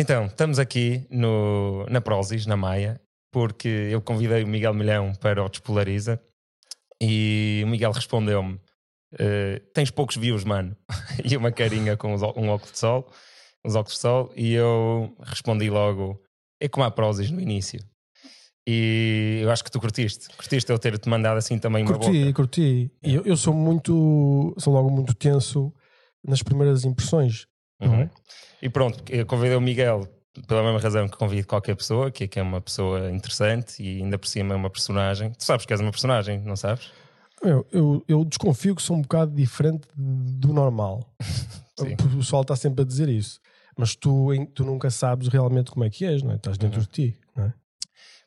Então, estamos aqui no, na Prozis, na Maia, porque eu convidei o Miguel Milhão para o Despolariza e o Miguel respondeu-me: uh, Tens poucos views, mano. e uma carinha com um óculos de sol, uns óculos de sol, e eu respondi logo: É como a Prozis no início. E eu acho que tu curtiste. Curtiste eu ter-te mandado assim também curti, uma boca. Curti, curti. Eu, eu sou muito, sou logo muito tenso nas primeiras impressões. Uhum. É? E pronto, eu convidei o Miguel pela mesma razão que convido qualquer pessoa, que é, que é uma pessoa interessante e ainda por cima é uma personagem. Tu sabes que és uma personagem, não sabes? Eu, eu, eu desconfio que sou um bocado diferente do normal. o pessoal está sempre a dizer isso. Mas tu, tu nunca sabes realmente como é que és, não é? Estás dentro uhum. de ti?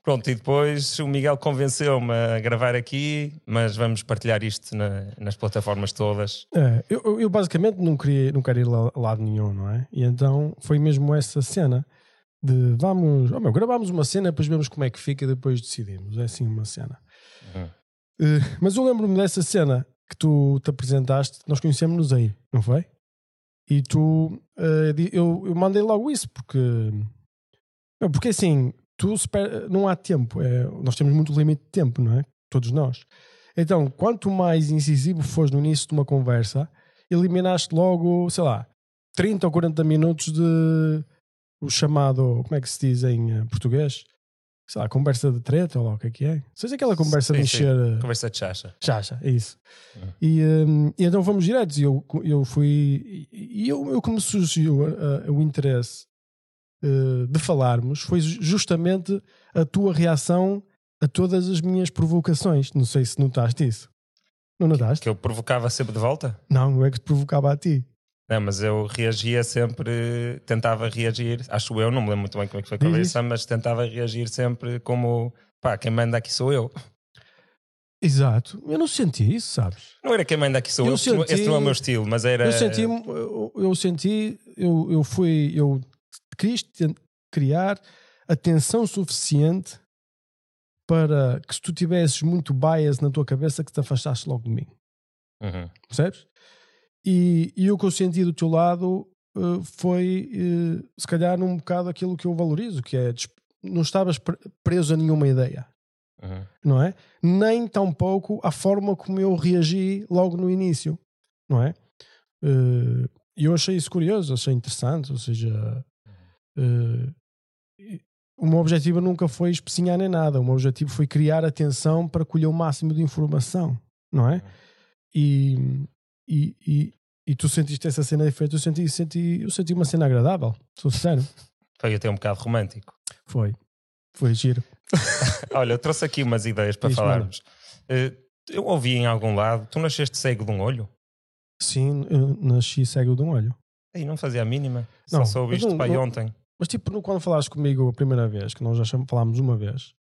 Pronto, e depois o Miguel convenceu-me a gravar aqui, mas vamos partilhar isto na, nas plataformas todas. É, eu, eu, basicamente não queria, não queria ir a lado nenhum, não é? E então foi mesmo essa cena de vamos, oh meu, gravamos uma cena, depois vemos como é que fica e depois decidimos. É assim uma cena. Uhum. Uh, mas eu lembro-me dessa cena que tu te apresentaste, nós conhecemos-nos aí, não foi? E tu, uh, eu, eu mandei logo isso, porque. Porque assim, tu não há tempo. É, nós temos muito limite de tempo, não é? Todos nós. Então, quanto mais incisivo fores no início de uma conversa, eliminaste logo, sei lá, 30 ou 40 minutos de o chamado, como é que se diz em eh, português? Sei lá, conversa de treta ou lá o que é que é. Seja aquela conversa sim, de encher. Sim. Eh, conversa de chacha. Chacha, é isso. Uhum. E, um, e, então fomos diretos. E eu, eu fui. E eu, eu como surgiu uh, o interesse de falarmos foi justamente a tua reação a todas as minhas provocações. Não sei se notaste isso. Não notaste? Que eu provocava sempre de volta? Não, não é que te provocava a ti. Não, mas eu reagia sempre, tentava reagir, acho eu, não me lembro muito bem como é que foi a conversa, mas tentava reagir sempre como, pá, quem manda aqui sou eu. Exato, eu não senti isso, sabes? Não era quem manda aqui sou eu, eu senti, esse não é o meu estilo, mas era. Eu senti, eu, eu senti, eu, eu fui, eu quis criar atenção suficiente para que se tu tivesses muito bias na tua cabeça que te afastaste logo de mim. Uhum. Percebes? E, e o que eu senti do teu lado uh, foi, uh, se calhar, um bocado aquilo que eu valorizo, que é não estavas preso a nenhuma ideia. Uhum. Não é? Nem tampouco a forma como eu reagi logo no início. Não é? Uh, e eu achei isso curioso, achei interessante. Ou seja, Uh, o meu objetivo nunca foi especinhar nem nada. O meu objetivo foi criar atenção para colher o máximo de informação, não é? E, e, e, e tu sentiste essa cena diferente. Eu senti, senti, eu senti uma cena agradável, sou sincero. Foi até um bocado romântico. Foi. Foi giro. Olha, eu trouxe aqui umas ideias para falarmos. Uh, eu ouvi em algum lado, tu nasceste cego de um olho? Sim, eu nasci cego de um olho. E não fazia a mínima. Não, Só soube isto não, para ontem. Mas tipo, quando falaste comigo a primeira vez, que nós já falámos uma vez,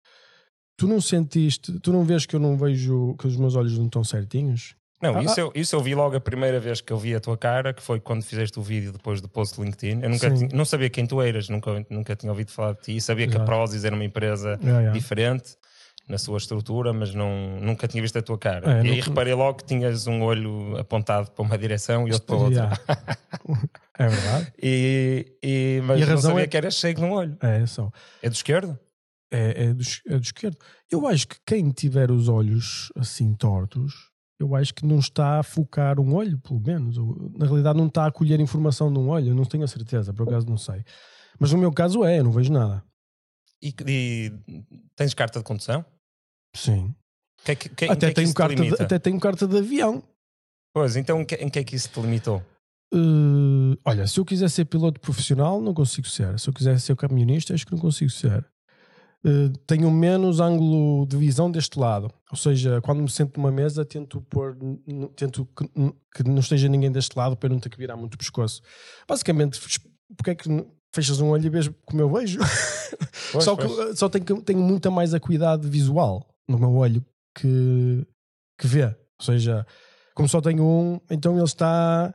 tu não sentiste, tu não vês que eu não vejo, que os meus olhos não estão certinhos? Não, ah, isso, ah. eu, isso eu vi logo a primeira vez que eu vi a tua cara, que foi quando fizeste o vídeo depois do post do LinkedIn. Eu nunca tinha, não sabia quem tu eras, nunca, nunca tinha ouvido falar de ti. Sabia Exato. que a Prozis era uma empresa diferente na sua estrutura, mas não, nunca tinha visto a tua cara. É, e aí reparei logo que tinhas um olho apontado para uma direção e outro para outra. é verdade. E, e, mas e a não razão sabia é... que eras cego num olho. É, só. É do esquerdo? É, é, do, é do esquerdo. Eu acho que quem tiver os olhos assim tortos, eu acho que não está a focar um olho, pelo menos. Na realidade, não está a colher informação de um olho, eu não tenho a certeza, por acaso não sei. Mas no meu caso é, eu não vejo nada. E, e tens carta de condução? Sim. Que, que, até, que tenho carta de, até tenho carta de avião. Pois, então em que é que isso te limitou? Uh, olha, se eu quiser ser piloto profissional, não consigo ser. Se eu quiser ser camionista, acho que não consigo ser. Uh, tenho menos ângulo de visão deste lado. Ou seja, quando me sento numa mesa, tento pôr, tento que, que, não esteja ninguém deste lado para eu não ter que virar muito o pescoço. Basicamente, porque é que fechas um olho e vês como eu vejo? Pois, só, que, só tenho, tenho muita mais acuidade visual no meu olho que, que vê. Ou seja, como só tenho um, então ele está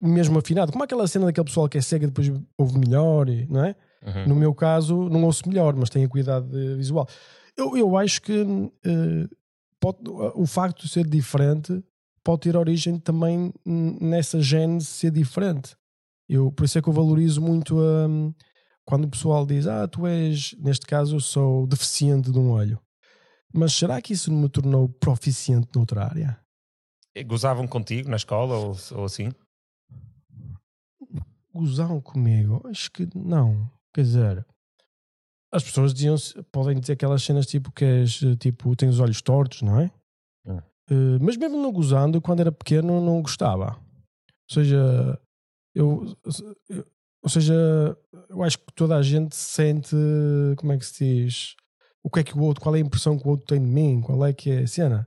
mesmo afinado. Como aquela cena daquele pessoal que é cego e depois ouve melhor, não é? Uhum. No meu caso, não ouço melhor, mas tenho cuidado visual. Eu, eu acho que uh, pode, o facto de ser diferente pode ter origem também nessa gênese ser diferente. Eu, por isso é que eu valorizo muito a, quando o pessoal diz, ah, tu és, neste caso, eu sou deficiente de um olho. Mas será que isso me tornou proficiente noutra área? E Gozavam contigo na escola ou, ou assim? Gozavam comigo? Acho que não. Quer dizer, as pessoas diziam podem dizer aquelas cenas tipo que és, tipo, tens os olhos tortos, não é? Eh, mas mesmo não gozando, quando era pequeno, não gostava. Ou seja, eu, eu- ou seja, eu acho que toda a gente sente, como é que se diz, o que é que o outro, qual é a impressão que o outro tem de mim, qual é que é a cena.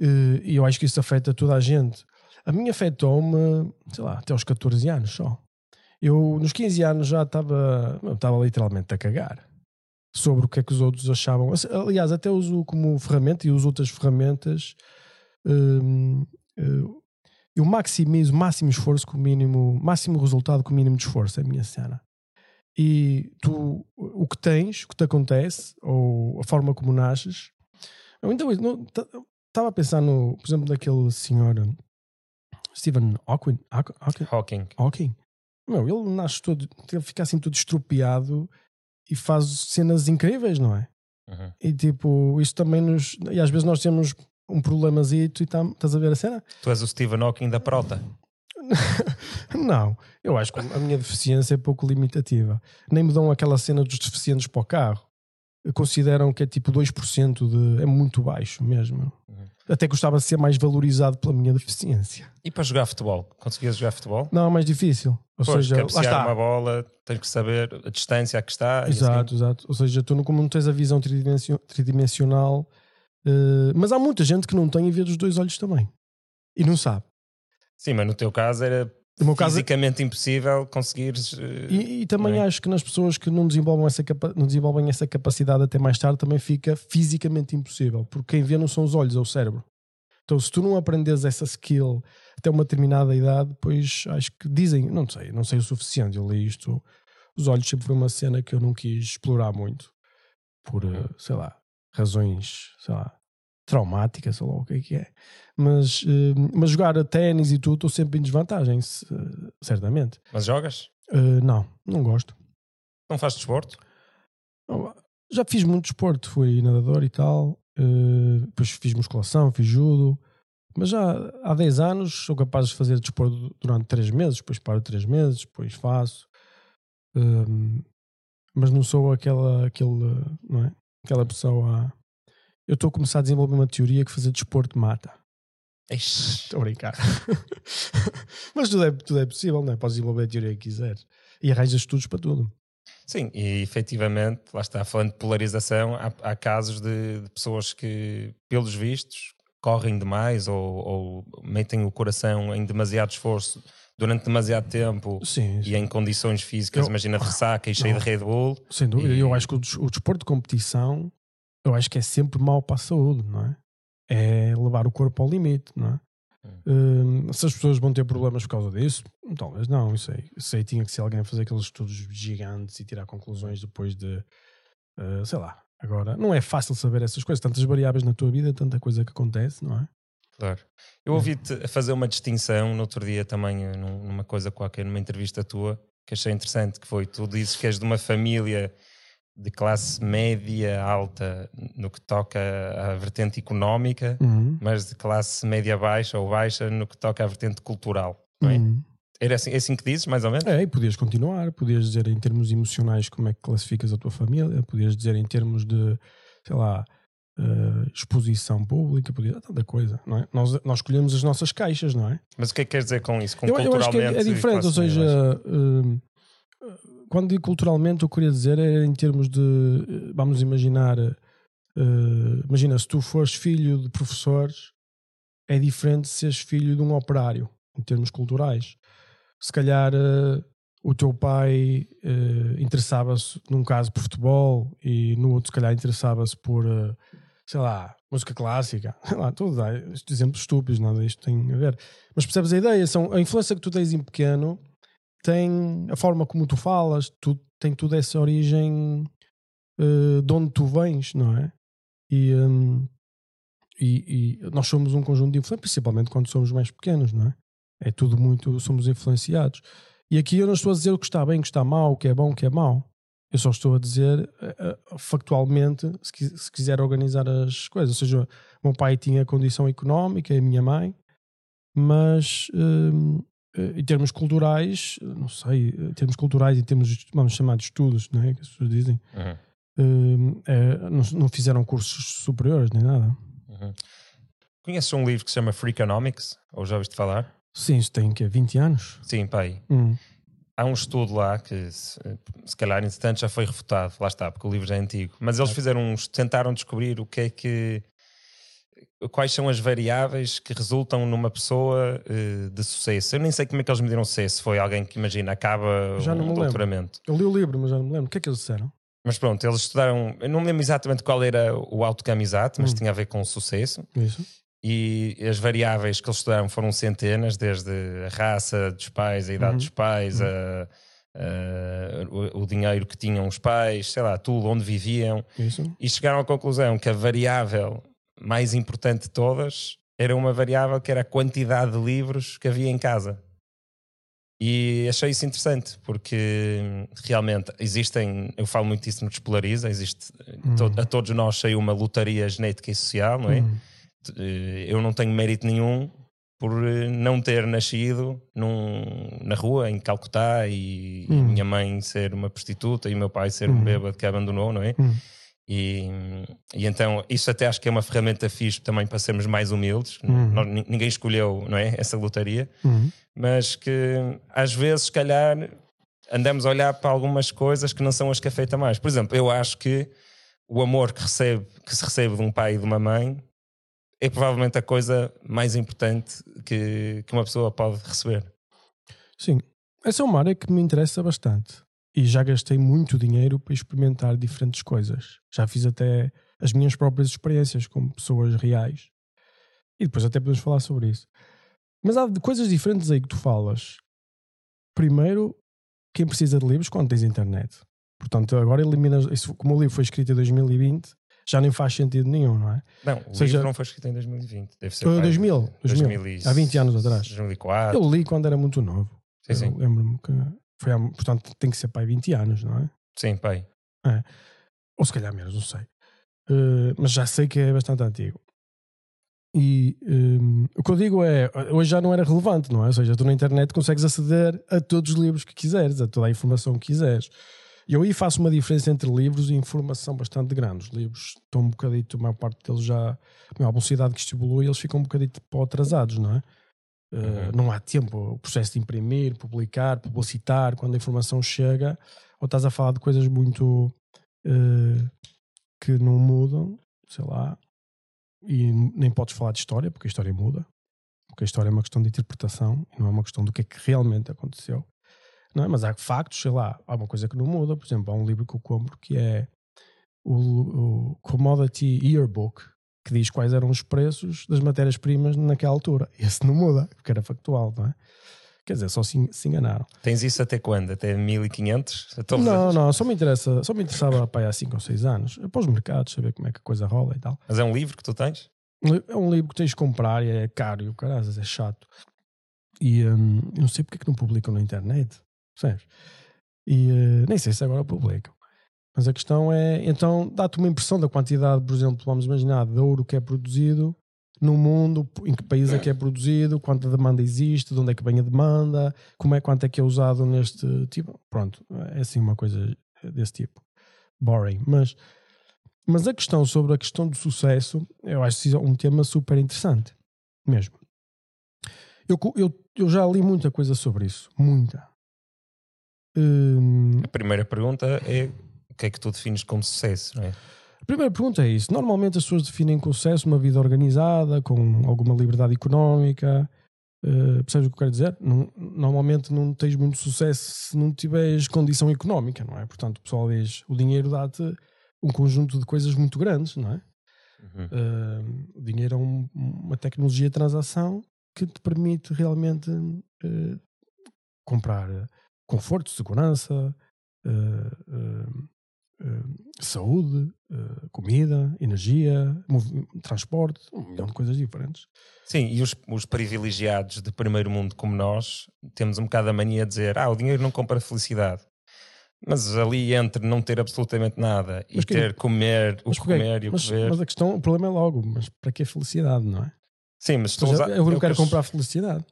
Eh, E eu acho que isso afeta toda a gente. A mim afetou-me, sei lá, até aos 14 anos só. Eu, nos 15 anos, já estava, estava literalmente a cagar sobre o que é que os outros achavam. Aliás, até uso como ferramenta e uso outras ferramentas. hum, eh, eu maximizo máximo esforço com o mínimo, máximo resultado com o mínimo de esforço, é a minha cena. E tu, o que tens, o que te acontece, ou a forma como nasces. Eu então, estava a pensar no, por exemplo, daquele senhor Stephen Hawking, Hawking, Hawking. Meu, ele nasce todo, ele fica assim todo estropiado e faz cenas incríveis, não é? Uhum. E tipo, isso também nos. E às vezes nós temos um problemazito e estás a ver a cena? Tu és o Stephen Hawking da prota. não, eu acho que a minha deficiência é pouco limitativa. Nem me dão aquela cena dos deficientes para o carro. Consideram que é tipo 2% de. é muito baixo mesmo. Uhum. Até gostava de ser mais valorizado pela minha deficiência. E para jogar futebol? Conseguias jogar futebol? Não, é mais difícil. Ou Pois, seja, lá cabecear está. uma bola, tens que saber a distância a que está. e Exato, exato. Ou seja, tu não, como não tens a visão tridimension- tridimensional, eh, mas há muita gente que não tem e vê dos dois olhos também. E não sabe. Sim, mas no teu caso era No caso, fisicamente impossível conseguires. eh, e, e também é? acho que nas pessoas que não desenvolvem, essa capa- não desenvolvem essa capacidade até mais tarde também fica fisicamente impossível, porque quem vê não são os olhos, é o cérebro. Então, se tu não aprendes essa skill até uma determinada idade, depois acho que dizem, não sei, não sei o suficiente. Eu li isto. Os olhos sempre foi uma cena que eu não quis explorar muito, por, eh, sei lá, razões, sei lá, traumáticas, sei lá o que é que é. Mas, eh, mas jogar a ténis e tudo, estou sempre em desvantagem, se- certamente. Mas jogas? Eh, não, não gosto. Não fazes desporto? Não, Já fiz muito desporto, fui nadador e tal, eh, depois fiz musculação, fiz judo, mas já há 10 anos sou capaz de fazer desporto durante 3 meses, depois paro 3 meses, depois faço. Mas não sou aquela, aquele, não é? aquela pessoa. Eu estou a começar a desenvolver uma teoria que fazer desporto mata. Estou a brincar. mas tudo é, tudo é possível, não é? Podes desenvolver a teoria que quiseres. E arranjas estudos para tudo. Sim, e efetivamente, lá está, falando de polarização, há, há casos de, de pessoas que, pelos vistos, correm demais ou, ou metem o coração em demasiado esforço durante demasiado tempo Sim, e em condições físicas, Eu- imagina de ressaca e cheio Não. de Red Bull. Sem dúvida. E- Eu acho que o, o desporto de competição, eu acho que é sempre mau para a saúde, não é? É levar o corpo ao limite, não é? Hum, se as pessoas vão ter problemas por causa disso, talvez não, isso aí. Isso aí tinha que ser alguém a fazer aqueles estudos gigantes e tirar conclusões depois de, uh, sei lá. Agora, não é fácil saber essas coisas, tantas variáveis na tua vida, tanta coisa que acontece, não é? Claro. Eu ouvi-te a fazer uma distinção no outro dia também, eh, num- numa coisa qualquer, numa entrevista tua, que achei interessante, que foi, tu dizes que és de uma família de classe média alta no que toca à vertente económica, Uhum. mas de classe média baixa ou baixa no que toca à vertente cultural. Não é? Uhum. Era assim, é assim que dizes, mais ou menos? É, e podias continuar, podias dizer em termos emocionais como é que classificas a tua família, podias dizer em termos de, sei lá, eh, exposição pública, podias tanta coisa, não é? Nós, nós escolhemos as nossas caixas, não é? Mas o que é que queres dizer com isso? Com Eu, eu acho que é, é diferente, ou seja, baixa? Quando digo culturalmente, o que eu queria dizer é em termos de, eh, vamos imaginar, eh, imagina, se tu fores filho de professores, é diferente de seres filho de um operário, em termos culturais. Se calhar eh, o teu pai eh, interessava-se, num caso, por futebol e no outro, se calhar, interessava-se por, sei lá, música clássica. Sei lá, tudo. Estes exemplos estúpidos, nada disto tem a ver. Mas percebes a ideia? São, a influência que tu tens em pequeno tem a forma como tu falas, tu, tem toda essa origem eh, de onde tu vens, não é? E, hum, e, e nós somos um conjunto de influências, principalmente quando somos mais pequenos, não é? É tudo muito, somos influenciados. E aqui eu não estou a dizer o que está bem, o que está mal, o que é bom, o que é mau. Eu só estou a dizer uh, factualmente se, se, quiser organizar as coisas. Ou seja, meu pai tinha condição económica a minha mãe, mas uh, em termos culturais, não sei, em termos culturais, em termos, vamos chamar de estudos, não é? Que as pessoas dizem, uhum. uh, não, não, fizeram cursos superiores nem nada. Uhum. Conheces um livro que se chama Freakonomics? Ou já ouviste falar? Sim, isso tem que 20 anos? Sim, pai. Hum há um estudo lá que se, se calhar entretanto já foi refutado, lá está, porque o livro já é antigo, mas eles fizeram uns, tentaram descobrir o que é que quais são as variáveis que resultam numa pessoa uh, de sucesso. Eu nem sei como é que eles mediram sucesso. Foi alguém que, imagina, acaba já um doutoramento. Lembro. Eu li o livro, mas já não me lembro. O que é que eles disseram? Mas pronto, eles estudaram. Eu não me lembro exatamente qual era o outcome exato, mas hum. tinha a ver com o sucesso. Isso e as variáveis que eles estudaram foram centenas, desde a raça dos pais, a idade uhum. dos pais, uhum. a, a, o, o, dinheiro que tinham os pais, sei lá, tudo, onde viviam. Isso. E chegaram à conclusão que a variável mais importante de todas era uma variável que era a quantidade de livros que havia em casa. E achei isso interessante, porque realmente existem, eu falo muito disso no Despolariza, existe, to, a todos nós saiu uma lotaria genética e social, não é? Uhum eh, eu não tenho mérito nenhum por eh, não ter nascido num, na rua, em Calcutá, e hum. minha mãe ser uma prostituta e meu pai ser hum. um bêbado que abandonou, não é? E, e, então isso até acho que é uma ferramenta fixe também para sermos mais humildes. Hum. Nós, ninguém escolheu não é, essa lotaria, hum. mas que às vezes, se calhar, andamos a olhar para algumas coisas que não são as que afetam mais. Por exemplo, eu acho que o amor que, recebe, que se recebe de um pai e de uma mãe é provavelmente a coisa mais importante que, que uma pessoa pode receber. Sim, essa é uma área que me interessa bastante e já gastei muito dinheiro para experimentar diferentes coisas. Já fiz até as minhas próprias experiências com pessoas reais e depois até podemos falar sobre isso. Mas há coisas diferentes aí que tu falas. Primeiro, quem precisa de livros quando tens internet. Portanto, agora eliminas. Isso, como o livro foi escrito em 2020, já nem faz sentido nenhum, não é? Não, o seja, livro não foi escrito em 2020, deve ser. Foi 2000, 2000, 2000, há 20 anos atrás. 2004. Eu li quando era muito novo. Sim, sim. Lembro-me que foi, há, portanto, tem que ser pai 20 anos, não é? Sim, pai. É. Ou se calhar menos, não sei. Uh, mas já sei que é bastante antigo. E um, o que eu digo é, hoje já não era relevante, não é? Ou seja, tu na internet consegues aceder a todos os livros que quiseres, a toda a informação que quiseres. E eu aí faço uma diferença entre livros e informação bastante grande. Os livros estão um bocadito, a maior parte deles já, a velocidade que isto evolui, eles ficam um bocadito atrasados, não é? Uhum. Uh, não há tempo, o processo de imprimir, publicar, publicitar, quando a informação chega, ou estás a falar de coisas muito uh, que não mudam, sei lá, e nem podes falar de história, porque a história muda, porque a história é uma questão de interpretação não é uma questão do que é que realmente aconteceu. Não é? Mas há factos, sei lá, há uma coisa que não muda. Por exemplo, há um livro que eu compro que é o, o Commodity Yearbook, que diz quais eram os preços das matérias-primas naquela altura. Esse não muda, porque era factual, não é? Quer dizer, só se, se enganaram. Tens isso até quando? Até 1500? Não, não, só me, interessa, só me interessava para há 5 ou 6 anos. Para os mercados, saber como é que a coisa rola e tal. Mas é um livro que tu tens? É um livro que tens de comprar e é caro e o caralho é chato. E hum, eu não sei porque é que não publicam na internet. Percebes? E uh, nem sei se agora publicam. Mas a questão é, então dá-te uma impressão da quantidade, por exemplo, vamos imaginar, de ouro que é produzido no mundo, em que país é que é produzido, quanta demanda existe, de onde é que vem a demanda, como é, quanto é que é usado neste tipo. Pronto, é assim uma coisa desse tipo. Boring. Mas, mas a questão sobre a questão do sucesso, eu acho que é um tema super interessante. Mesmo. Eu, eu, eu já li muita coisa sobre isso. Muita. Hum, a primeira pergunta é o que é que tu defines como sucesso, não é? A primeira pergunta é isso. Normalmente as pessoas definem como sucesso uma vida organizada, com alguma liberdade económica. Uh, percebes o que eu quero dizer? Não, normalmente não tens muito sucesso se não tiveres condição económica, não é? Portanto, o pessoal diz o dinheiro dá-te um conjunto de coisas muito grandes, não é? Uhum. Uh, o dinheiro é um, uma tecnologia de transação que te permite realmente uh, comprar conforto, segurança, uh, uh, saúde, uh, comida, energia, transporte, um milhão de coisas diferentes. Sim, e os, os, privilegiados de primeiro mundo como nós temos um bocado a mania de dizer: ah, o dinheiro não compra felicidade. Mas ali entre não ter absolutamente nada e ter comer, o comer e o mas, comer. Mas a questão, o problema é logo, mas para que a felicidade, não é? Sim, mas seja, eu não quero comprar felicidade.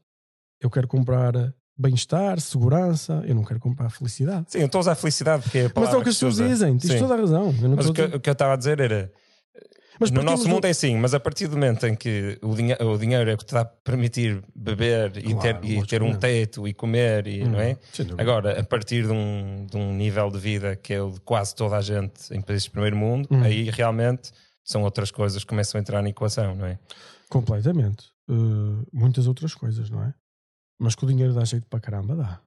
Eu quero comprar bem-estar, segurança, eu não quero comprar felicidade. Sim, eu estou a usar felicidade porque é a Mas é o que as pessoas dizem, tens toda a razão. mas o que, o que, eu estava a dizer era. Mas no nosso mundo é assim, mas a partir do momento em que o, dinhe o dinheiro é que te dá a permitir beber claro, e ter, e ter um teto e comer, e, hum, não é? Agora, a partir de um, de um nível de vida que é o de quase toda a gente em países de primeiro mundo, hum. aí realmente são outras coisas que começam a entrar na equação, não é? Completamente. Uh, muitas outras coisas, não é? Mas que o dinheiro dá jeito para caramba, dá.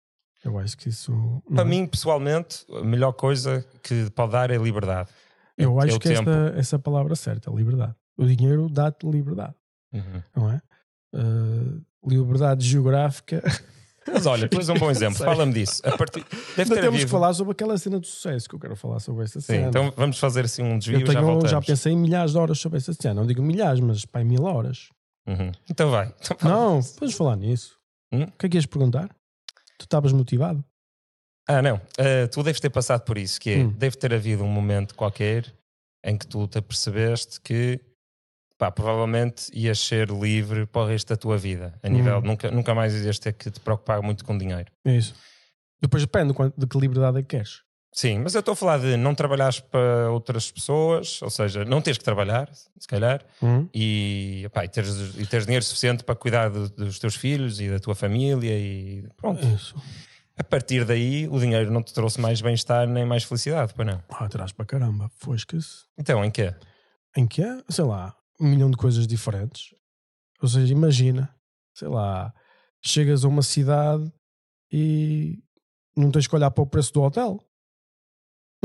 Eu acho que isso. Para é? mim, pessoalmente, a melhor coisa que pode dar é liberdade. Eu é, acho que esta, essa palavra certa, liberdade. O dinheiro dá-te liberdade. Uhum. Não é? Uh, liberdade geográfica. Mas olha, és um bom exemplo, fala-me disso. A partir... Deve ter temos que falar sobre aquela cena do sucesso, que eu quero falar sobre essa cena. Sim, então vamos fazer assim um desvio. Eu tenho, já, já pensei em milhares de horas sobre essa cena. Não digo milhares, mas para mil horas. Uhum. Então vai. Então, não, vamos falar nisso. Hum? O que é que ias perguntar? Tu estavas motivado? Ah, não. Uh, tu deves ter passado por isso, que é, hum. deve ter havido um momento qualquer em que tu te apercebeste que pá, provavelmente ias ser livre para o resto da tua vida. A nível, hum. nunca, nunca mais ias ter que te preocupar muito com dinheiro. É isso. Depois depende de que liberdade é que queres. Sim, mas eu estou a falar de não trabalhares para outras pessoas, ou seja, não teres que trabalhar, se calhar, uhum. e, epá, e, teres, e teres dinheiro suficiente para cuidar do, dos teus filhos e da tua família e pronto. Isso. A partir daí, o dinheiro não te trouxe mais bem-estar nem mais felicidade, pois não? Ah, traz para caramba, fosca-se. Então, em quê? Em quê? Sei lá, um milhão de coisas diferentes. Ou seja, imagina, sei lá, chegas a uma cidade e não tens que olhar para o preço do hotel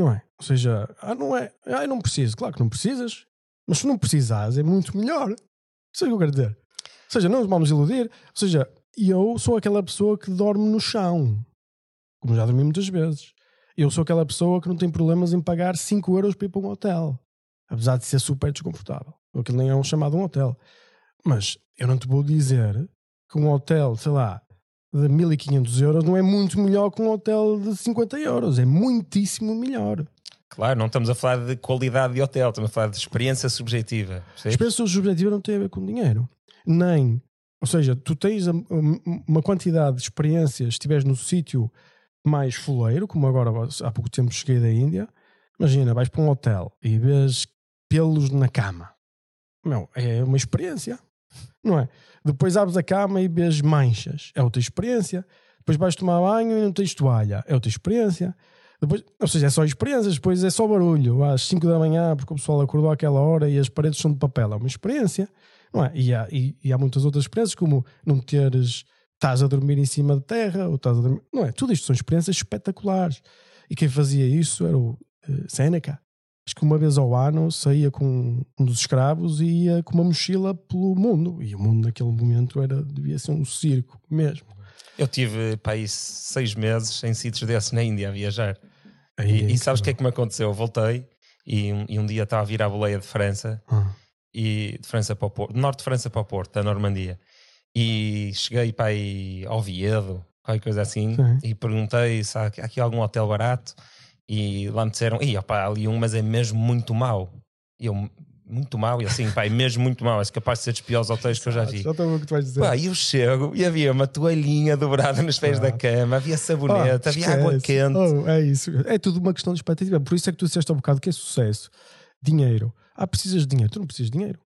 não é? Ou seja, ah, não é, ah, eu não preciso. Claro que não precisas, mas se não precisares é muito melhor. É o que eu quero dizer. Ou seja, não nos vamos iludir. Ou seja, eu sou aquela pessoa que dorme no chão, como já dormi muitas vezes. Eu sou aquela pessoa que não tem problemas em pagar 5 euros para ir para um hotel, apesar de ser super desconfortável. Aquilo nem é um chamado um hotel. Mas eu não te vou dizer que um hotel, sei lá, de 1500 euros não é muito melhor que um hotel de 50 euros, é muitíssimo melhor. Claro, não estamos a falar de qualidade de hotel, estamos a falar de experiência subjetiva. Percebes? Experiência subjetiva não tem a ver com dinheiro, nem. Ou seja, tu tens uma quantidade de experiências, se estiveres no sítio mais fuleiro, como agora há pouco tempo cheguei da Índia, imagina, vais para um hotel e vês pelos na cama. Meu, é uma experiência, não é? Depois abres a cama e vês manchas. É outra experiência. Depois vais tomar banho e não tens toalha. É outra experiência. Depois, ou seja, é só experiências. Depois é só barulho. Às 5 da manhã, porque o pessoal acordou àquela hora e as paredes são de papel. É uma experiência. Não é? E há, e, e há muitas outras experiências, como não teres. Estás a dormir em cima de terra, ou estás a dormir. Não é? Tudo isto são experiências espetaculares. E quem fazia isso era o uh, Seneca acho que uma vez ao ano saía com um dos escravos e ia com uma mochila pelo mundo. E o mundo naquele momento era, devia ser um circo mesmo. Eu tive para aí seis meses em sítios desses na Índia a viajar. e, e sabes o que é que me aconteceu? Eu voltei e um, e um dia estava a vir à boleia de França, ah. e de França para o Porto, norte de França para o Porto, da Normandia. E cheguei para aí ao Viedo, qualquer coisa assim, Sim. e perguntei se há aqui algum hotel barato. E lá me disseram, e opá, ali um, mas é mesmo muito mau. E eu, muito mau, e assim, pá, é mesmo muito mau. É capaz de ser dos piores hotéis que eu já vi. Já o que tu vais dizer. Pá, eu chego e havia uma toalhinha dobrada nos pés ah. da cama, havia sabonete, oh, havia água quente. Oh, é isso. É tudo uma questão de expectativa. Por isso é que tu disseste há um bocado que é sucesso. Dinheiro. Ah, precisas de dinheiro. Tu não precisas de dinheiro.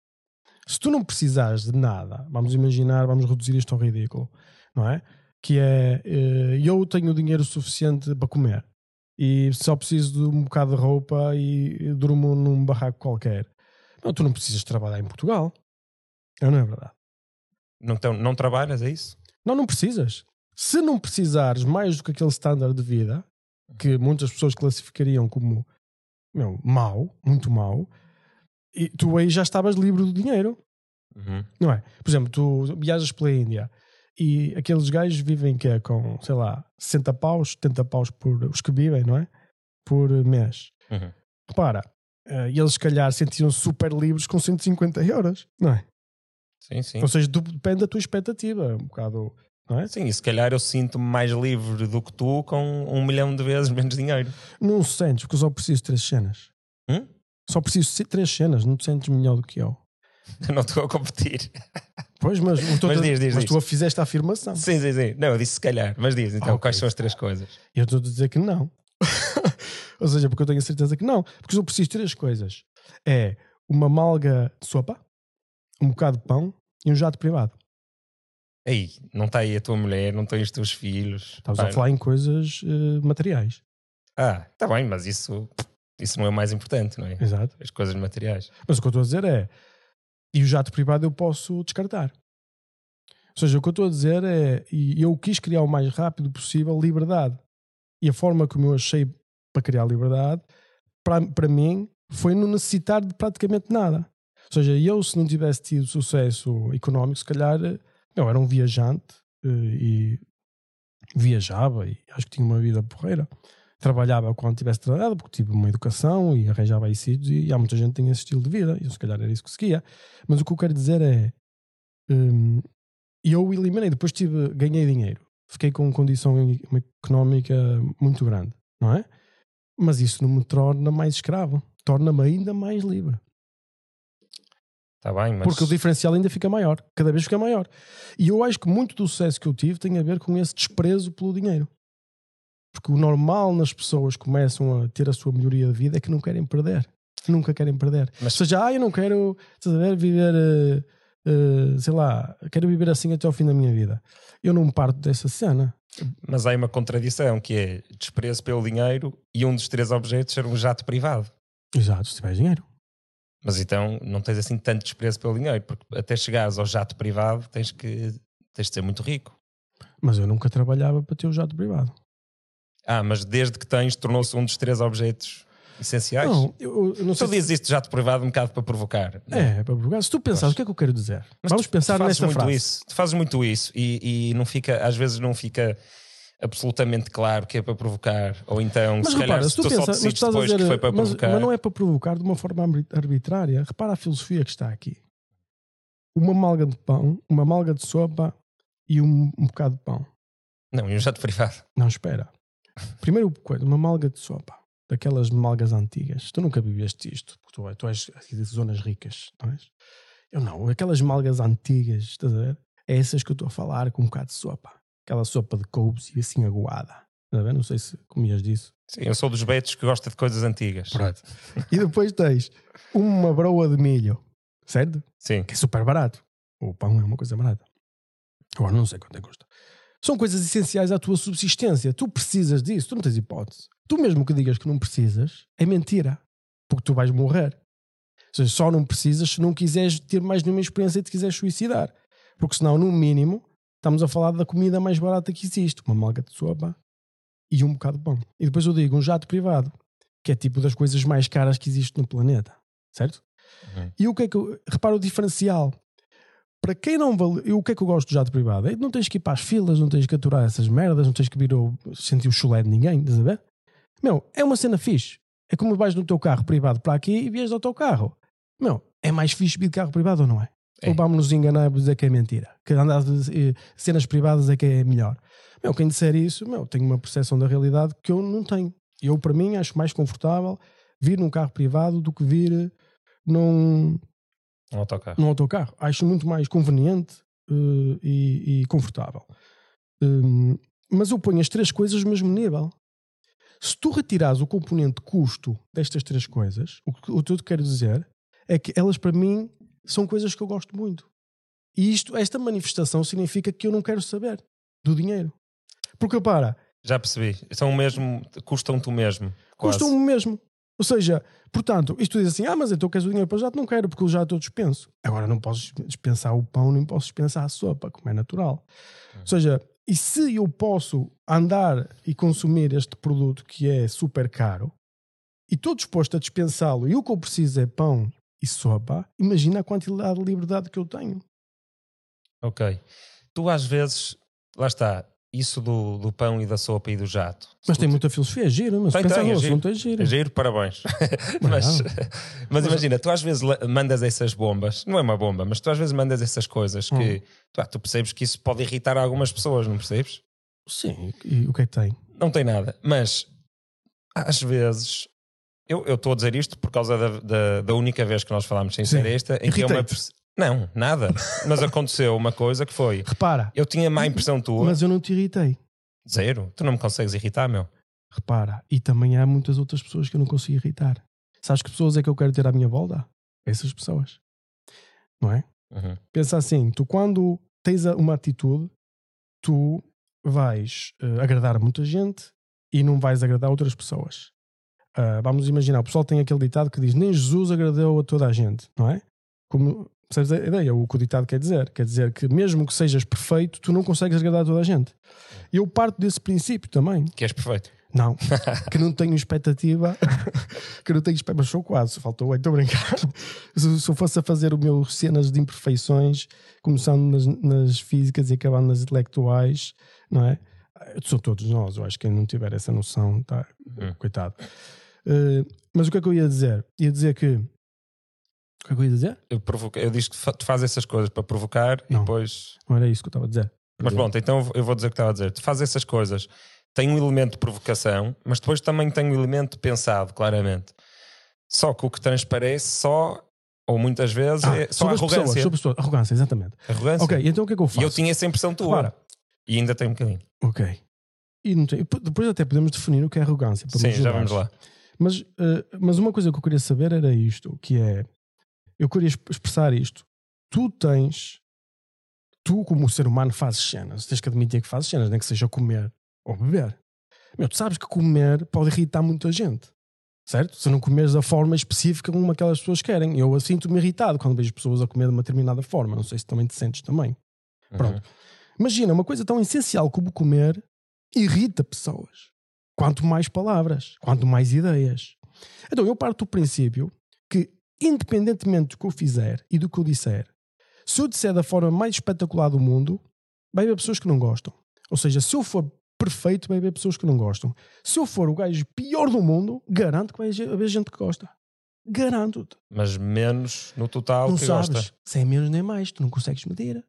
Se tu não precisares de nada, vamos imaginar, vamos reduzir isto ao ridículo, não é? Que é, eh, eu tenho dinheiro suficiente para comer e só preciso de um bocado de roupa e durmo num barraco qualquer. Não, tu não precisas trabalhar em Portugal. Não é verdade. Não, tão, não trabalhas, é isso? Não, não precisas. Se não precisares mais do que aquele standard de vida, que muitas pessoas classificariam como meu, mau, muito mau, e tu aí já estavas livre do dinheiro. Uhum. Não é? Por exemplo, tu viajas pela Índia e aqueles gajos vivem que é com, sei lá, 60 paus, 70 paus por os que vivem, não é? Por mês. Uhum. repara, uh, eles se calhar sentiam-se super livres com 150 euros, não é? Sim, sim. Ou seja, depende da tua expectativa, um bocado, não é? Sim, e se calhar eu sinto-me mais livre do que tu com um milhão de vezes menos dinheiro. Não sentes, porque eu só preciso de três cenas. Hum? Só preciso de três cenas, não te sentes melhor do que eu. Eu não estou a competir. Pois, mas, a- Mas diz, diz, mas diz. tu fizeste a afirmação. Sim, sim, sim. Não, eu disse se calhar. Mas diz, então, Ah, ok. quais são as três coisas? Eu estou a dizer que não. Ou seja, porque eu tenho a certeza que não. Porque eu preciso de três coisas: é uma malga de sopa, um bocado de pão e um jato privado. Aí, não está aí a tua mulher, não tens os teus filhos. Pá, a falar em coisas eh, materiais. Ah, está bem, mas isso, isso não é o mais importante, não é? Exato. As coisas materiais. Mas o que eu estou a dizer é. E o jato privado eu posso descartar. Ou seja, o que eu estou a dizer é. E eu quis criar o mais rápido possível liberdade. E a forma como eu achei para criar liberdade, para, para mim, foi não necessitar de praticamente nada. Ou seja, eu, se não tivesse tido sucesso económico, se calhar eu era um viajante eh, e viajava e acho que tinha uma vida porreira. Trabalhava quando tivesse trabalhado, porque tive uma educação e arranjava aí sítios e há muita gente que tem esse estilo de vida. E eu, se calhar era isso que seguia. Mas o que eu quero dizer é. hum, eu eliminei, depois tive, ganhei dinheiro. Fiquei com condição e- económica muito grande, não é? Mas isso não me torna mais escravo, torna-me ainda mais livre. Está bem, mas. Porque o diferencial ainda fica maior, cada vez fica maior. E eu acho que muito do sucesso que eu tive tem a ver com esse desprezo pelo dinheiro. Porque o normal nas pessoas que começam a ter a sua melhoria de vida é que não querem perder. Nunca querem perder. Mas- Ou seja, ah, eu não quero ver, viver, eh, eh, sei lá, quero viver assim até ao fim da minha vida. Eu não parto dessa cena. Mas há uma contradição que é desprezo pelo dinheiro e um dos três objetos ser um jato privado. Exato, se tiveres dinheiro. Mas então não tens assim tanto desprezo pelo dinheiro, porque até chegares ao jato privado tens que tens de ser muito rico. Mas eu nunca trabalhava para ter o jato privado. Ah, mas desde que tens tornou-se um dos três objetos essenciais. Não, eu, eu não sei Tu dizes isto de jato privado um bocado para provocar. não É, para provocar. Se tu pensares, o que é que eu quero dizer? Mas Vamos tu- pensar tu nesta muito frase. Isso, tu fazes muito isso e, e não fica, às vezes não fica absolutamente claro que é para provocar, ou então Mas se calhar repara, se se tu tu só pensas, mas estás a depois dizer, que foi para mas, provocar. mas não é para provocar de uma forma arbit- arbitrária. Repara a filosofia que está aqui. Uma malga de pão, uma malga de sopa e um, um bocado de pão. Não, e um jato privado. Não, espera. Primeiro coisa, uma malga de sopa. Daquelas malgas antigas. Tu nunca viveste isto, porque tu, tu és de zonas ricas, não és? Eu não, aquelas malgas antigas, estás a ver? É essas que eu estou a falar com um bocado de sopa. Aquela sopa de couves e assim aguada. Estás a ver? Não sei se comias disso. Sim, eu sou dos betos que gosta de coisas antigas. Pronto. E depois tens uma broa de milho, certo? Sim. Que é super barato. O pão é uma coisa barata. Agora não sei quanto é que custa. São coisas essenciais à tua subsistência. Tu precisas disso, tu não tens hipótese. Tu mesmo que digas que não precisas, é mentira. Porque tu vais morrer. Ou seja, só não precisas se não quiseres ter mais nenhuma experiência e te quiseres suicidar. Porque senão, no mínimo, estamos a falar da comida mais barata que existe. Uma malga de sopa e um bocado de pão. E depois eu digo um jato privado, que é tipo das coisas mais caras que existe no planeta. Certo? Uhum. E o que é que eu. Repara o diferencial. Para quem não vale. eu- O que é que eu gosto do jato privado? É não tens que ir para as filas, não tens que aturar essas merdas, não tens que vir ao, sentir o chulé de ninguém, estás a ver? Meu, é uma cena fixe. É como vais no teu carro privado para aqui e vies ao teu carro. Meu, é mais fixe vir de carro privado ou não é? É. Ou vamos nos enganar e dizer que é mentira? Que andar de eh, cenas privadas é que é melhor. Meu, quem disser isso, meu, tem uma percepção da realidade que eu não tenho. Eu, para mim, acho mais confortável vir num carro privado do que vir eh, num, Um autocarro. num autocarro. Acho muito mais conveniente eh, e, e confortável. Hum, mas eu ponho as três coisas no mesmo nível. Se tu retirares o componente custo destas três coisas, o que, o que eu te quero dizer é que elas, para mim, são coisas que eu gosto muito. E isto, esta manifestação significa que eu não quero saber do dinheiro. Porque, repara, Já percebi. São o mesmo, custam-te o mesmo. quase. custam o mesmo. Ou seja, portanto, isto diz assim: ah, mas então queres o dinheiro para o jato? Não quero, porque o jato eu dispenso. Agora não posso dispensar o pão, nem posso dispensar a sopa, como é natural. Ou seja, e se eu posso andar e consumir este produto que é super caro e estou disposto a dispensá-lo e o que eu preciso é pão e sopa, imagina a quantidade de liberdade que eu tenho. Ok. Tu às vezes, lá está, isso do, do pão e da sopa e do jato. Mas tem muita filosofia, é giro, mas Tem, pensar tem, é giro. assunto é giro. É giro, parabéns. mas, mas imagina, tu às vezes mandas essas bombas, não é uma bomba, mas tu às vezes mandas essas coisas que Hum. tu, ah, tu percebes que isso pode irritar algumas pessoas, não percebes? Sim, e o que é que tem? Não tem nada, mas às vezes eu estou a dizer isto por causa da, da, da única vez que nós falámos sem ser esta, em que Irritei-te. aperce- Não, nada. mas aconteceu uma coisa que foi. Repara, Eu tinha má impressão tua. mas eu não te irritei. Zero. Tu não me consegues irritar, meu. Repara, e também há muitas outras pessoas que eu não consigo irritar. Sabes que pessoas é que eu quero ter à minha volta? Essas pessoas. Não é? Uhum. Pensa assim, tu quando tens uma atitude, tu vais eh, agradar muita gente e não vais agradar outras pessoas. Ah, vamos imaginar, o pessoal tem aquele ditado que diz nem Jesus agradou a toda a gente, não é? Como, percebes a ideia? O que o ditado quer dizer? Quer dizer que mesmo que sejas perfeito, tu não consegues agradar a toda a gente. Eu parto desse princípio também. Que és perfeito. Não, que não tenho expectativa, que não tenho expectativa, mas sou quase, faltou, estou a brincar. Se, se eu fosse a fazer o meu cenas de imperfeições, começando nas, nas físicas e acabando nas intelectuais, não é? São todos nós, eu acho que quem não tiver essa noção, está Uhum. coitado. Eh, mas o que é que eu ia dizer? Ia dizer que. O que é que eu ia dizer? Eu, provoco, eu disse que fa- tu fazes essas coisas para provocar e Não. depois. Não era isso que eu estava a dizer. Mas pronto, então eu vou dizer o que estava a dizer. Tu fazes essas coisas, tem um elemento de provocação, mas depois também tem um elemento pensado, claramente. Só que o que transparece só, ou muitas vezes, Ah, é só sobre a as pessoas, arrogância. sobre as pessoas. Arrogância, exatamente. Arrogância. Ok, então o que é que eu faço? E eu tinha essa impressão tua. Repara. E ainda tem um bocadinho. Ok. E tem- depois até podemos definir o que é arrogância. Sim, já vamos lá. Mas, eh, mas uma coisa que eu queria saber era isto, que é, eu queria exp- expressar isto. Tu tens, tu como ser humano fazes cenas, tens que admitir que fazes cenas, nem que seja comer ou beber. Meu, tu sabes que comer pode irritar muita gente, certo? Se não comeres da forma específica como aquelas pessoas querem. Eu sinto-me irritado quando vejo pessoas a comer de uma determinada forma, não sei se também te sentes também. Pronto. Uhum. Imagina, uma coisa tão essencial como comer irrita pessoas. Quanto mais palavras, quanto mais ideias. Então eu parto do princípio independentemente do que eu fizer e do que eu disser, se eu disser da forma mais espetacular do mundo, vai haver pessoas que não gostam. Ou seja, se eu for perfeito, vai haver pessoas que não gostam. Se eu for o gajo pior do mundo, garanto que vai haver gente que gosta. Garanto-te. Mas menos no total Não que sabes. gosta. Se é menos nem mais, tu não consegues medir.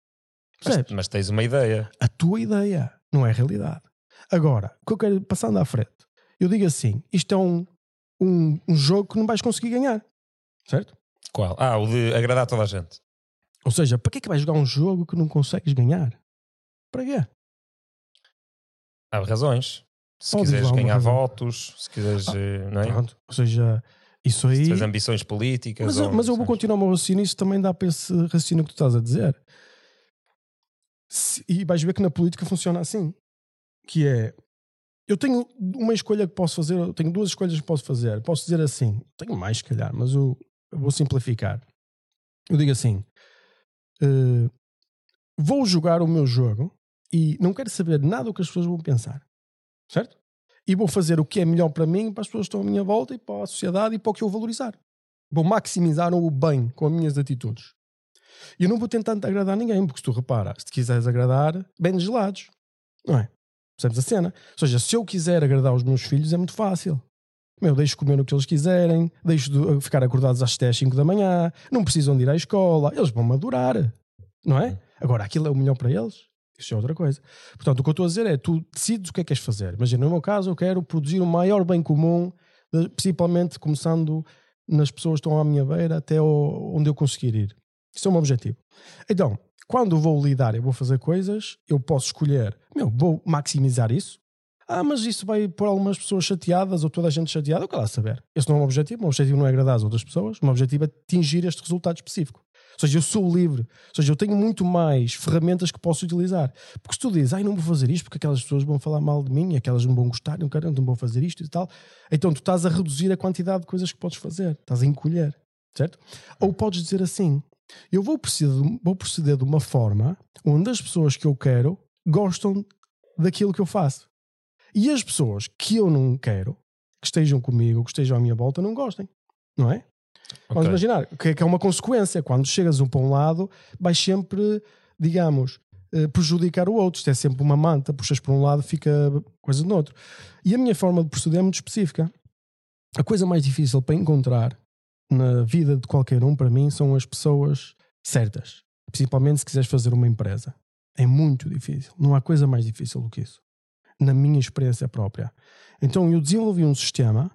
Mas, mas tens uma ideia. a tua ideia, não é a realidade. Agora, o que eu quero, passando à frente, eu digo assim: isto é um, um, um jogo que não vais conseguir ganhar, certo? Qual? Ah, o de agradar toda a gente. Ou seja, para que é que vais jogar um jogo que não consegues ganhar? Para quê? Há razões. Se quiseres ganhar razão. votos, se quiseres, eh, não é? Pronto. Ou seja, isso Se aí. tiveres ambições políticas. Mas eu, ou mas eu vou continuar o meu raciocínio, isso também dá para esse raciocínio que tu estás a dizer. Se- e vais ver que na política funciona assim: que é. Eu tenho uma escolha que posso fazer, eu tenho duas escolhas que posso fazer. Posso dizer assim, tenho mais, se calhar, mas eu vou simplificar. Eu digo assim: eh, vou jogar o meu jogo e não quero saber nada do que as pessoas vão pensar, certo? E vou fazer o que é melhor para mim, para as pessoas que estão à minha volta e para a sociedade e para o que eu valorizar. Vou maximizar o bem com as minhas atitudes. E eu não vou tentar agradar ninguém, porque se tu repara, se quiseres agradar, bem gelados, não é? Percebes a cena? Ou seja, se eu quiser agradar os meus filhos, é muito fácil. Meu, deixo comer o que eles quiserem, deixo de ficar acordados às 10, 5 da manhã, não precisam de ir à escola, eles vão madurar, não é? Agora, aquilo é o melhor para eles? Isso é outra coisa. Portanto, o que eu estou a dizer é, tu decides o que é que queres fazer. Imagina, no meu caso, eu quero produzir o maior bem comum, principalmente começando nas pessoas que estão à minha beira até onde eu conseguir ir. Isso é o meu objetivo. Então, quando eu vou lidar e vou fazer coisas, eu posso escolher, meu, vou maximizar isso. Ah, mas isso vai pôr algumas pessoas chateadas ou toda a gente chateada. Eu quero lá saber. Esse não é meu objetivo. O meu objetivo não é agradar as outras pessoas. O meu objetivo é atingir este resultado específico. Ou seja, eu sou livre. Ou seja, eu tenho muito mais ferramentas que posso utilizar. Porque se tu dizes, ai, não vou fazer isto porque aquelas pessoas vão falar mal de mim aquelas não vão gostar, não quero, não vou fazer isto e tal. Então tu estás a reduzir a quantidade de coisas que podes fazer. Estás a encolher. Certo? Ou podes dizer assim, eu vou proceder, vou proceder de uma forma onde as pessoas que eu quero gostam daquilo que eu faço. E as pessoas que eu não quero, que estejam comigo, que estejam à minha volta, não gostem. Não é? Vamos Ok. imaginar que é, que é uma consequência. Quando chegas um para um lado, vais sempre, digamos, eh, prejudicar o outro. Isto é sempre uma manta, puxas por um lado, fica coisa do outro. E a minha forma de proceder é muito específica. A coisa mais difícil para encontrar na vida de qualquer um, para mim, são as pessoas certas. Principalmente se quiseres fazer uma empresa. É muito difícil. Não há coisa mais difícil do que isso. Na minha experiência própria. Então eu desenvolvi um sistema.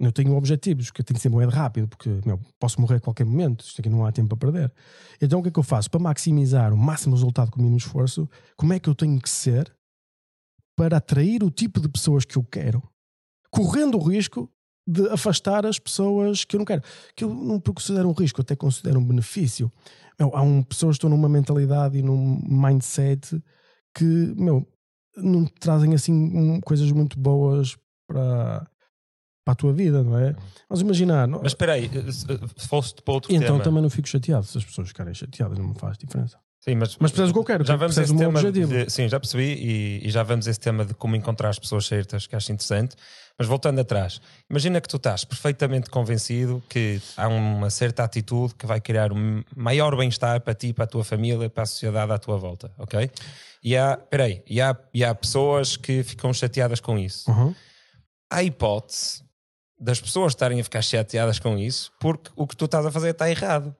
Eu tenho objetivos, que eu tenho que ser moeda rápido, porque meu, posso morrer a qualquer momento, isto aqui não há tempo a perder. Então o que é que eu faço? Para maximizar o máximo resultado com o mínimo esforço, como é que eu tenho que ser para atrair o tipo de pessoas que eu quero, correndo o risco de afastar as pessoas que eu não quero. Que eu não considero um risco, até considero um benefício. Meu, há um, pessoas que estão numa mentalidade e num mindset que, meu, não trazem assim coisas muito boas para, para a tua vida, não é? Mas imaginar. Mas espera aí, se fosse para outro então tema. também não fico chateado se as pessoas ficarem chateadas, não me faz diferença. Sim, mas, mas percebes o que eu quero? Já vamos esse o tema de, sim, já percebi e, e, já vamos esse tema de como encontrar as pessoas certas, que acho interessante. Mas voltando atrás, imagina que tu estás perfeitamente convencido que há uma certa atitude que vai criar um maior bem-estar para ti, para a tua família, para a sociedade à tua volta, ok? E há, peraí, e há, e há pessoas que ficam chateadas com isso. Uhum. Há hipótese das pessoas estarem a ficar chateadas com isso porque o que tu estás a fazer está errado.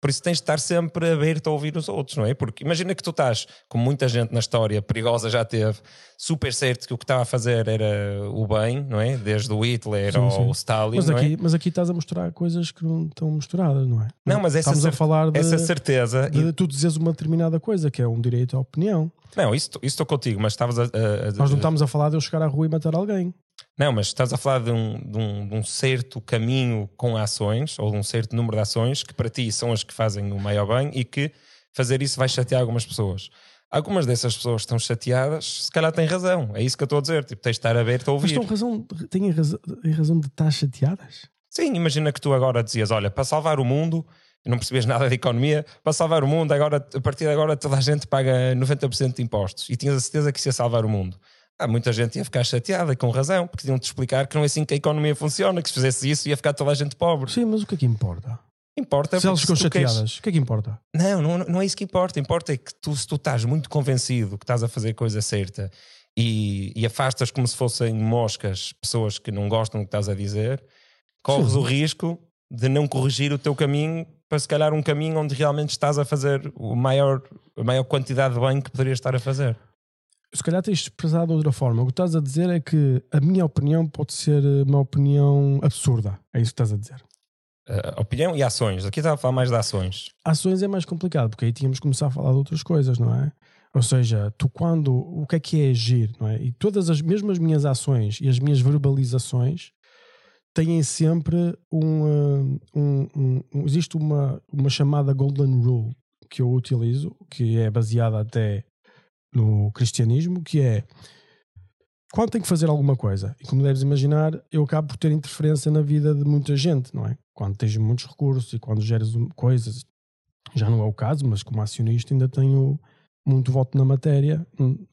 Por isso tens de estar sempre aberto a ouvir os outros, não é? Porque imagina que tu estás, como muita gente na história perigosa já teve, super certo que o que estava a fazer era o bem, não é? Desde o Hitler sim, ao sim. Stalin. Mas aqui, é? mas aqui estás a mostrar coisas que não estão misturadas, não é? Não, mas essa, Estamos a falar de, essa certeza. De, tu dizes uma determinada coisa, que é um direito à opinião. Não, isso, isso estou contigo, mas estavas a, a, a, Nós não estamos a falar de eu chegar à rua e matar alguém. Não, mas estás a falar de um, de, um, de um, certo caminho com ações, ou de um certo número de ações, que para ti são as que fazem o maior bem e que fazer isso vai chatear algumas pessoas. Algumas dessas pessoas que estão chateadas, se calhar têm razão. É isso que eu estou a dizer. Tipo, tens de estar aberto a ouvir. Mas razão, têm razão, têm razão de estar chateadas? Sim, imagina que tu agora dizias: olha, para salvar o mundo, não percebias nada de economia, para salvar o mundo, agora, a partir de agora toda a gente paga 90% de impostos. E tinhas a certeza que isso ia salvar o mundo há muita gente ia ficar chateada, com razão, porque tinham de explicar que não é assim que a economia funciona, que se fizesse isso ia ficar toda a gente pobre. Sim, mas o que é que importa? Importa se elas ficam chateadas, queres... o que é que importa? Não, não, não é isso que importa. Importa é que tu, se tu estás muito convencido que estás a fazer coisa certa e, e afastas como se fossem moscas pessoas que não gostam do que estás a dizer, corres Sim. o risco de não corrigir o teu caminho para se calhar um caminho onde realmente estás a fazer o maior, a maior quantidade de bem que poderias estar a fazer se calhar tens expressado de outra forma. O que estás a dizer é que a minha opinião pode ser uma opinião absurda. É isso que estás a dizer. Uh, opinião e ações. Aqui estava a falar mais de ações. Ações é mais complicado, porque aí tínhamos que começar a falar de outras coisas, não é? Ou seja, tu quando. O que é que é agir, não é? E todas as mesmas minhas ações e as minhas verbalizações têm sempre um, um, um, um. existe uma, uma chamada Golden Rule que eu utilizo, que é baseada até no cristianismo, que é quando tenho que fazer alguma coisa, e como deves imaginar, eu acabo por ter interferência na vida de muita gente, não é? Quando tens muitos recursos e quando geres coisas, já não é o caso, mas como acionista ainda tenho muito voto na matéria,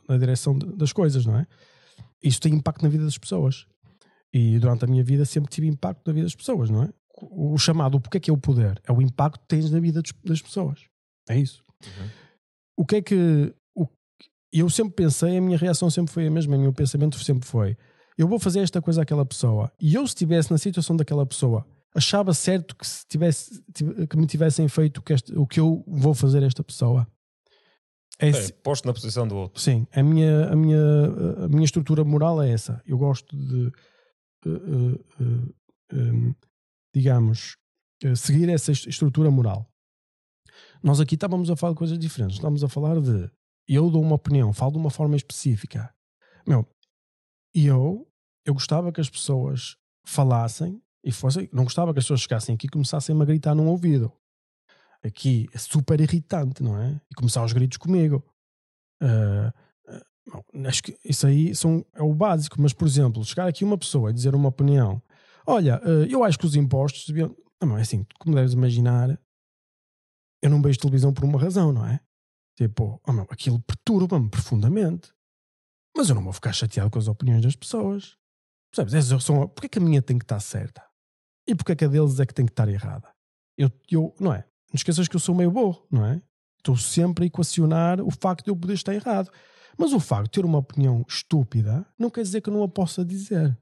na direção das coisas, não é? Isso tem impacto na vida das pessoas. E durante a minha vida sempre tive impacto na vida das pessoas, não é? O chamado, o porquê é que é o poder? É o impacto que tens na vida das pessoas. É isso. Uhum. O que é que e eu sempre pensei, a minha reação sempre foi a mesma, o meu pensamento sempre foi: eu vou fazer esta coisa àquela pessoa. E eu, se estivesse na situação daquela pessoa, achava certo que, se tivesse, que me tivessem feito que este, o que eu vou fazer a esta pessoa. É, posto na posição do outro. Sim, a minha, a, minha, a minha estrutura moral é essa. Eu gosto de, uh, uh, uh, um, digamos, seguir essa estrutura moral. Nós aqui estávamos a falar de coisas diferentes. Estávamos a falar de eu dou uma opinião, falo de uma forma específica. Meu, eu, eu gostava que as pessoas falassem e fossem, não gostava que as pessoas chegassem aqui e começassem a gritar num ouvido. Aqui é super irritante, não é? E começar os gritos comigo. Uh, uh, acho que isso aí são, é o básico, mas por exemplo, chegar aqui uma pessoa e dizer uma opinião: Olha, uh, eu acho que os impostos deviam. Não, é assim, como deves imaginar, eu não vejo televisão por uma razão, não é? Tipo, oh meu, aquilo perturba-me profundamente. Mas eu não vou ficar chateado com as opiniões das pessoas. Percebes? Essas são, porquê que a minha tem que estar certa? E porquê que a deles é que tem que estar errada? Eu, eu, não é? Não esqueças que eu sou meio burro, não é? Estou sempre a equacionar o facto de eu poder estar errado. Mas o facto de ter uma opinião estúpida não quer dizer que eu não a possa dizer.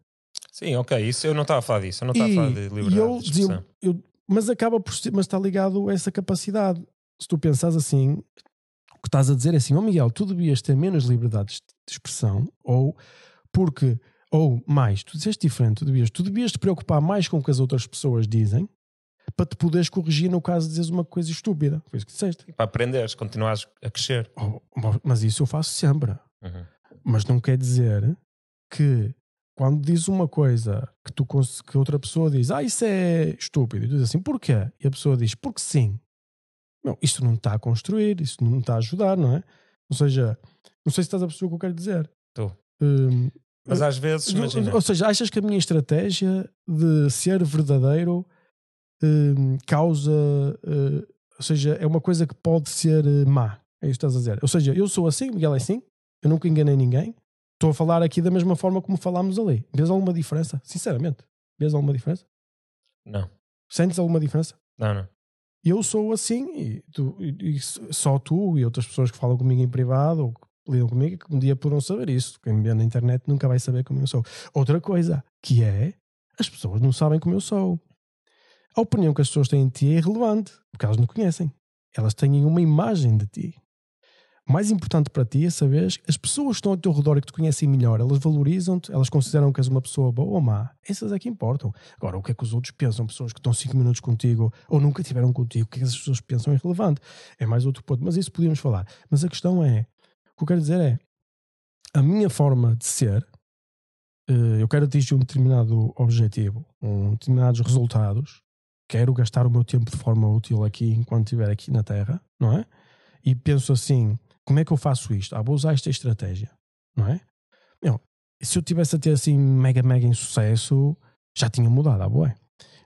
Sim, ok, isso eu não estava a falar disso, eu não estava a falar de liberdade eu de expressão. eu- mas acaba por ser- mas está ligado a essa capacidade. Se tu pensares assim, que estás a dizer é assim, ó Miguel, tu devias ter menos liberdades de expressão, ou porque, ou mais, tu disseste diferente, tu devias, tu devias te preocupar mais com o que as outras pessoas dizem para te poderes corrigir no caso de dizeres uma coisa estúpida. Foi isso que disseste. Para aprenderes, continuares a crescer. Oh, mas isso eu faço sempre. Uhum. Mas não quer dizer que quando diz uma coisa que, tu, que outra pessoa diz, ah, isso é estúpido, e tu dizes assim, porquê? E a pessoa diz, porque sim. Não, isto não está a construir, isto não está a ajudar, não é? Ou seja, não sei se estás a perceber o que eu quero dizer. Estou. Hum, Mas às vezes, imagina. ou seja, achas que a minha estratégia de ser verdadeiro hum, causa. eh, ou seja, é uma coisa que pode ser eh, má. É isso que estás a dizer. Ou seja, eu sou assim, Miguel é assim, eu nunca enganei ninguém. Estou a falar aqui da mesma forma como falámos ali. Vês alguma diferença? Sinceramente, vês alguma diferença? Não, Sentes alguma diferença? não, não. Eu sou assim e, tu- e- e só tu e outras pessoas que falam comigo em privado ou que lidam comigo que um dia poderão saber isso. Quem me vê na internet nunca vai saber como eu sou. Outra coisa que é as pessoas não sabem como eu sou. A opinião que as pessoas têm de ti é irrelevante porque elas não conhecem. Elas têm uma imagem de ti. Mais importante para ti é saber as pessoas que estão ao teu redor e que te conhecem melhor, elas valorizam-te, elas consideram que és uma pessoa boa ou má. Essas é que importam. Agora, o que é que os outros pensam? Pessoas que estão 5 minutos contigo ou nunca tiveram contigo, o que é que essas pessoas pensam é irrelevante. É mais outro ponto. Mas isso podíamos falar. Mas a questão é: o que eu quero dizer é a minha forma de ser. eh, Eu quero atingir um determinado objetivo, um determinados resultados. Quero gastar o meu tempo de forma útil aqui enquanto estiver aqui na Terra, não é? E penso assim: como é que eu faço isto? Ah, vou usar esta estratégia, não é? Meu, se eu tivesse a ter assim mega, mega em sucesso, já tinha mudado, ah, boé.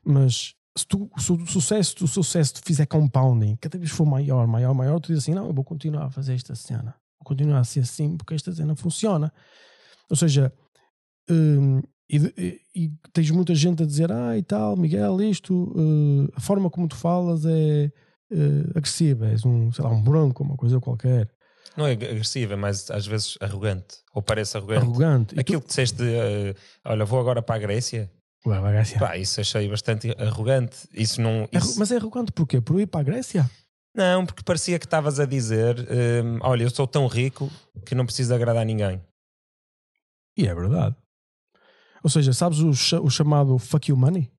Mas se, tu, se o sucesso, se o sucesso te fizer compounding, cada vez for maior, maior, maior, tu dizes assim: não, eu vou continuar a fazer esta cena, vou continuar a ser assim porque esta cena funciona. Ou seja, hum, e, e- e tens muita gente a dizer: ah, e tal, Miguel, isto, eh, a forma como tu falas é eh, agressiva, és um, sei lá, um bronco, uma coisa qualquer, Não é agressiva, é mais às vezes arrogante. Ou parece arrogante. arrogante. Aquilo que disseste eh, olha, vou agora para a Grécia. tu, Ué, vai, Grécia. Pá, isso achei bastante arrogante. Isso não. Isso- Mas é arrogante porquê? Por ir para a Grécia? Não, porque parecia que estavas a dizer: hum, olha, eu sou tão rico que não preciso agradar a ninguém. E é verdade. Ou seja, sabes o, cha- o chamado fuck you money?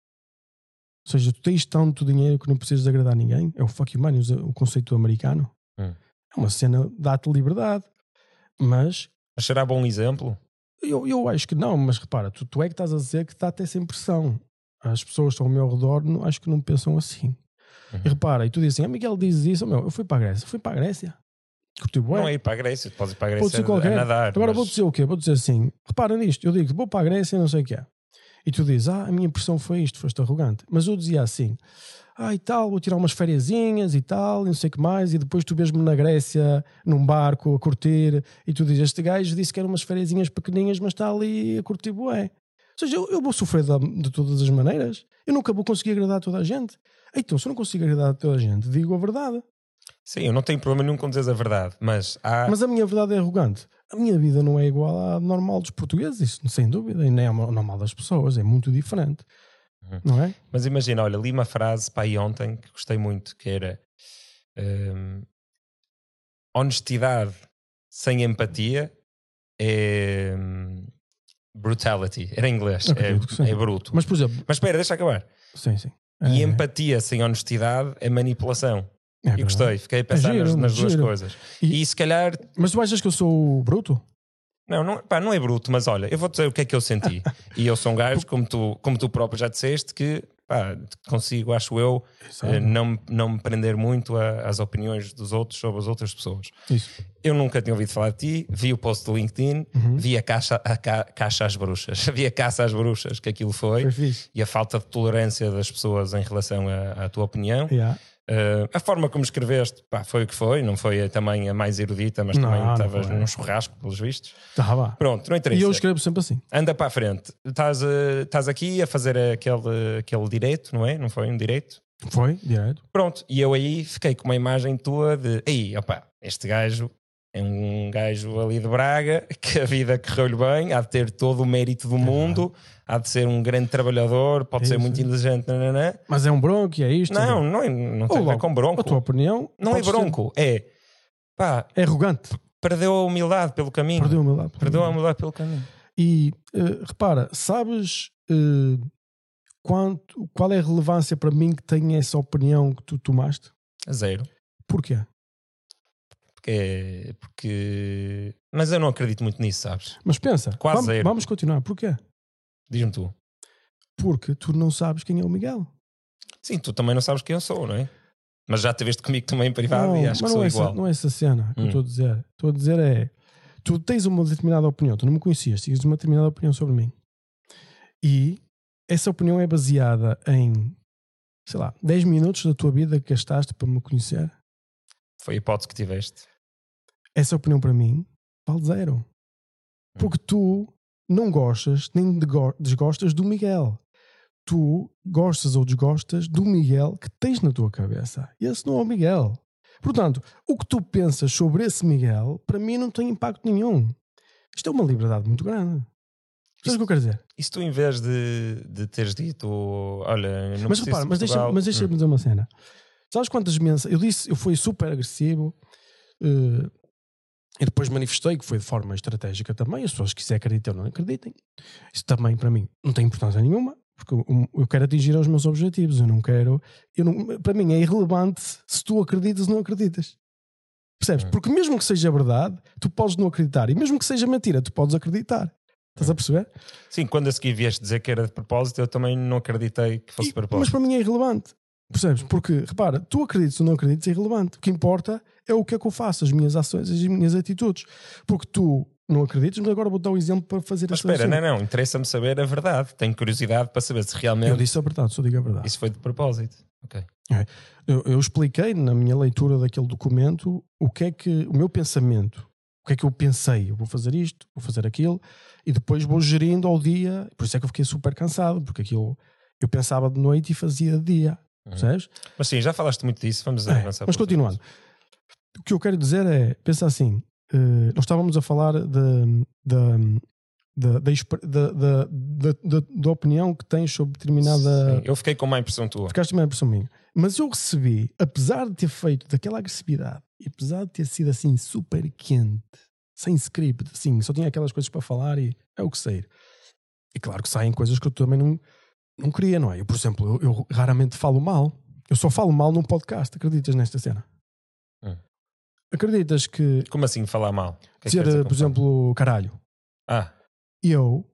Ou seja, tu tens tanto dinheiro que não precisas agradar a ninguém. É o fuck you money, o conceito americano. Hum. É uma cena, dá-te liberdade. Mas Mas será bom exemplo? eu, eu acho que não. Mas repara, tu, tu é que estás a dizer que está até sem pressão. As pessoas que estão ao meu redor não, acho que não pensam assim. Uhum. E repara, e tu dizes assim, ah, Miguel diz isso, meu, eu fui para a Grécia. Fui para a Grécia. Curti bué. Não é ir para a Grécia, tu podes ir para a Grécia a, qualquer. a nadar. Agora mas- vou dizer o quê? Vou dizer assim: repara nisto, eu digo, vou para a Grécia não sei o que é. E tu dizes, ah, a minha impressão foi isto, foste arrogante. Mas eu dizia assim, ah, e tal, vou tirar umas fériasinhas e tal, e não sei o que mais, e depois tu vês-me na Grécia, num barco, a curtir, e tu dizes, este gajo disse que eram umas fériasinhas pequeninhas, mas está ali a curtir bué. Ou seja, eu, eu vou sofrer de, de todas as maneiras. Eu nunca vou conseguir agradar a toda a gente. Então, se eu não consigo agradar a toda a gente, digo a verdade. Sim, eu não tenho problema nenhum com dizeres a verdade, mas há. Mas a minha verdade é arrogante. A minha vida não é igual à normal dos portugueses, isso sem dúvida, e nem é o normal das pessoas, é muito diferente. Uhum. Não é? Mas imagina, olha, li uma frase para aí ontem que gostei muito, que era hum, honestidade sem empatia é hum, brutality. Era em inglês, é, Acredito é bruto. Mas, Mas, por exemplo, espera, deixa acabar. sim, sim. E É- empatia sem honestidade é manipulação. é e gostei, fiquei a pensar giro, nas, nas duas coisas. E- E, se calhar, Mas tu achas que eu sou bruto? Não, não, pá, não é bruto, mas olha, eu vou dizer o que é que eu senti. e eu sou um gajo, como tu, como tu próprio já disseste, que pá, consigo, acho eu, Exato. eh, não, não me prender muito a- às opiniões dos outros sobre as outras pessoas. Isso. Eu nunca tinha ouvido falar de ti, vi o post do LinkedIn, Uhum. vi a caixa, a ca- caixa às bruxas, vi a caça às bruxas que aquilo foi. Foi. E a falta de tolerância das pessoas em relação à, à tua opinião. Yeah. Uh, a forma como escreveste pá, foi o que foi, não foi também a mais erudita, mas Não, também estavas num churrasco, pelos vistos. Tá, vá. Pronto, não interessa. E eu escrevo sempre assim. Anda para a frente. Estás, uh, estás aqui a fazer aquele, aquele direito, não é? Não foi um direito? Foi, direto. Pronto, e eu aí fiquei com uma imagem tua de, aí, opa, este gajo é um gajo ali de Braga que a vida correu-lhe bem, há de ter todo o mérito do mundo, há de ser um grande trabalhador, pode É ser isso, muito é. inteligente, nananã. Mas é um bronco, é isto. Não, não, é- não tem a Ou ver logo, com bronco. A tua opinião Não é bronco, é pá, É arrogante. perdeu a humildade pelo caminho. Perdeu meu lado. Perdeu a humildade pelo caminho. E eh, repara, sabes eh, quanto, qual é a relevância para mim que tem essa opinião que tu tomaste? A zero. Porquê? Porque, porque. Mas eu não acredito muito nisso, sabes? Mas pensa, Quase vamos, zero. vamos continuar. Porquê? Diz-me tu. Porque tu não sabes quem é o Miguel. Sim, tu também não sabes quem eu sou, não é? Mas já te viste comigo também em privado não, e acho que sou é, igual. essa, não é essa cena que eu Hum. estou a dizer. Estou a dizer é tu tens uma determinada opinião, tu não me conhecias, tinhas uma determinada opinião sobre mim. E essa opinião é baseada em, sei lá, 10 minutos da tua vida que gastaste para me conhecer. Foi a hipótese que tiveste. Essa opinião para mim vale zero. Porque tu não gostas nem desgostas do Miguel. Tu gostas ou desgostas do Miguel que tens na tua cabeça. Esse não é o Miguel. Portanto, o que tu pensas sobre esse Miguel, para mim não tem impacto nenhum. Isto é uma liberdade muito grande. Sabes o que eu quero dizer? E se tu, em vez de, de teres dito, olha, não mas repara, de mas deixa-me Portugal", mas deixa hum, dizer uma cena. Sabes quantas mensagens. Eu disse, eu fui super agressivo eh, e depois manifestei que foi de forma estratégica também. As pessoas que quiserem acreditar ou não acreditem. Isso também, para mim, não tem importância nenhuma, porque eu, eu quero atingir os meus objetivos. Eu não quero. Eu não, para mim é irrelevante se tu acreditas ou não acreditas. Percebes? Hum. Porque mesmo que seja verdade, tu podes não acreditar. E mesmo que seja mentira, tu podes acreditar. Estás a perceber? Sim, quando a seguir vieste dizer que era de propósito, eu também não acreditei que fosse E- de propósito. Mas para mim é irrelevante. Percebes? Porque, repara, tu acreditas ou não acreditas é irrelevante. O que importa é o que é que eu faço, as minhas ações, as minhas atitudes. Porque tu não acreditas, mas agora vou dar um exemplo para fazer Mas essa espera, ação. não, não, interessa-me saber a verdade. Tenho curiosidade para saber se Eu realmente disse a verdade, só digo a verdade. isso foi de propósito. Ok. Eu, eu expliquei na minha leitura daquele documento o que é que o meu pensamento, o que é que eu pensei. Eu vou fazer isto, vou fazer aquilo, e depois vou gerindo ao dia. Por isso é que eu fiquei super cansado, porque aquilo eu pensava de noite e fazia de dia. Uhum. Percebes? Mas sim, já falaste muito disso, vamos É, avançar. mas continuando. O que eu quero dizer é, pensa assim, eh, nós estávamos a falar da, da, da, da, opinião que tens sobre determinada. Sim, eu fiquei com uma impressão tua. Ficaste uma impressão minha. Mas eu recebi, apesar de ter feito daquela agressividade, e apesar de ter sido assim super quente, sem script, assim, só tinha aquelas coisas para falar e é o que sair. E claro que saem coisas que eu também não, não queria, não é? Eu, por exemplo, eu, eu raramente falo mal. Eu só falo mal num podcast, acreditas nesta cena? Hum. Acreditas que Como assim falar mal? É que dizer, por exemplo, caralho? Ah, eu,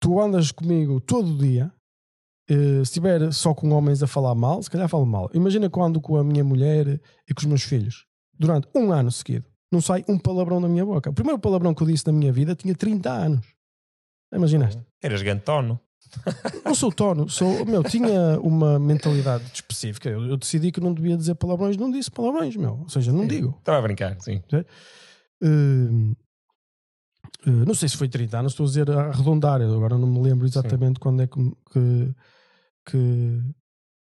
tu andas comigo todo dia, eh, se estiver só com homens a falar mal, se calhar falo mal. Imagina quando com a minha mulher e com os meus filhos, durante um ano seguido, não sai um palavrão da minha boca. O primeiro palavrão que eu disse na minha vida tinha 30 anos. Imaginaste? eras gantono. Não sou tono, sou, meu, tinha uma mentalidade específica. Eu, eu decidi que não devia dizer palavrões, não disse palavrões, meu. Ou seja, não Sim. digo. Estava a brincar, sim. Uh, uh, não sei se foi 30 anos, estou a dizer a arredondar, agora não me lembro exatamente quando é que, que, que,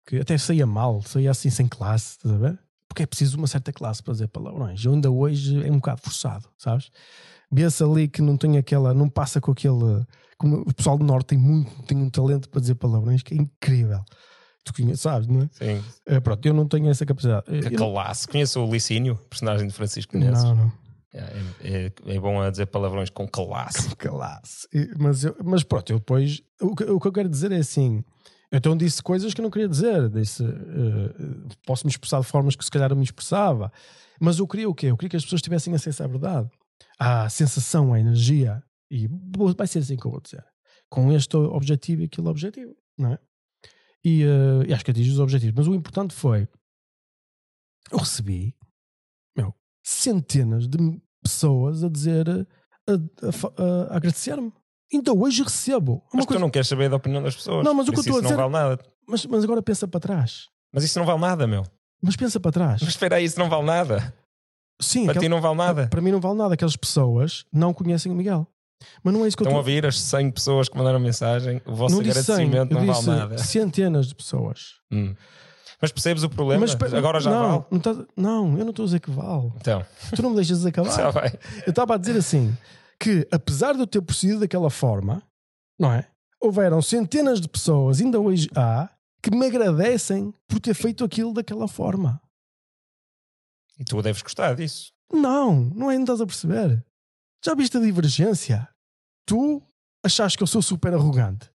que até saía mal, saía assim sem classe, estás a ver? Porque é preciso uma certa classe para dizer palavrões. Eu ainda hoje é um bocado forçado, sabes? Vê-se ali que não tem aquela, não passa com aquele. Como o pessoal do Norte tem muito, tem um talento para dizer palavrões que é incrível. Tu conheces, sabes, não é? Sim. Eh, pronto, eu não tenho essa capacidade. Eu não- classe. Conheço o Licínio, personagem de Francisco Menezes. não, não. É, é- é bom a dizer palavrões com classe. Classe. E- Mas, eu- mas pronto, eu depois. O que, o que eu quero dizer é assim. Então disse coisas que eu não queria dizer. Disse, eh, posso me expressar de formas que se calhar eu me expressava. Mas eu queria o quê? Eu queria que as pessoas tivessem acesso à verdade, à sensação, à energia. E vai ser assim que eu vou dizer. Com este objetivo e aquele objetivo, não é? E, eh, e acho que atingi os objetivos. Mas o importante foi. Eu recebi, meu, centenas de pessoas a dizer. a, a a- agradecer-me. Ainda hoje recebo. Uma Mas tu coisa- não queres saber da opinião das pessoas. Não, mas o que eu estou a isso não dizer- vale nada. mas, mas agora pensa para trás. Mas isso não vale nada, meu. Mas pensa para trás. Mas espera aí, isso não vale nada. Sim, Para aquela- ti não vale nada. para mim não vale nada. Aquelas pessoas não conhecem o Miguel. Mas não é isso que Estão a eu estou ouvir as 100 pessoas que mandaram mensagem. O vosso Não 100, agradecimento eu não disse vale nada. centenas de pessoas. Hum. Mas percebes o problema? espe- Agora já não, vale. Não, estás- não, eu não estou a dizer que vale. Então, Tu não me deixas acabar. Eu estava a dizer assim: que apesar de eu ter procedido daquela forma, não é? Houveram centenas de pessoas, ainda hoje há, que me agradecem por ter feito aquilo daquela forma. E tu deves gostar disso. Não, não é, não estás a perceber. Já viste a divergência? Tu achaste que eu sou super arrogante.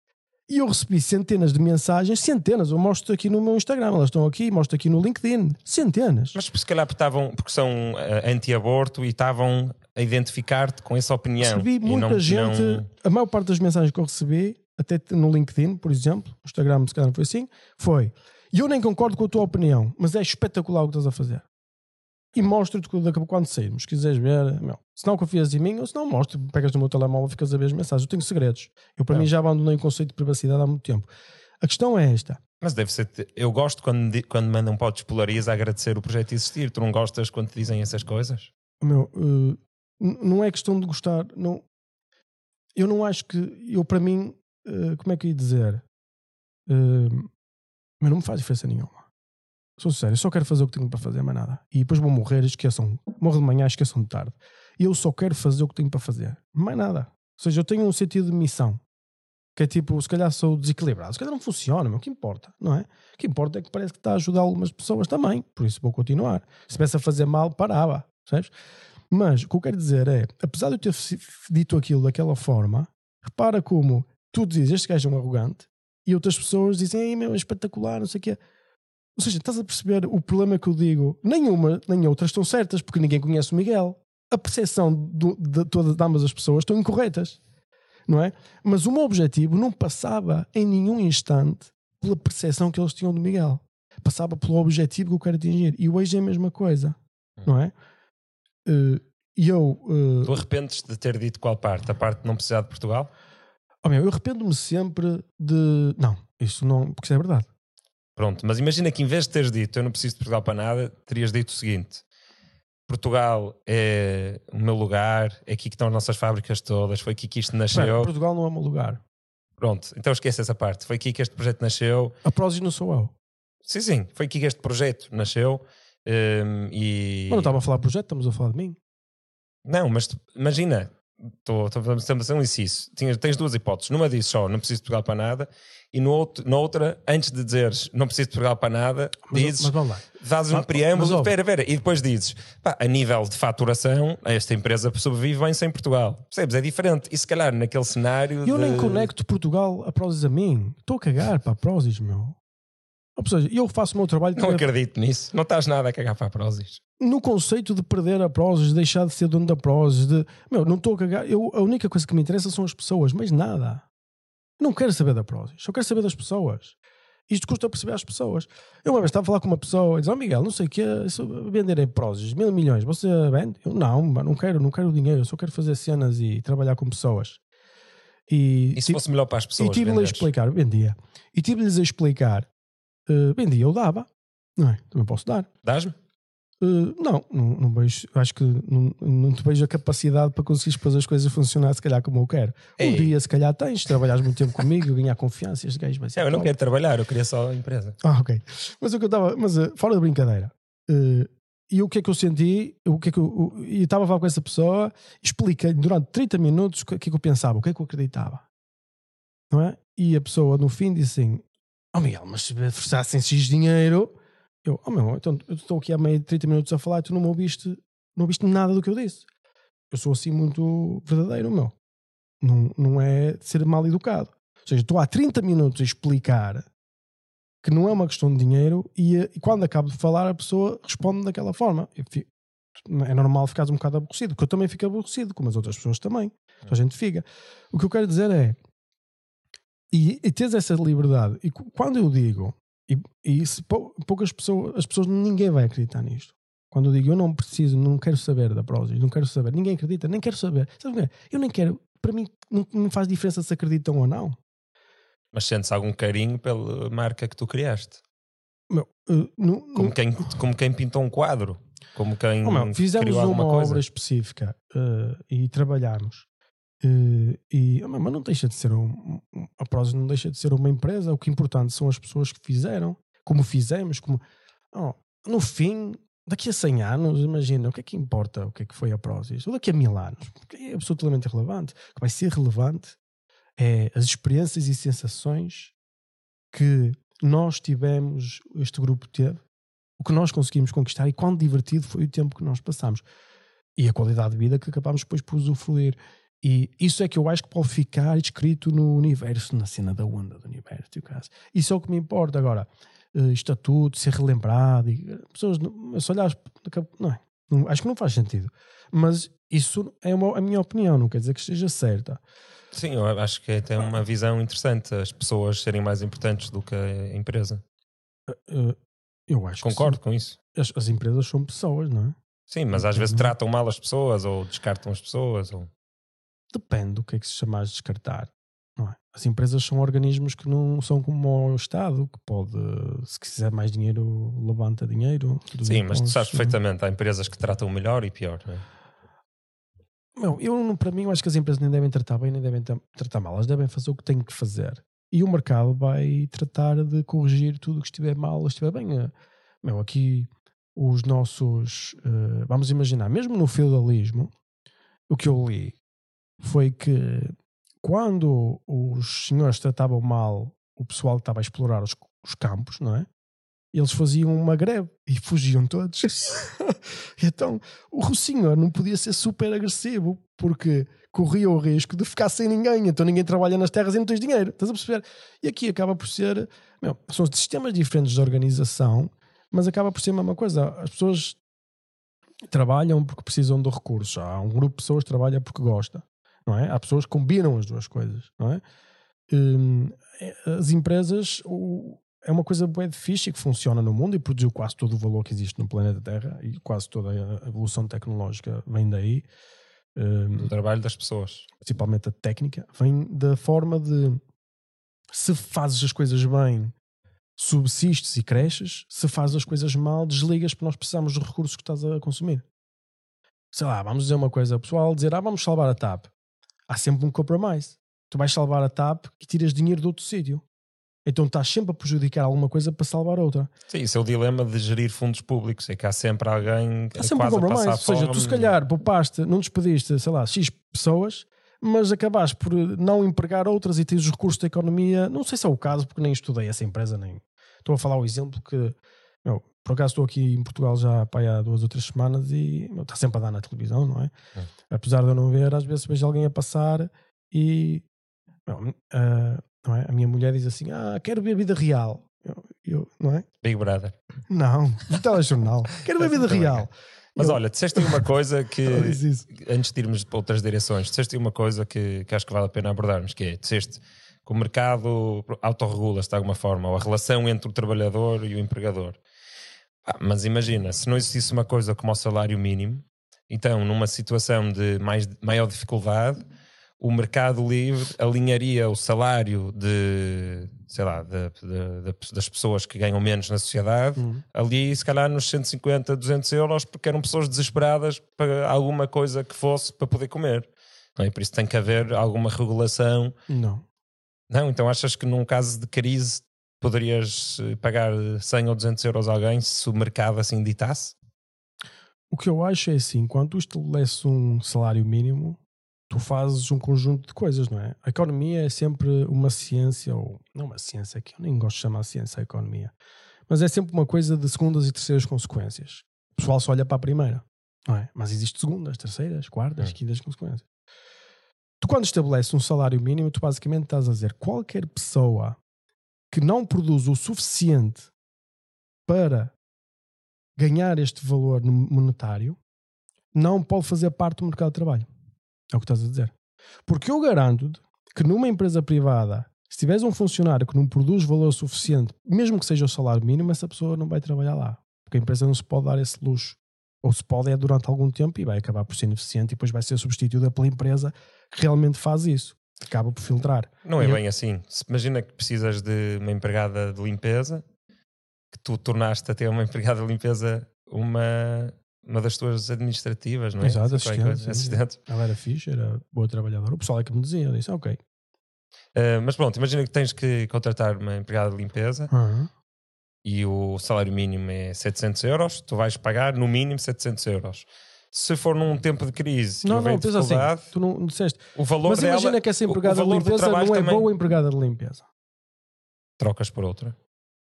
E eu recebi centenas de mensagens, centenas. Eu mostro aqui no meu Instagram, elas estão aqui, mostro aqui no LinkedIn. Centenas. Mas se calhar porque, estavam, porque são eh, anti-aborto e estavam a identificar-te com essa opinião. Recebi muita não- gente. não- A maior parte das mensagens que eu recebi, até no LinkedIn, por exemplo, no Instagram, se calhar não foi assim, foi. E eu nem concordo com a tua opinião, mas é espetacular o que estás a fazer. E mostro-te quando sairmos. Se quiseres ver, meu, se não confias em mim, ou se não mostro, pegas no meu telemóvel e ficas a ver as mensagens. Eu tenho segredos. Eu, para Não. mim, já abandonei o conceito de privacidade há muito tempo. A questão é esta. Mas deve ser. Eu gosto quando, quando mandam para o Despolariza a agradecer o projeto existir. Tu não gostas quando te dizem essas coisas? Meu, eh, n- não é questão de gostar. Não, eu não acho que. Eu, para mim, eh, como é que eu ia dizer? Eh, mas não me faz diferença nenhuma. Sou sério, só quero fazer o que tenho para fazer, mais nada. E depois vou morrer, esqueçam. Morro de manhã, esqueçam de tarde. Eu só quero fazer o que tenho para fazer, mais nada. Ou seja, eu tenho um sentido de missão. Que é tipo, se calhar sou desequilibrado, se calhar não funciona, mas o que importa, não é? O que importa é que parece que está a ajudar algumas pessoas também, por isso vou continuar. Se tivesse a fazer mal, parava, sabes? Mas o que eu quero dizer é, apesar de eu ter dito aquilo daquela forma, repara como tu dizes este gajo é um arrogante e outras pessoas dizem, ei meu, é espetacular, não sei o quê. Ou seja, estás a perceber o problema que eu digo? Nenhuma, nem outras estão certas, porque ninguém conhece o Miguel. A percepção do- de todas de ambas as pessoas estão incorretas, não é? Mas o meu objetivo não passava em nenhum instante pela percepção que eles tinham do Miguel. Passava pelo objetivo que eu quero atingir. E hoje é a mesma coisa, não é? Eh, E eu. eh, Tu arrependes de ter dito qual parte? A parte de não precisar de Portugal? oh, meu, eu arrependo-me sempre de. Não, isso não. Porque isso é verdade. Pronto, mas imagina que em vez de teres dito eu não preciso de Portugal para nada, terias dito o seguinte: Portugal é o meu lugar, é aqui que estão as nossas fábricas todas, foi aqui que isto nasceu. Espera, Portugal não é o meu lugar. Pronto, então esquece essa parte. Foi aqui que este projeto nasceu. A Prozis não sou eu. Sim, sim, foi aqui que este projeto nasceu. hum, e... Mas não estava a falar de projeto, estamos a falar de mim. Não, mas imagina, estamos a fazer um inciso. Tinhas, tens duas hipóteses. Numa dizes só, não preciso de Portugal para nada, e no outro, na outra, antes de dizeres não preciso de Portugal para nada, Mas, dizes, mas fazes um mas- preâmbulo, mas, espera, espera, e depois dizes, pá, a nível de faturação, esta empresa sobrevive bem sem Portugal. Percebes? É diferente. E se calhar naquele cenário. Eu nem de- conecto Portugal a Prozis a mim. Estou a cagar para a Prozis, meu. Ou seja, eu faço o meu trabalho Não acredito nisso. Não estás nada a cagar para a Prozis. no conceito de perder a Prozis, de deixar de ser dono da Prozis, de meu, não estou a cagar. Eu, a única coisa que me interessa são as pessoas, mais nada. Não quero saber da Prozis, só quero saber das pessoas. Isto custa perceber às pessoas. Eu uma vez estava a falar com uma pessoa e diz: Oh Miguel, não sei o que é vender em Prozis, mil milhões, você vende? Eu não, não quero, não quero dinheiro, eu só quero fazer cenas e trabalhar com pessoas. E, E se fosse melhor para as pessoas? e tive-lhe a explicar, vendia. E tive-lhes a explicar, eh, vendia, eu dava, não é? Também posso dar. Dás-me? Uh, não, não, não vejo, acho que não, não te vejo a capacidade para conseguires fazer as coisas funcionar se calhar como eu quero. Um Ei. dia se calhar tens, se trabalhares muito tempo comigo, ganhar confiança, este gajo vai ser. Não, eu não quero trabalhar, eu queria só a empresa. Ah, ok. Mas o que eu estava, mas uh, fora da brincadeira, uh, e o que é que eu senti, o que é que eu, e estava a falar com essa pessoa, expliquei durante 30 minutos o que, o que é que eu pensava, o que é que eu acreditava, não é? E a pessoa no fim disse assim: Oh Miguel, mas se forçassem X dinheiro, eu, oh meu, então eu estou aqui há meio de 30 minutos a falar e tu não me ouviste, não ouviste nada do que eu disse. Eu sou assim muito verdadeiro, meu. Não, não é de ser mal educado. Ou seja, estou há 30 minutos a explicar que não é uma questão de dinheiro e, eh, e quando acabo de falar a pessoa responde daquela forma. Eu fi- é normal ficares um bocado aborrecido, porque eu também fico aborrecido, como as outras pessoas também. A gente fica. O que eu quero dizer é e, e essa liberdade. E quando eu digo, e, e isso, poucas pessoas, as pessoas, ninguém vai acreditar nisto. Quando eu digo, eu não preciso, não quero saber da Prozis, não quero saber, ninguém acredita, nem quero saber. Sabe o quê? Eu nem quero, para mim, não, não faz diferença se acreditam ou não. Mas sentes algum carinho pela marca que tu criaste? Meu, eh, não- Como não- quem, como quem pintou um quadro? Como quem Oh, meu, fizemos uma coisa? obra específica eh, e trabalhámos. Eh, e, oh, mas não deixa de ser um- a Prozis não deixa de ser uma empresa. O que é importante são as pessoas que fizeram. como fizemos, como oh, no fim, daqui a 100 anos, imagina, o que é que importa o que é que foi a Prozis? Ou daqui a mil anos, porque é absolutamente relevante. O que vai ser relevante é as experiências e sensações que nós tivemos, este grupo teve, o que nós conseguimos conquistar e quão divertido foi o tempo que nós passamos. E a qualidade de vida que acabámos depois por usufruir. E isso é que eu acho que pode ficar escrito no universo, na cena da onda do universo. Isso é o que me importa. Agora, uh, estatuto, ser relembrado, e, eh, pessoas, se olhares, não é, não, acho que não faz sentido. Mas isso é uma, a minha opinião, não quer dizer que esteja certa. Sim, eu acho que tem uma visão interessante as pessoas serem mais importantes do que a empresa. Uh, eu acho Concordo com isso. As, as, empresas são pessoas, não é? Sim, mas às vezes tratam mal as pessoas ou descartam as pessoas. Ou... Depende do que é que se chama de descartar. É? As empresas são organismos que não são como o Estado, que pode, se quiser mais dinheiro, levanta dinheiro. Sim, mas tu sabes perfeitamente, há empresas que tratam melhor e pior. Não é? Eu, para mim, eu acho que as empresas nem devem tratar bem, nem devem tratar mal. Elas devem fazer o que têm que fazer. E o mercado vai tratar de corrigir tudo o que estiver mal, estiver bem. Eh, meu, aqui os nossos. Uh, vamos imaginar, mesmo no feudalismo, o que eu li foi que quando os senhores tratavam mal o pessoal que estava a explorar os, os campos, não é? Eles faziam uma greve e fugiam todos. então o senhor não podia ser super agressivo porque corria o risco de ficar sem ninguém. Então ninguém trabalha nas terras e não tens dinheiro. Estás a perceber? E aqui acaba por ser. Meu, são sistemas diferentes de organização, mas acaba por ser a mesma coisa. As pessoas trabalham porque precisam de recursos. Há um grupo de pessoas que trabalha porque gosta não é? Há pessoas que combinam as duas coisas, não é? Hum, é as empresas o, é uma coisa bem fixe que funciona no mundo e produziu quase todo o valor que existe no planeta Terra e quase toda a evolução tecnológica vem daí. Um, do trabalho das pessoas. Principalmente a técnica, vem da forma de se fazes as coisas bem, subsistes e cresces, se fazes as coisas mal, desligas porque nós precisamos dos recursos que estás a consumir. Sei lá, vamos dizer uma coisa, pessoal, dizer, ah, vamos salvar a TAP há sempre um compromise. Tu vais salvar a TAP e tiras dinheiro de outro sítio. Então estás sempre a prejudicar alguma coisa para salvar outra. Sim, isso é o dilema de gerir fundos públicos. É que há sempre alguém há sempre quase um compromise. Ou seja, tu se calhar poupaste, não despediste, sei lá, X pessoas, mas acabaste por não empregar outras e tens os recursos da economia. Não sei se é o caso, porque nem estudei essa empresa, nem estou a falar o exemplo que meu, por acaso estou aqui em Portugal já há duas ou três semanas e meu, está sempre a dar na televisão, não é? é? Apesar de eu não ver, às vezes vejo alguém a passar e meu, uh, não é? a minha mulher diz assim: Ah, quero ver vida real. Eu, eu, não é? Big Brother. Não, do telejornal. quero ver vida real. Mas eu... olha, disseste uma coisa que, antes de irmos para outras direções, disseste uma coisa que, que acho que vale a pena abordarmos, que é, disseste que o mercado autorregula-se de alguma forma, ou a relação entre o trabalhador e o empregador. Ah, mas imagina, se não existisse uma coisa como o salário mínimo, então numa situação de mais, maior dificuldade, o mercado livre alinharia o salário de, sei lá, de, de, de, das pessoas que ganham menos na sociedade, uhum. ali se calhar nos 150, 200 euros, porque eram pessoas desesperadas para alguma coisa que fosse para poder comer. Não é? Por isso tem que haver alguma regulação. Não. Não, então achas que num caso de crise poderias eh, pagar 100 ou 200 euros a alguém se o mercado assim ditasse? O que eu acho é assim, quando tu estabeleces um salário mínimo, tu fazes um conjunto de coisas, não é? A economia é sempre uma ciência, ou não uma ciência, que eu nem gosto de chamar ciência a economia, mas é sempre uma coisa de segundas e terceiras consequências. O pessoal só olha para a primeira, não é? Mas existe segundas, terceiras, quartas, hum. quintas consequências. Tu, quando estabeleces um salário mínimo, tu basicamente estás a dizer qualquer pessoa que não produz o suficiente para ganhar este valor monetário não pode fazer parte do mercado de trabalho. É o que estás a dizer. Porque eu garanto-te que numa empresa privada, se tiveres um funcionário que não produz valor suficiente, mesmo que seja o salário mínimo, essa pessoa não vai trabalhar lá. Porque a empresa não se pode dar esse luxo. Ou se pode é durante algum tempo e vai acabar por ser ineficiente e depois vai ser substituída pela empresa que realmente faz isso acaba por filtrar. Não é e bem eu... assim. Se imagina que precisas de uma empregada de limpeza, que tu tornaste até uma empregada de limpeza uma, uma das tuas administrativas, não é? Exato, assistente, assistente. Ela era fixe, era boa trabalhadora. O pessoal é que me dizia, eu disse, ok. Uh, mas pronto, imagina que tens que contratar uma empregada de limpeza. Uhum. e o salário mínimo é 700 euros, tu vais pagar no mínimo 700 euros. Se for num tempo de crise, Não, não, pensa assim. Tu não disseste. o valor Mas imagina dela, que essa empregada de limpeza não é também boa empregada de limpeza. trocas por outra.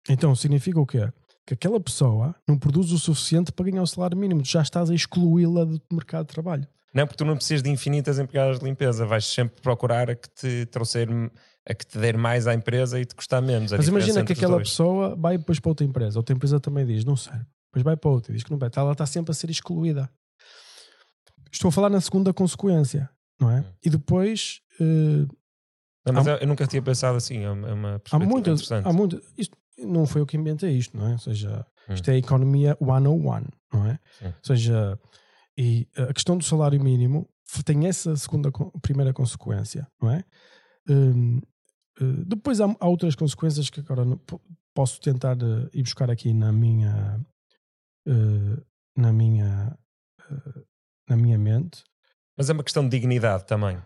Então significa o quê? Que aquela pessoa não produz o suficiente para ganhar o salário mínimo. Tu já estás a excluí-la do mercado de trabalho. Não, porque tu não precisas de infinitas empregadas de limpeza, vais sempre procurar a que te trouxer, a que te der mais à empresa e te custar menos. Mas imagina que aquela pessoa vai depois para outra empresa. Outra empresa também diz, não serve. Depois vai para outra e diz que não vai. Ela está sempre a ser excluída. Estou a falar na segunda consequência, não é? Hum. E depois Não, mas há- eu, nunca tinha pensado assim, é uma, é há muitas. interessante. Há muitas isto, não foi eu que inventei isto, não é? Ou seja, Hum. isto é a economia 101, não é? Sim. Ou seja, e a questão do salário mínimo tem essa segunda, primeira consequência, não é? Hum, eh, depois há, há outras consequências que agora não- posso tentar eh, ir buscar aqui na minha eh, na minha na minha mente. Mas é uma questão de dignidade também.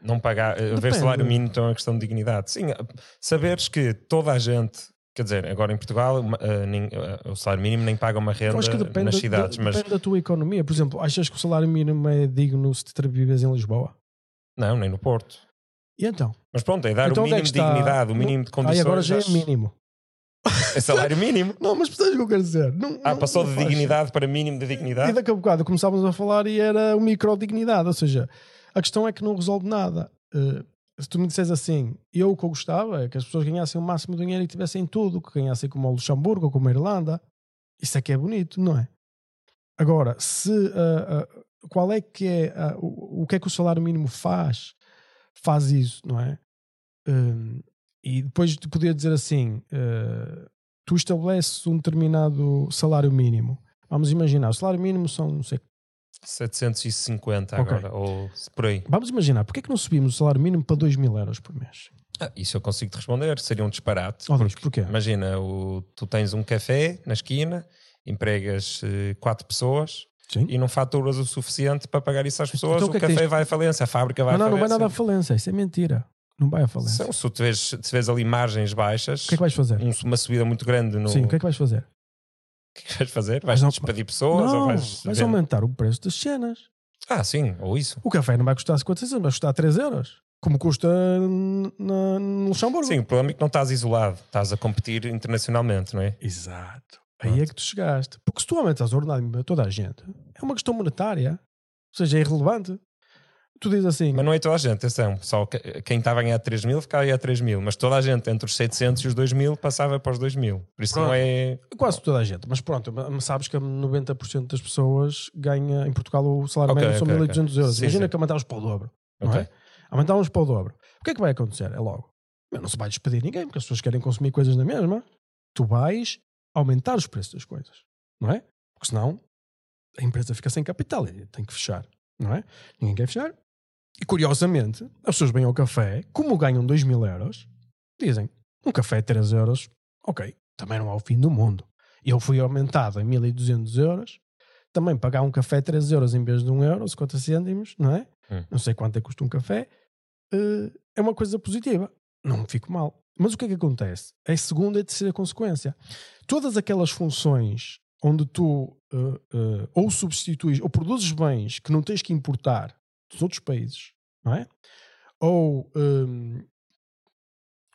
Não pagar, eh, Depende. salário mínimo então é uma questão de dignidade. Sim, eh, saberes que toda a gente, quer dizer, agora em Portugal uma- eh, nem- eh, o salário mínimo nem paga uma renda depende, nas da- cidades, mas depende da tua economia. Por exemplo, achas que o salário mínimo é digno se te vives em Lisboa? não, nem no Porto. E então? Mas pronto, é dar Então o é mínimo de dignidade, o mínimo de Aí condições. agora já é mínimo. É salário mínimo. Não, mas percebes o que eu quero dizer? Não, Ah, não- passou não de dignidade para mínimo de E dignidade. daqui a bocado começávamos a falar e era o micro-dignidade. Ou seja, a questão é que não resolve nada. Eh, se tu me disseres assim, eu o que eu gostava é que as pessoas ganhassem o máximo de dinheiro e tivessem tudo, que ganhassem como o Luxemburgo ou como a Irlanda. Isso é que é bonito, não é? Agora, se ah, ah, qual é que é o, o que é que o salário mínimo faz? Faz isso, não é? E depois de poder dizer assim, tu estabeleces um determinado salário mínimo. Vamos imaginar, o salário mínimo são, não sei, 750 Ok. agora, ou por aí. vamos imaginar, porque é que não subimos o salário mínimo para 2 mil euros por mês? Ah, isso eu consigo te responder, seria um disparate. Oh, Deus, porquê? Imagina, o- tu tens um café na esquina, empregas eh, quatro pessoas Sim. e não faturas o suficiente para pagar isso às pessoas, Então o o que é que café tens- vai à falência, a fábrica vai Não, não, à não vai falência. nada à falência, isso é mentira. Não vai à falência. São- se tu vês, se vês ali margens baixas, O que é que vais fazer? um- uma subida muito grande no. Sim, o que é que vais fazer? O que é que vais fazer? Vais não- despedir pessoas não, ou vais. vais aumentar o preço das cenas. Ah, sim, ou isso. O café não vai custar 50 centavos, vai custar 3 euros. Como custa na, no Luxemburgo. Sim, o problema é que não estás isolado, estás a competir internacionalmente, não é? Exato. Aí é que tu chegaste. Porque se tu aumentas o ordenado mínimo a toda a gente, é uma questão monetária. Ou seja, é irrelevante. Tu dizes assim, Mas não é toda a gente, atenção. Só que- quem estava a ganhar 3 mil ficava a 3 mil, mas toda a gente entre os 700 e os 2 mil passava para os 2 mil. Por isso não Pronto. é. quase toda a gente. Mas pronto, sabes que 90% das pessoas ganha em Portugal o salário Ok, médio são ok, 1.200 euros. Sim, Imagina sim. que aumentávamos para o dobro. Não Ok. é? Aumentávamos para o dobro. O que é que vai acontecer? É logo. Não se vai despedir ninguém, porque as pessoas querem consumir coisas na mesma. Tu vais aumentar os preços das coisas. Não é? Porque senão a empresa fica sem capital e tem que fechar. Não é? Ninguém quer fechar. E curiosamente, as pessoas vêm ao café, como ganham 2 mil euros, dizem: um café é 3 euros, ok, também não é o fim do mundo. Eu fui aumentado em 1200 euros, também pagar um café 3 euros em vez de 1 euro, 50 cêntimos, não é? Hum. Não sei quanto é que custa um café, eh, é uma coisa positiva. Não me fico mal. Mas o que é que acontece? É a segunda e a terceira consequência. Todas aquelas funções onde tu eh, eh, ou substituis ou produzes bens que não tens que importar dos outros países, não é? Ou, hum,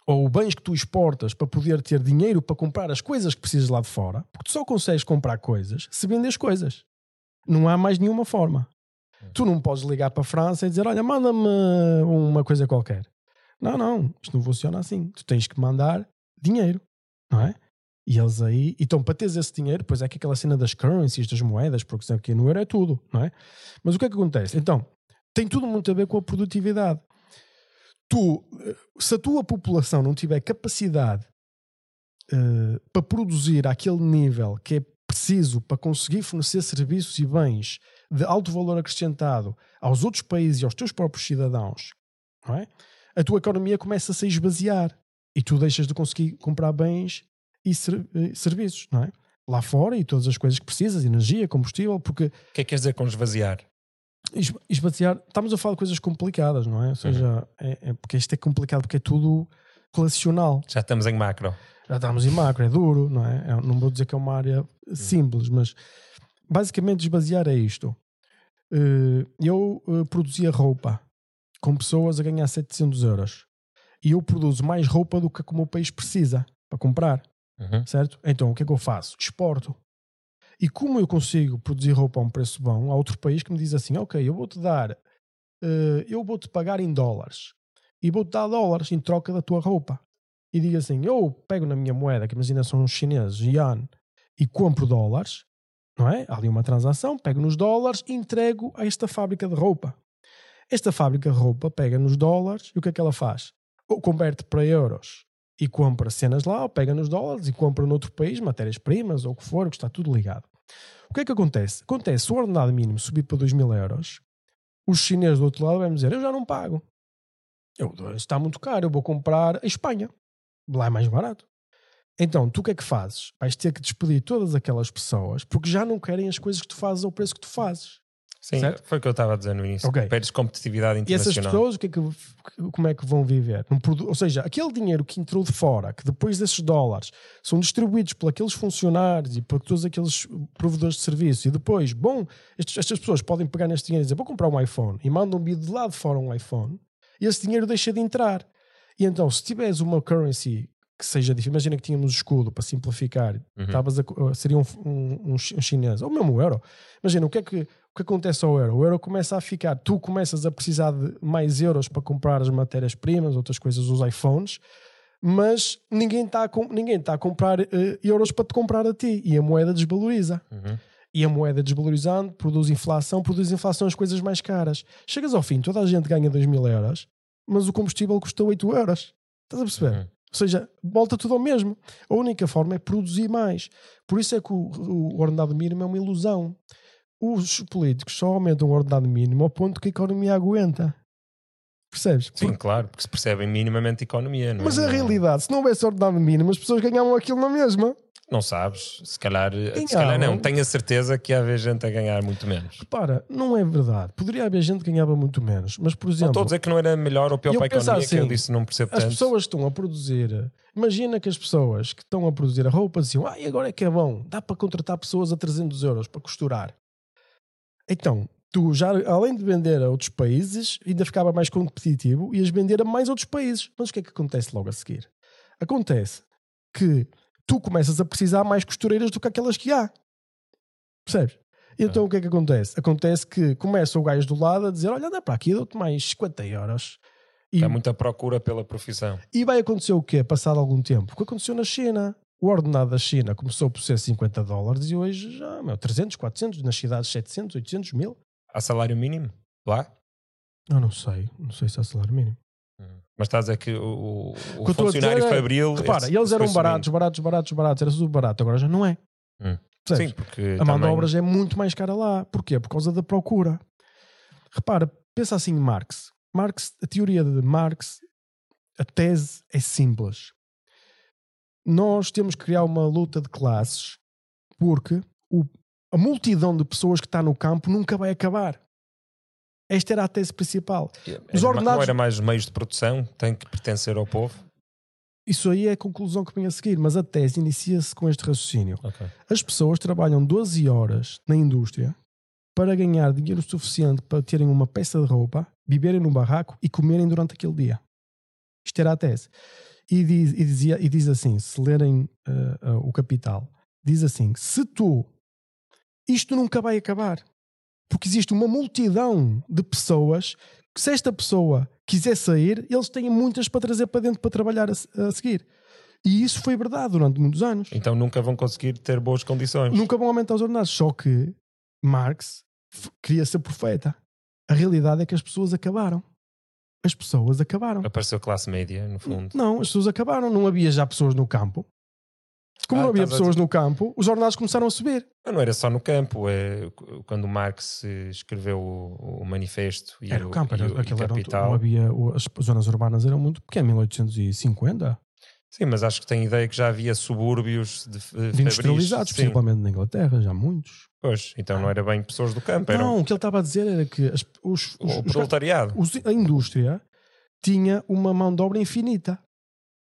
ou bens que tu exportas para poder ter dinheiro para comprar as coisas que precisas lá de fora, porque tu só consegues comprar coisas se vendes coisas. Não há mais nenhuma forma. Tu não podes ligar para a França e dizer: Olha, manda-me uma coisa qualquer. Não, não, isto não funciona assim. Tu tens que mandar dinheiro, não é? E eles aí, então para teres esse dinheiro, pois é que aquela cena das currencies, das moedas, porque aqui no euro é tudo, não é? Mas o que é que acontece? Então, tem tudo muito a ver com a produtividade. Tu, eh, se a tua população não tiver capacidade eh, para produzir àquele nível que é preciso para conseguir fornecer serviços e bens de alto valor acrescentado aos outros países e aos teus próprios cidadãos, é? a tua economia começa-se a esvaziar e tu deixas de conseguir comprar bens e ser- eh, serviços, é? Lá fora e todas as coisas que precisas, energia, combustível, porque O que é que quer dizer com esvaziar? Es- esvaziar, estamos a falar de coisas complicadas, não é? Ou seja, é, é porque isto é complicado porque é tudo relacional. Já estamos em macro. Já estamos em macro, é duro, não é? É- Não vou dizer que é uma área simples, mas basicamente esbasear é isto. Eh, Eu eh, produzia roupa com pessoas a ganhar 700 euros e eu produzo mais roupa do que como o país precisa para comprar, Uhum. certo? Então o que é que eu faço? Exporto. E como eu consigo produzir roupa a um preço bom, há outro país que me diz assim: Ok, eu vou-te dar, eh, eu vou-te pagar em dólares e vou-te dar dólares em troca da tua roupa. E digo assim: eu pego na minha moeda, que imagina são os chineses, yuan, e compro dólares, não é? Há ali uma transação, pego nos dólares e entrego a esta fábrica de roupa. Esta fábrica de roupa pega nos dólares e o que é que ela faz? Ou converte para euros e compra cenas lá, ou pega nos dólares e compra noutro país matérias-primas ou o que for, que está tudo ligado. O que é que acontece? Acontece, o ordenado mínimo subir para 2 mil euros, os chineses do outro lado vão dizer: Eu já não pago. Eu, está muito caro, eu vou comprar a Espanha. Lá é mais barato. Então, tu o que é que fazes? Vais ter que despedir todas aquelas pessoas porque já não querem as coisas que tu fazes ao preço que tu fazes. Sim, Certo? foi o que eu estava a dizer no início. Ok. Perdes competitividade E essas internacional. pessoas, o que é que, como é que vão viver? Ou seja, aquele dinheiro que entrou de fora, que depois desses dólares são distribuídos por aqueles funcionários e por todos aqueles provedores de serviço, e depois, bom, estes- estas pessoas podem pegar neste dinheiro e dizer: Vou comprar um iPhone, e mandam vir de lá de fora um iPhone, e esse dinheiro deixa de entrar. E então, se tiveres uma currency que seja difícil, imagina que tínhamos escudo para simplificar, Uhum. a co- seria um, um, um chi- chinês, ou mesmo um euro. Imagina o que é que, o que acontece ao euro? O euro começa a ficar, tu começas a precisar de mais euros para comprar as matérias-primas, outras coisas, os iPhones, mas ninguém está a, ninguém está a comprar eh, euros para te comprar a ti e a moeda desvaloriza. Uhum. E a moeda desvalorizando produz inflação, produz inflação as coisas mais caras. Chegas ao fim, toda a gente ganha 2 mil euros, mas o combustível custa 8 euros. Estás a perceber? Uhum. Ou seja, volta tudo ao mesmo. A única forma é produzir mais. Por isso é que o, o ordenado mínimo é uma ilusão. Os políticos só aumentam o ordenado mínimo ao ponto que a economia aguenta. Percebes? Sim, Porque- claro, porque se percebem minimamente economia. Não é? mas a realidade, se não houvesse ordenado mínimo, as pessoas ganhavam aquilo na mesma. Não sabes, se calhar, se Ganhavam. calhar não. Tenho a certeza que ia haver gente a ganhar muito menos. Repara, não é verdade. Poderia haver gente que ganhava muito menos. Mas, por Não exemplo, estou a dizer que não era melhor ou pior para a economia, que eu assim, disse não percebo as tanto. pessoas estão a produzir. Imagina que as pessoas que estão a produzir a roupa diziam: Ah, e agora é que é bom, dá para contratar pessoas a 300 euros para costurar. Então, tu já, além de vender a outros países, ainda ficava mais competitivo e ias vender a mais outros países. Mas o que é que acontece logo a seguir? Acontece que tu começas a precisar mais costureiras do que aquelas que há. Percebes? Então o que é que acontece? Acontece que começa o gajo do lado a dizer: Olha, dá para aqui, dou-te mais 50 euros. E, Há muita procura pela profissão. e vai acontecer o quê? Passado algum tempo? O que aconteceu na China? O ordenado da China começou por ser 50 dólares e hoje já, meu, 300, 400, nas cidades 700, 800 mil. Há salário mínimo lá? Eu não sei, não sei se é salário mínimo. Mas estás a dizer que o, o que funcionário dizer é- fabril. Repara, esse- eles eram baratos, baratos, baratos, baratos, era tudo barato, agora já não é. Hum. Sim, porque A mão de também- obra já é muito mais cara lá. Porquê? Por causa da procura. Repara, pensa assim em Marx. Marx, a teoria de Marx, a tese é simples. Nós temos que criar uma luta de classes porque o- a multidão de pessoas que está no campo nunca vai acabar. Esta era a tese principal. Os Era ordenados- Não era mais os meios de produção, tem que pertencer ao povo. Isso aí é a conclusão que vem a seguir, mas a tese inicia-se com este raciocínio. Ok. As pessoas trabalham 12 horas na indústria para ganhar dinheiro suficiente para terem uma peça de roupa, viverem num barraco e comerem durante aquele dia. Isto era a tese. E diz, e dizia, e diz assim: se lerem eh, eh, o Capital, diz assim: se tu, isto nunca vai acabar, porque existe uma multidão de pessoas que, se esta pessoa quiser sair, eles têm muitas para trazer para dentro para trabalhar a, a seguir. E isso foi verdade durante muitos anos. Então nunca vão conseguir ter boas condições. Nunca vão aumentar os ordenados. Só que Marx queria ser profeta. A realidade é que as pessoas acabaram. As pessoas acabaram. Apareceu classe média, no fundo. Não, as pessoas acabaram. Não havia já pessoas no campo. Como Ah, não havia pessoas no campo, os ordenados começaram a subir. Mas não era só no campo. É, quando Marx eh, escreveu o, o manifesto e Era o campo, e era, o, e aquilo era, capital. havia, o- as zonas urbanas eram muito pequenas, 1850, Sim, mas acho que tem ideia que já havia subúrbios de, de de industrializados, Sim. principalmente na Inglaterra, já muitos. Pois, então não era bem pessoas do campo, eram Não, o que ele estava a dizer era que as- os, os, o proletariado. os- a indústria tinha uma mão de obra infinita.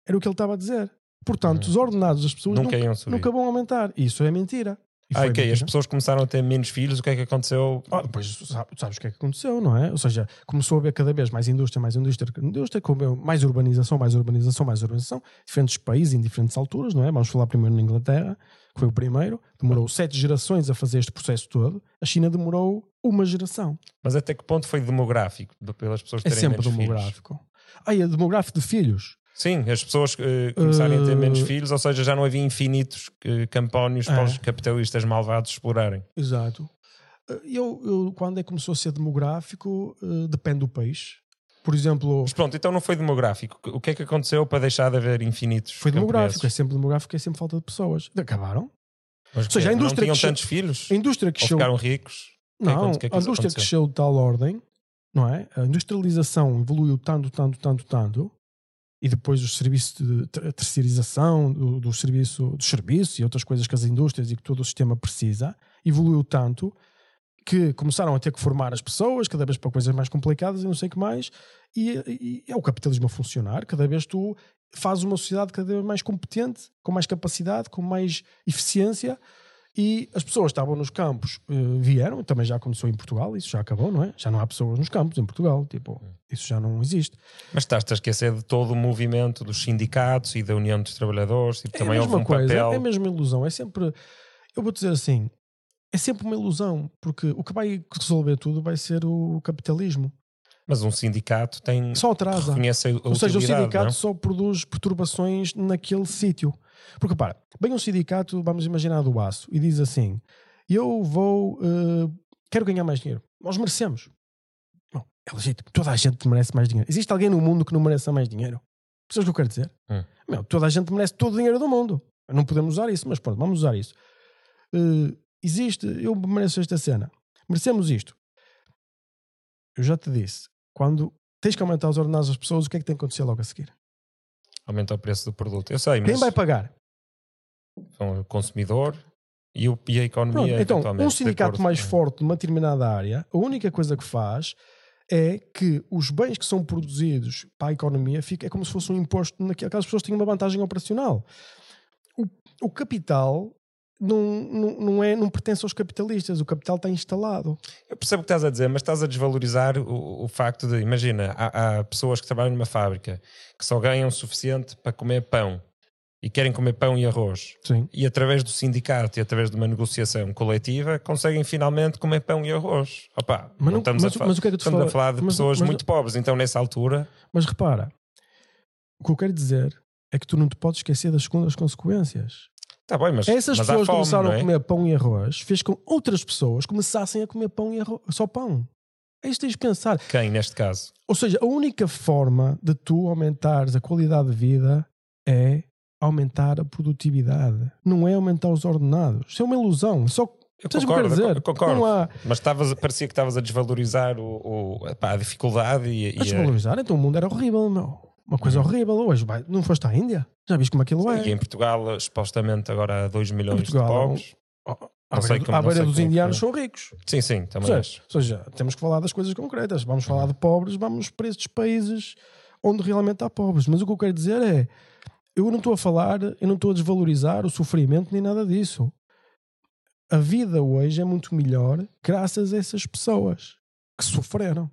Era o que ele estava a dizer. Portanto, Uhum. os ordenados das pessoas Nunca nunca, nunca vão aumentar. Isso é mentira. E Ah, ok. As mentira. pessoas começaram a ter menos filhos. O que é que aconteceu? Ah, pois sabe- sabes o que é que aconteceu, não é? Ou seja, começou a haver cada vez mais indústria, mais indústria, indústria, com mais urbanização, mais urbanização, mais urbanização, diferentes países em diferentes alturas, não é? Vamos falar primeiro na Inglaterra, que foi o primeiro, demorou sete gerações a fazer este processo todo. A China demorou uma geração. Mas até que ponto foi demográfico? de- Pelas pessoas É terem sempre menos filhos? demográfico. Ah, é demográfico de filhos. Sim, as pessoas eh, começarem a ter menos Uh, filhos, ou seja, já não havia infinitos eh, campónios É. para os capitalistas malvados explorarem. Exato. Eh, Eu, eu, quando é que começou a ser demográfico, eh, depende do país. Por exemplo, Mas pronto, então não foi demográfico. O que é que aconteceu para deixar de haver infinitos foi demográfico. É sempre demográfico, é sempre falta de pessoas. Acabaram. Mas Ou seja, a indústria não tinham cresceu- tantos filhos? A indústria Ou ficaram ricos? Que é que Não, que é que a indústria aconteceu? cresceu de tal ordem, não é? A industrialização evoluiu tanto, tanto, tanto, tanto, e depois os serviços de ter- terceirização do, do serviço, dos serviços e outras coisas que as indústrias e que todo o sistema precisa, evoluiu tanto que começaram a ter que formar as pessoas cada vez para coisas mais complicadas e não sei o que mais, e, e é o capitalismo a funcionar. Cada vez tu fazes uma sociedade cada vez mais competente, com mais capacidade, com mais eficiência, e as pessoas estavam nos campos, eh, vieram, também já começou em Portugal, isso já acabou, não é? Já não há pessoas nos campos em Portugal, tipo, isso já não existe. Mas estás-te a esquecer de todo o movimento dos sindicatos e da União dos Trabalhadores. Tipo, É a também houve um coisa, papel. é a mesma ilusão, é sempre, eu vou dizer assim, é sempre uma ilusão, porque o que vai resolver tudo vai ser o capitalismo. Mas um sindicato tem. Só atrasa. reconhece a Ou seja, o sindicato não? só produz perturbações naquele sítio. Porque, para, bem um sindicato, vamos imaginar do aço, e diz assim: Eu vou, eh, quero ganhar mais dinheiro. Nós merecemos. Bom, é legítimo. Toda a gente merece mais dinheiro. Existe alguém no mundo que não mereça mais dinheiro? Percebes o que eu quero dizer? Hum. Meu, toda a gente merece todo o dinheiro do mundo. Não podemos usar isso, mas pronto, vamos usar isso. Eh, existe, eu mereço esta cena. Merecemos isto. Eu já te disse, quando tens que aumentar os ordenados das pessoas, o que é que tem que acontecer logo a seguir? Aumenta o preço do produto. Eu sei, Quem mas vai pagar? são o consumidor e, o, e a economia. Pronto, então, um sindicato mais forte numa determinada área, a única coisa que faz é que os bens que são produzidos para a economia fica, é como se fosse um imposto naquilo. Aquelas pessoas têm uma vantagem operacional. O, o capital não, não, não, é, não pertence aos capitalistas, o capital está instalado. Eu percebo o que estás a dizer, mas estás a desvalorizar o, o facto de, imagina, há, há pessoas que trabalham numa fábrica que só ganham o suficiente para comer pão e querem comer pão e arroz. Sim. E através do sindicato e através de uma negociação coletiva conseguem finalmente comer pão e arroz. Opa, Mas não não- estamos, mas- a, mas o que é que estamos a falo- falar de mas- pessoas mas- muito pobres, então nessa altura Mas repara, o que eu quero dizer é que tu não te podes esquecer das segundas consequências. Está bem, mas, Essas mas pessoas fome, começaram não é? a comer pão e arroz, fez com outras pessoas começassem a comer pão e arroz, só pão. É isto que tens de pensar. Quem, neste caso? Ou seja, a única forma de tu aumentares a qualidade de vida é aumentar a produtividade. Não é aumentar os ordenados. Isso é uma ilusão. Só Eu concordo, dizer? eu concordo. Não há- Mas estavas, parecia que estavas a desvalorizar o, o- a dificuldade e, a e a, desvalorizar, então o mundo era horrível, meu. Uma coisa Hum. horrível. Hoje vai- não foste à Índia? Já viste como aquilo é? E em Portugal, supostamente, agora há 2 milhões Portugal, de pobres. À Não sei beira, como- à beira dos é indianos são ricos. Sim, sim, Ou também seja, acho. ou seja, temos que falar das coisas concretas. Vamos falar de pobres, vamos para estes países onde realmente há pobres. Mas o que eu quero dizer é, eu não estou a falar, eu não estou a desvalorizar o sofrimento nem nada disso. A vida hoje é muito melhor graças a essas pessoas que sofreram.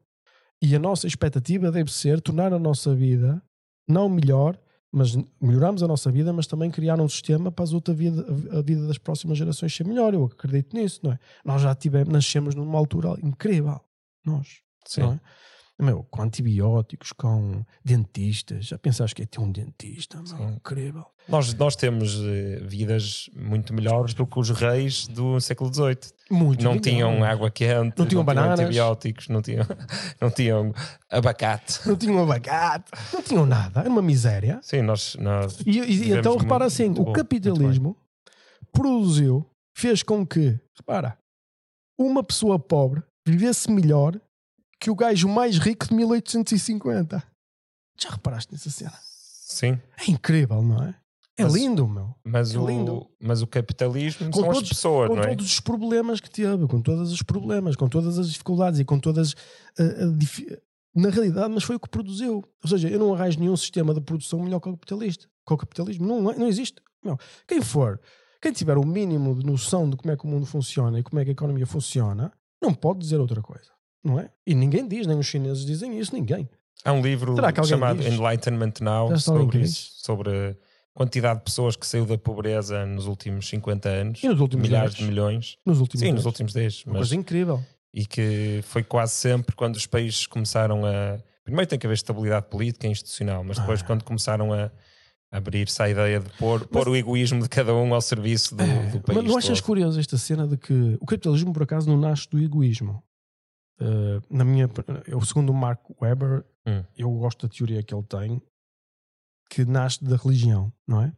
E a nossa expectativa deve ser tornar a nossa vida não melhor, mas melhorarmos a nossa vida, mas também criar um sistema para as outra vida, a vida das próximas gerações ser melhor. Eu acredito nisso, não é? Nós já tivemos, nascemos numa altura incrível. Nós, Sim. não é? Meu, com antibióticos, com dentistas. Já pensaste que é ter um dentista? Meu, incrível. Nós, nós temos eh, vidas muito melhores do que os reis do século XVIII. Muito Não melhor. tinham água quente, Não tinham bananas. antibióticos, não tinham, não tinham abacate. Não tinham abacate, não tinham nada. Era uma miséria. Sim, nós, nós E, e- então muito- repara assim: o bom, capitalismo produziu, fez com que, repara, uma pessoa pobre vivesse melhor que o gajo mais rico de 1850. Já reparaste nessa cena? sim, É incrível, não é? É Mas- lindo, meu. mas, É o, lindo. mas o capitalismo Com são todos- as pessoas, com não é? todos os problemas que teve, com todos os problemas, com todas as dificuldades e com todas difi- na realidade, mas foi o que produziu. Ou seja, eu não arranjo nenhum sistema de produção melhor que o capitalista. com o capitalismo. Não, é- não existe. Não. Quem for, quem tiver o mínimo de noção de como é que o mundo funciona e como é que a economia funciona, não pode dizer outra coisa. Não é? E ninguém diz, nem os chineses dizem isso, ninguém. Há um livro chamado diz? Enlightenment Now sobre isso, sobre a quantidade de pessoas que saiu da pobreza nos últimos 50 anos, E nos últimos milhares 10? de milhões. Nos últimos Sim, nos dez. últimos 10. Uma Mas, coisa incrível. e que foi quase sempre quando os países começaram a. Primeiro tem que haver estabilidade política e institucional, mas depois Ah. quando começaram a abrir-se à ideia de pôr, pôr o egoísmo de cada um ao serviço do, É, do país. mas não achas todo. curioso esta cena de que o capitalismo, por acaso, não nasce do egoísmo? Uh, na minha, eu, segundo o Mark Weber, Hum. eu gosto da teoria que ele tem, que nasce da religião, não é?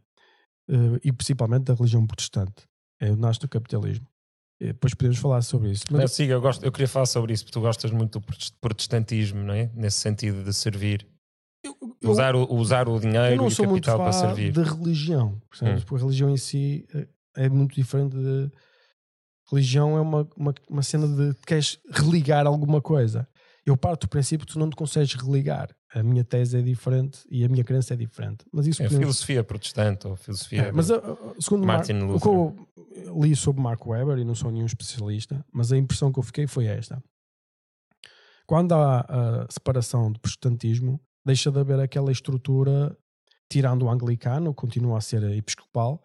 Uh, e principalmente da religião protestante. É, nasce do capitalismo. E depois podemos falar sobre isso. Mas, siga, eu, gosto, eu queria falar sobre isso, porque tu gostas muito do protest- protestantismo, não é? Nesse sentido de servir. eu, eu- usar, o, usar o eu dinheiro não e o sou muito capital para fã servir. de religião, percebes? Hum. Porque a religião em si eh, é muito diferente de. Religião é uma, uma, uma cena de queres religar alguma coisa. Eu parto do princípio que tu não te consegues religar. A minha tese é diferente e a minha crença é diferente. Mas isso É podemos- filosofia protestante ou filosofia. É, mas uh, uh, segundo Martin Mar- o Luther. que eu li sobre Mark Weber e não sou nenhum especialista, mas a impressão que eu fiquei foi esta: quando há a separação do protestantismo, deixa de haver aquela estrutura, tirando o anglicano, continua a ser episcopal,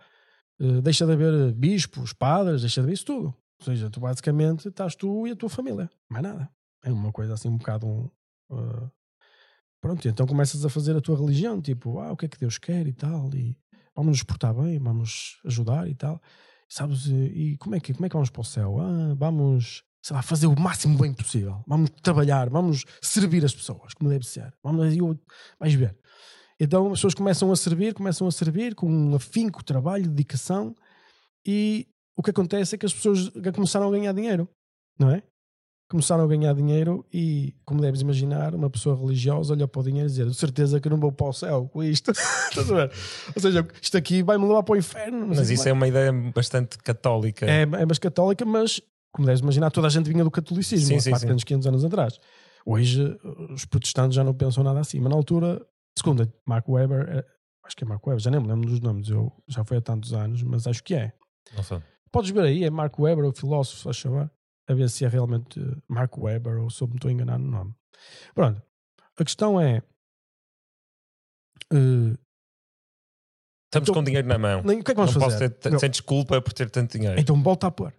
deixa de haver bispos, padres, deixa de haver isso tudo. Ou seja, tu basicamente estás tu e a tua família, mais nada. É uma coisa assim um bocado. uh, pronto, então começas a fazer a tua religião, tipo, ah, o que é que Deus quer e tal, e vamos nos portar bem, vamos ajudar e tal. Sabes, e e como é que, como é que vamos para o céu? Ah, vamos, sei lá, fazer o máximo bem possível. Vamos trabalhar, vamos servir as pessoas, como deve ser. Vamos, eu, vais ver. Então as pessoas começam a servir, começam a servir com um afinco, trabalho, dedicação, e o que acontece é que as pessoas começaram a ganhar dinheiro, não é? Começaram a ganhar dinheiro e, como deves imaginar, uma pessoa religiosa olha para o dinheiro e dizer: De certeza que não vou para o céu com isto. Estás a ver? Ou seja, isto aqui vai-me levar para o inferno. Mas isso é uma ideia bastante católica. É, é mais católica, mas como deves imaginar, toda a gente vinha do catolicismo Sim, há sim, 400, 500 anos atrás. Hoje, os protestantes já não pensam nada assim, mas na altura, segundo Mark Weber, eh, acho que é Mark Weber, já nem me lembro dos nomes, eu já foi há tantos anos, mas acho que é. Não sei. Podes ver aí, é Mark Weber, o filósofo, a chamar, a ver se é realmente Mark Weber ou se eu me estou a enganar no nome. Pronto, a questão é. eh, Estamos Então, com dinheiro na mão. nem- o que é que vamos não posso fazer? ter, Meu, sem desculpa por ter tanto dinheiro. então volta a pôr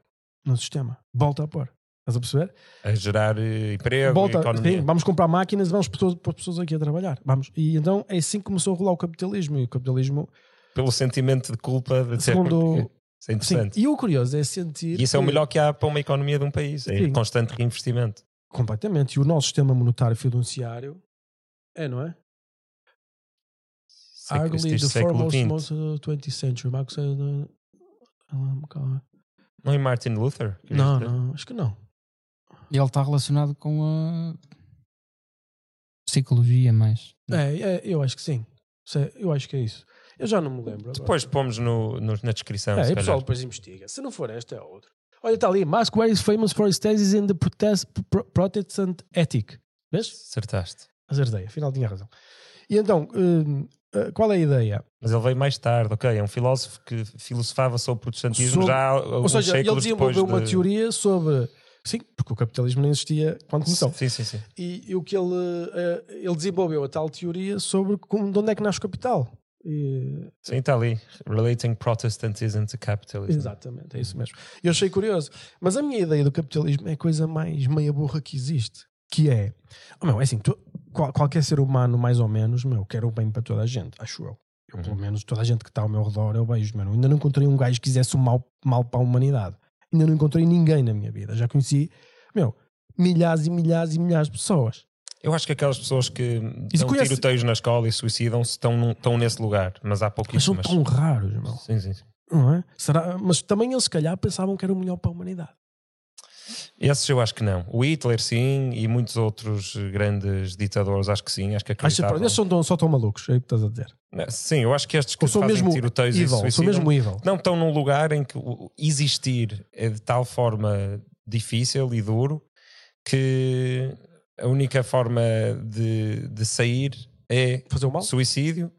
no sistema, volta a pôr. Estás a perceber? A gerar eh, emprego Volta, e economia. sim, vamos comprar máquinas e vamos pôr pessoas, aqui a trabalhar. Vamos. E então é assim que começou a rolar o capitalismo. E o capitalismo, Pelo sentimento de culpa de segundo. Isso é Sim, interessante. e o curioso é sentir. E isso é o que- melhor que há para uma economia de um país. É Sim. constante reinvestimento. Completamente. E o nosso sistema monetário fiduciário é, não é? Arguably the foremost most of the 20th century. Marcos, um, God. Não é Martin Luther? que Não, não, acho que não. E ele está relacionado com a psicologia mais. É, é, eu acho que sim. Sei, Eu acho que é isso. Eu já não me lembro. agora. Depois pomos no, no- na descrição. É, se e o pessoal depois investiga. Se não for esta, é outra. Olha, está ali. Musk is famous for his thesis in the protest, pro- Protestant ethic. Vês? Acertaste. Acertei, afinal tinha razão. E então, hum, eh, qual é a ideia? Mas ele veio mais tarde, ok? É um filósofo que filosofava sobre o protestantismo Sobre- já há Ou seja, ele desenvolveu uma de... teoria sobre. Sim, porque o capitalismo não existia quando começou. Sim, sim, sim. E, e o que ele, eh, ele desenvolveu a tal teoria sobre como, de onde é que nasce o capital. E- Sim, está ali. Relating Protestantism to Capitalism. Exatamente, é isso mesmo. Eu achei curioso. Mas a minha ideia do capitalismo é a coisa mais meia burra que existe. Que é, oh, meu, é assim, tu- qual- qualquer ser humano, mais ou menos, meu, quer o bem para toda a gente, acho eu. Eu, pelo Uhum. menos, toda a gente que está ao meu redor, eu vejo, mano. Ainda não encontrei um gajo que quisesse o mal, mal para a humanidade. Ainda não encontrei ninguém na minha vida. Já conheci, meu, milhares e milhares e milhares de pessoas. Eu acho que aquelas pessoas que se dão conhece- tiroteios na escola e suicidam-se estão, estão nesse lugar, mas há Mas são pouquíssimas. tão raros, meu. Sim, sim, sim. Não é? Será? Mas também eles, se calhar, pensavam que era o melhor para a humanidade. Esses eu acho que não. O Hitler, sim, e muitos outros grandes ditadores, acho que sim. Acho que Acha, acreditavam. pronto, eles são tão, só tão malucos, é o que estás a dizer. Sim, eu acho que estes que fazem mesmo tiroteios e evil, são suicidam mesmo evil. não estão num lugar em que existir é de tal forma difícil e duro que a única forma de, de sair é Fazer o mal? suicídio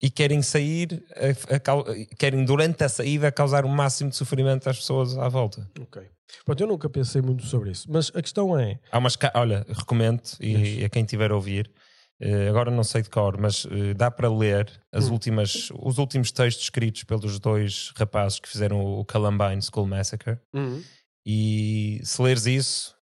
e querem sair, a- a querem durante a saída causar o máximo de sofrimento às pessoas à volta. Ok. Pronto, eu nunca pensei muito sobre isso. Mas a questão é. Há umas, olha, recomendo e a quem tiver a ouvir, eh, agora não sei de cor, mas eh, dá para ler as Hum. últimas, os últimos textos escritos pelos dois rapazes que fizeram o Columbine School Massacre. E se leres isso,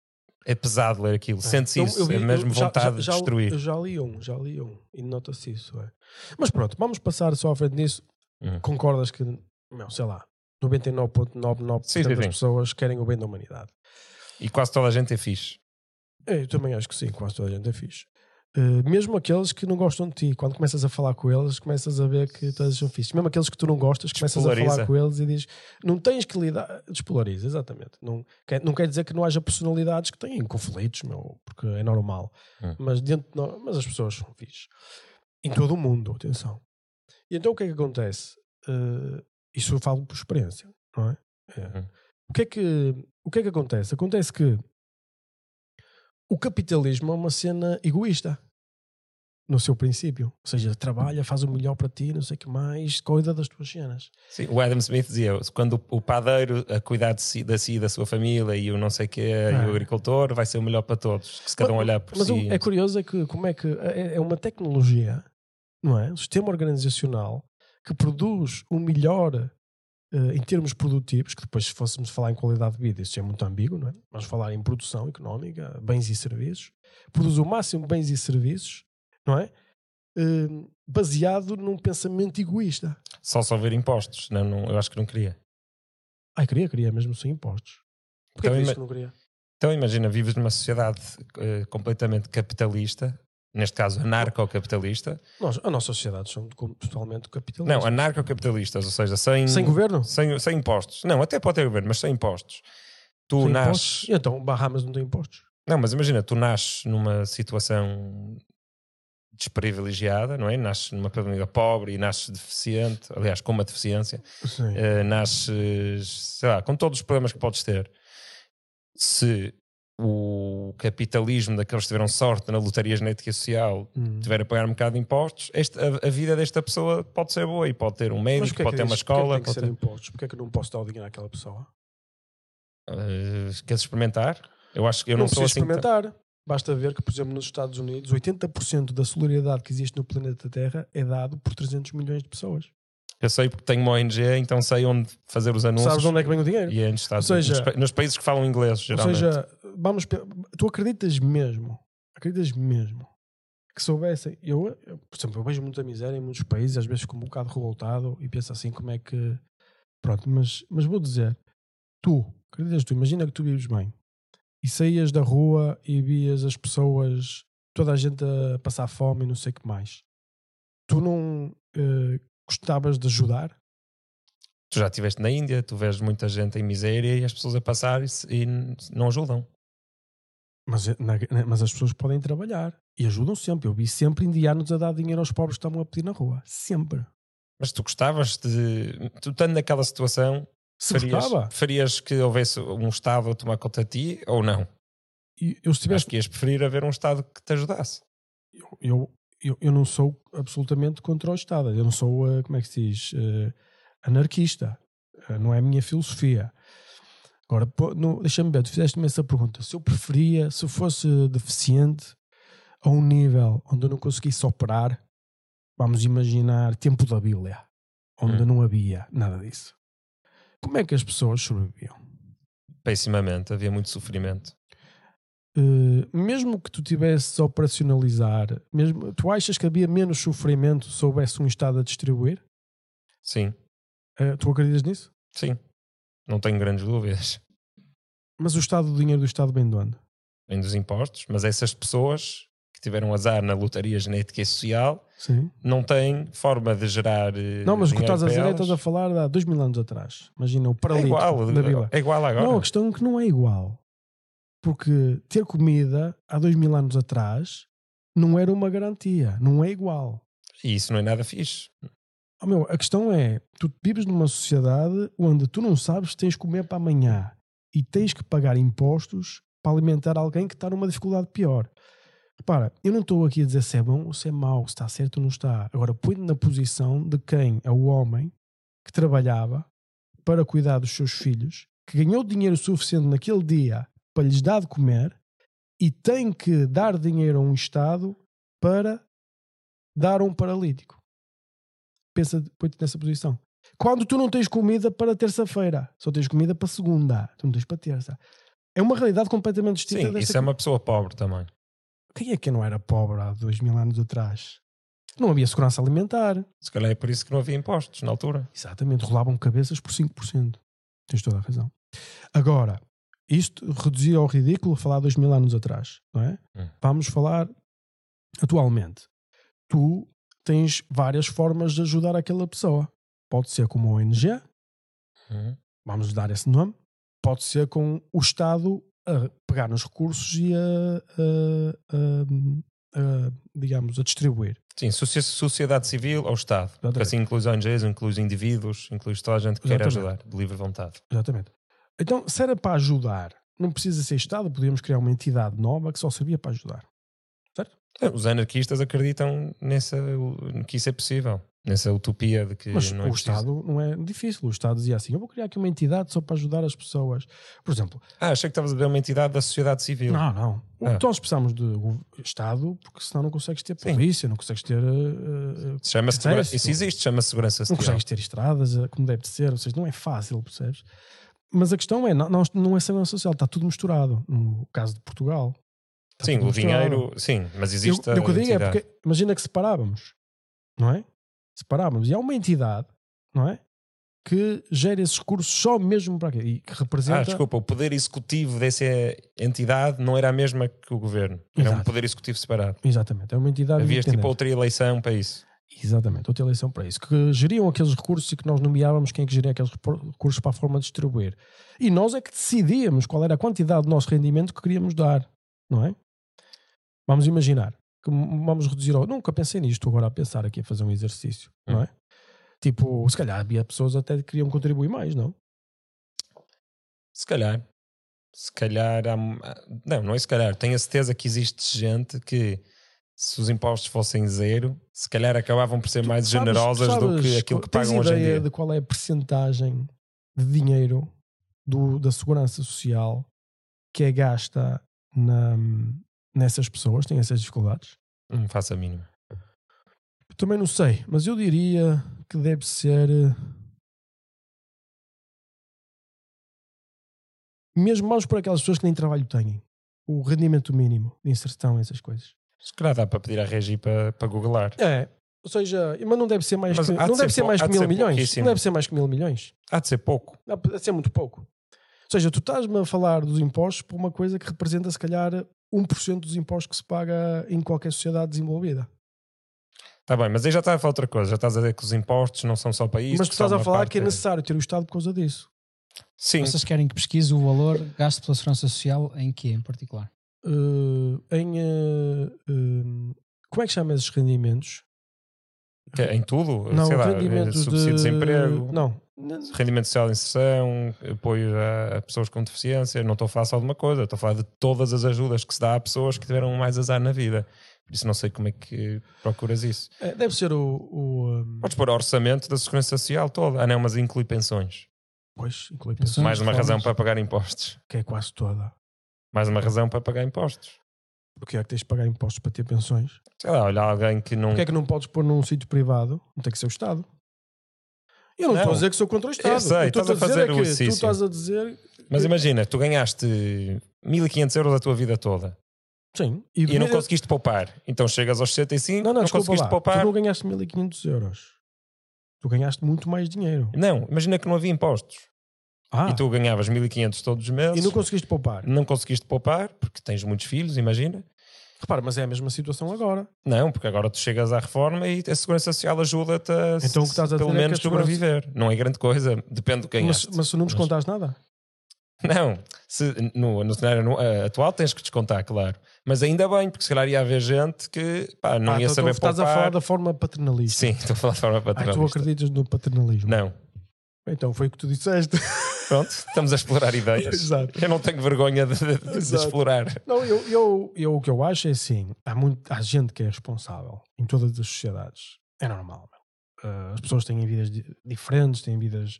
é pesado ler aquilo. Sentes Eu- isso, eu vi- é mesmo já- vontade já- já- de destruir. Eu já li um, já li um. E nota-se isso. É. Mas pronto, vamos passar só à frente nisso. Uhum. Concordas que, meu, sei lá, 99,99% Sim, sim, das pessoas querem o bem da humanidade. E quase toda a gente é fixe. Eu também acho que sim, quase toda a gente é fixe. Uh, mesmo aqueles que não gostam de ti, quando começas a falar com eles, começas a ver que todos são fixes. Mesmo aqueles que tu não gostas, começas a falar com eles e dizes: Não tens que lidar. Despolariza, exatamente. Não quer, não quer dizer que não haja personalidades que têm conflitos, meu, porque é normal. Hum. Mas, dentro, de nó- mas as pessoas são fixes. Em todo o mundo, atenção. E então o que é que acontece? Uh, isso eu falo por experiência, não é? É. O, que é que, o que é que acontece? Acontece que o capitalismo é uma cena egoísta no seu princípio. Ou seja, trabalha, faz o melhor para ti, não sei o que mais, cuida das tuas cenas. Sim, o Adam Smith dizia: quando o padeiro a cuidar de si, da si e da sua família e o não sei o quê, e Ah. o agricultor, vai ser o melhor para todos. Que se cada um olhar por Mas si. o- é curioso é que como é que é, é uma tecnologia, não é? Um sistema organizacional que produz o melhor eh, em termos produtivos, que depois se fôssemos falar em qualidade de vida, isso é muito ambíguo, não é? Vamos falar em produção económica, bens e serviços, produz o máximo de bens e serviços, não é? Eh, baseado num pensamento egoísta. Só só ver impostos. Não, não, eu acho que não queria. Ai, queria, queria mesmo sem impostos. Porquê Então, que que não queria? Então imagina, vives numa sociedade eh, completamente capitalista, neste caso anarcocapitalista. Nós, a nossa sociedade são totalmente capitalistas. Não, anarcocapitalistas, ou seja, sem, Sem governo? sem, sem impostos. Não, até pode ter governo, mas sem impostos. Tu Sem nasces. impostos? Então, Bahamas não tem impostos. Não, mas imagina, tu nasces numa situação desprivilegiada, não é? Nasces numa família pobre e nasces deficiente, aliás, com uma deficiência, eh, nasces, sei lá, com todos os problemas que podes ter. Se o capitalismo daqueles que tiveram sorte na lotaria genética social Hum. tiver a pagar um bocado de impostos, este- a, a vida desta pessoa pode ser boa e pode ter um médico, porquê pode que ter uma diz- porquê que escola, tem que pode ser ter... impostos? Porquê é que não posso dar o dinheiro àquela pessoa? Eh, queres experimentar? Eu acho que eu não não, sou assim. tão- experimentar. Basta ver que, por exemplo, nos Estados Unidos, 80% da solidariedade que existe no planeta Terra é dado por 300 milhões de pessoas. Eu sei porque tenho uma ONG, então sei onde fazer os anúncios. Sabes de onde é que vem o dinheiro? E é nos Estados Ou seja- nos, nos países que falam inglês, Ou geralmente. seja, vamos, tu acreditas mesmo, acreditas mesmo que soubessem, eu, eu, por exemplo, eu vejo muita miséria em muitos países, às vezes fico um bocado revoltado e penso assim, como é que, pronto, mas, mas vou dizer, tu, acreditas tu, imagina que tu vives bem e saías da rua e vias as pessoas, toda a gente a passar fome e não sei o que mais. Tu não eh, gostavas de ajudar? Tu já estiveste na Índia, tu vês muita gente em miséria e as pessoas a passar e, e não ajudam. Mas, eh, na- na- mas as pessoas podem trabalhar e ajudam sempre. Eu vi sempre indianos a dar dinheiro aos pobres que estavam a pedir na rua. Sempre. Mas tu gostavas de. Tu estando naquela situação, Se farias, gostava. farias que houvesse um Estado a tomar conta de ti ou não? E eu, se tivesse, Acho que ias preferir haver um Estado que te ajudasse. eu, eu, eu, eu não sou absolutamente contra o Estado. Eu não sou, eh, como é que se diz, eh, anarquista. Eh, não é a minha filosofia. Agora, deixa-me ver, tu fizeste-me essa pergunta. Se eu preferia, se fosse deficiente a um nível onde eu não conseguisse operar, vamos imaginar tempo da Bíblia, onde Hum. não havia nada disso. Como é que as pessoas sobreviviam? Pessimamente, havia muito sofrimento. Uh, mesmo que tu tivesses a operacionalizar, mesmo, tu achas que havia menos sofrimento se houvesse um Estado a distribuir? Sim, Uh, tu acreditas nisso? sim. Não tenho grandes dúvidas. Mas o Estado, o dinheiro do Estado vem de onde? Vem dos impostos, mas essas pessoas que tiveram azar na lotaria genética e social Sim. não têm forma de gerar. eh, Não, mas o que estás a dizer é estás a falar de há dois mil anos atrás. Imagina o É paralítico igual, da Vila. é igual agora. Não, a questão é que não é igual. Porque ter comida há dois mil anos atrás não era uma garantia. Não é igual. E isso não é nada fixe. Oh, meu, a questão é, tu vives numa sociedade onde tu não sabes se tens de comer para amanhã e tens que pagar impostos para alimentar alguém que está numa dificuldade pior. Repara, eu não estou aqui a dizer se é bom ou se é mau, se está certo ou não está. Agora, põe na posição de quem é o homem que trabalhava para cuidar dos seus filhos, que ganhou dinheiro suficiente naquele dia para lhes dar de comer e tem que dar dinheiro a um Estado para dar a um paralítico. Pensa, põe-te nessa posição. Quando tu não tens comida para terça-feira, só tens comida para segunda, tu não tens para terça. É uma realidade completamente distinta Sim, isso é uma pessoa pobre também. Quem é que não era pobre há dois mil anos atrás? Não havia segurança alimentar. Se calhar é por isso que não havia impostos na altura. Exatamente, rolavam cabeças por 5%. Tens toda a razão. Agora, isto reduzir ao ridículo falar dois mil anos atrás, não é? Hum. Vamos falar atualmente. Tu tens várias formas de ajudar aquela pessoa. Pode ser como a ONG, Uhum. vamos dar esse nome. Pode ser com o Estado a pegar nos recursos e a, a- a- a, digamos, a distribuir. Sim, sociedade civil ao Estado. Porque Exatamente. assim inclui ONGs, inclui os indivíduos, inclui toda a gente que quer Exatamente. ajudar, de livre vontade. Exatamente. Então, se era para ajudar, não precisa ser Estado, podíamos criar uma entidade nova que só servia para ajudar. É, Os anarquistas acreditam nessa, que isso é possível, nessa utopia de que Mas não o é preciso. Estado não é difícil. O Estado dizia assim: eu vou criar aqui uma entidade só para ajudar as pessoas. Por exemplo, Ah, achei que estavas a ver uma entidade da sociedade civil. não, não. Ah. Nós precisamos de Estado porque senão não consegues ter Sim. polícia, não consegues ter. eh, eh, Chama-se Exército. segura- Isso existe, chama-se segurança não social. consegues ter estradas eh, como deve de ser, ou seja, não é fácil, percebes? Mas a questão é: não, não- é segurança social, está tudo misturado. No caso de Portugal. Sim, o misturado. dinheiro, sim, mas existe eu, o que eu digo é porque imagina que separávamos, não é? Separávamos. E há uma entidade, não é? Que gera esses recursos só mesmo para quê? E que representa. Ah, desculpa, o poder executivo dessa entidade não era a mesma que o governo. Era um Exato. poder executivo separado. Exatamente, é uma entidade. Havia tipo outra eleição para isso. Exatamente, outra eleição para isso. Que geriam aqueles recursos e que nós nomeávamos quem é que geria aqueles recursos para a forma de distribuir. E nós é que decidíamos qual era a quantidade do nosso rendimento que queríamos dar, não é? Vamos imaginar que vamos reduzir. Ao... Nunca pensei nisto, agora a pensar aqui a fazer um exercício, não é? Tipo, se calhar havia pessoas até que queriam contribuir mais, não? Se calhar. Se calhar há... Não, não é se calhar. Tenho a certeza que existe gente que se os impostos fossem zero, se calhar acabavam por ser Tu mais sabes- generosas do sabes que aquilo que pagam hoje em ideia dia. de qual é a percentagem de dinheiro do, da segurança social que é gasta na, nessas pessoas que têm essas dificuldades? Não faço a mínima. Também não sei, mas eu diria que deve ser. Mesmo mais por aquelas pessoas que nem trabalho têm. O rendimento mínimo de inserção, essas coisas. Se calhar dá para pedir a Regi para, para googlar. É. Ou seja, mas não deve ser mais Mas que, há de não ser deve ser pou- mais há que de mil ser milhões. Não deve ser mais que mil milhões. Há de ser pouco. Não, Deve ser muito pouco. Ou seja, tu estás-me a falar dos impostos por uma coisa que representa, se calhar, 1% dos impostos que se paga em qualquer sociedade desenvolvida. Está bem, mas aí já estás a falar outra coisa. Já estás a dizer que os impostos não são só para isso. Mas tu estás a falar parte que é necessário ter o Estado por causa disso. Sim, Vocês querem que pesquise o valor gasto pela segurança social em que em particular? Uh, em. uh, como é que chama esses rendimentos? que é em tudo. não, sei lá, rendimentos subsídio de de. desemprego, Não. rendimento social de inserção, apoio a, a pessoas com deficiência. Não estou a falar só de uma coisa, estou a falar de todas as ajudas que se dá a pessoas que tiveram mais azar na vida. Por isso não sei como é que procuras isso. É, deve ser o. o um, Podes pôr orçamento da Segurança Social toda. Ah não, mas inclui pensões. pois, inclui Pensões. Mais uma razão para pagar impostos. que é quase toda. Mais uma razão para pagar impostos. Porque é que tens de pagar impostos para ter pensões? Sei lá, olha alguém que não... Porque é que não podes pôr num sítio privado? Não tem que ser o Estado. Eu não, estou a dizer que sou contra o Estado. sei, Eu estás a dizer fazer é o que exercício. Tu estás a dizer. Mas imagina, tu ganhaste 1500 euros a tua vida toda Sim. e, de não conseguiste poupar. Então chegas aos 65, Não, não, não, conseguiste lá. poupar. Tu não ganhaste 1500 euros. Tu ganhaste muito mais dinheiro. Não, imagina que não havia impostos. Ah, E tu ganhavas 1500 todos os meses. e não conseguiste poupar. não conseguiste poupar, porque tens muitos filhos, imagina. Repara, mas é a mesma situação agora. Não, porque agora tu chegas à reforma e a Segurança Social ajuda-te a, Então o que estás a pelo é menos que a segurança- sobreviver. Não é grande coisa, depende do que Mas, ganhaste. mas se não Mas- descontares nada. Não, se, no, no cenário no- eh, atual tens que descontar, claro. Mas ainda bem, porque se calhar ia haver gente que pá, não ah, ia então saber estás poupar. a falar da forma paternalista. Sim, estou a falar de forma Ah, tu paternalista. acreditas no paternalismo. Não, Então foi o que tu disseste. Pronto, estamos a explorar ideias. Exato. Eu não tenho vergonha de, de- de explorar. Não, eu, eu, eu o que eu acho é assim: há, muito, há gente que é responsável em todas as sociedades. É normal. Uh, as pessoas têm vidas di- diferentes, têm vidas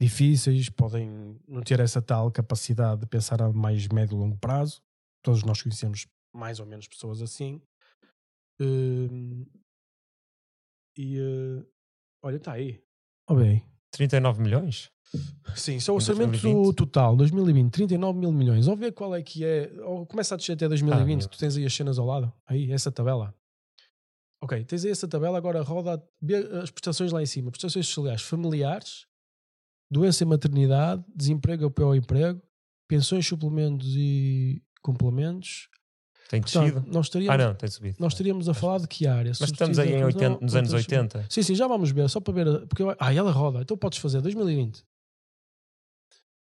difíceis, podem não ter essa tal capacidade de pensar a mais médio e longo prazo. Todos nós conhecemos mais ou menos pessoas assim. Uh, e uh, olha, está aí. Ó bem. 39 milhões? Sim, isso é o orçamento 2020. total, 2020, 39 mil milhões. Ou ver qual é que é. Ou começa a descer até 2020, Ah, tu tens aí as cenas ao lado. Aí, essa tabela. Ok, tens aí essa tabela, agora roda as prestações lá em cima. Prestações sociais familiares, doença e maternidade, desemprego ou pior emprego, pensões, suplementos e complementos. Tem descido? Nós Ah, não, tem subido. nós estaríamos a falar de que área? Mas estamos aí em 80 nos anos 80. Sim, sim, já vamos ver, só para ver. Porque eu- ah, ela roda, então podes fazer 2020.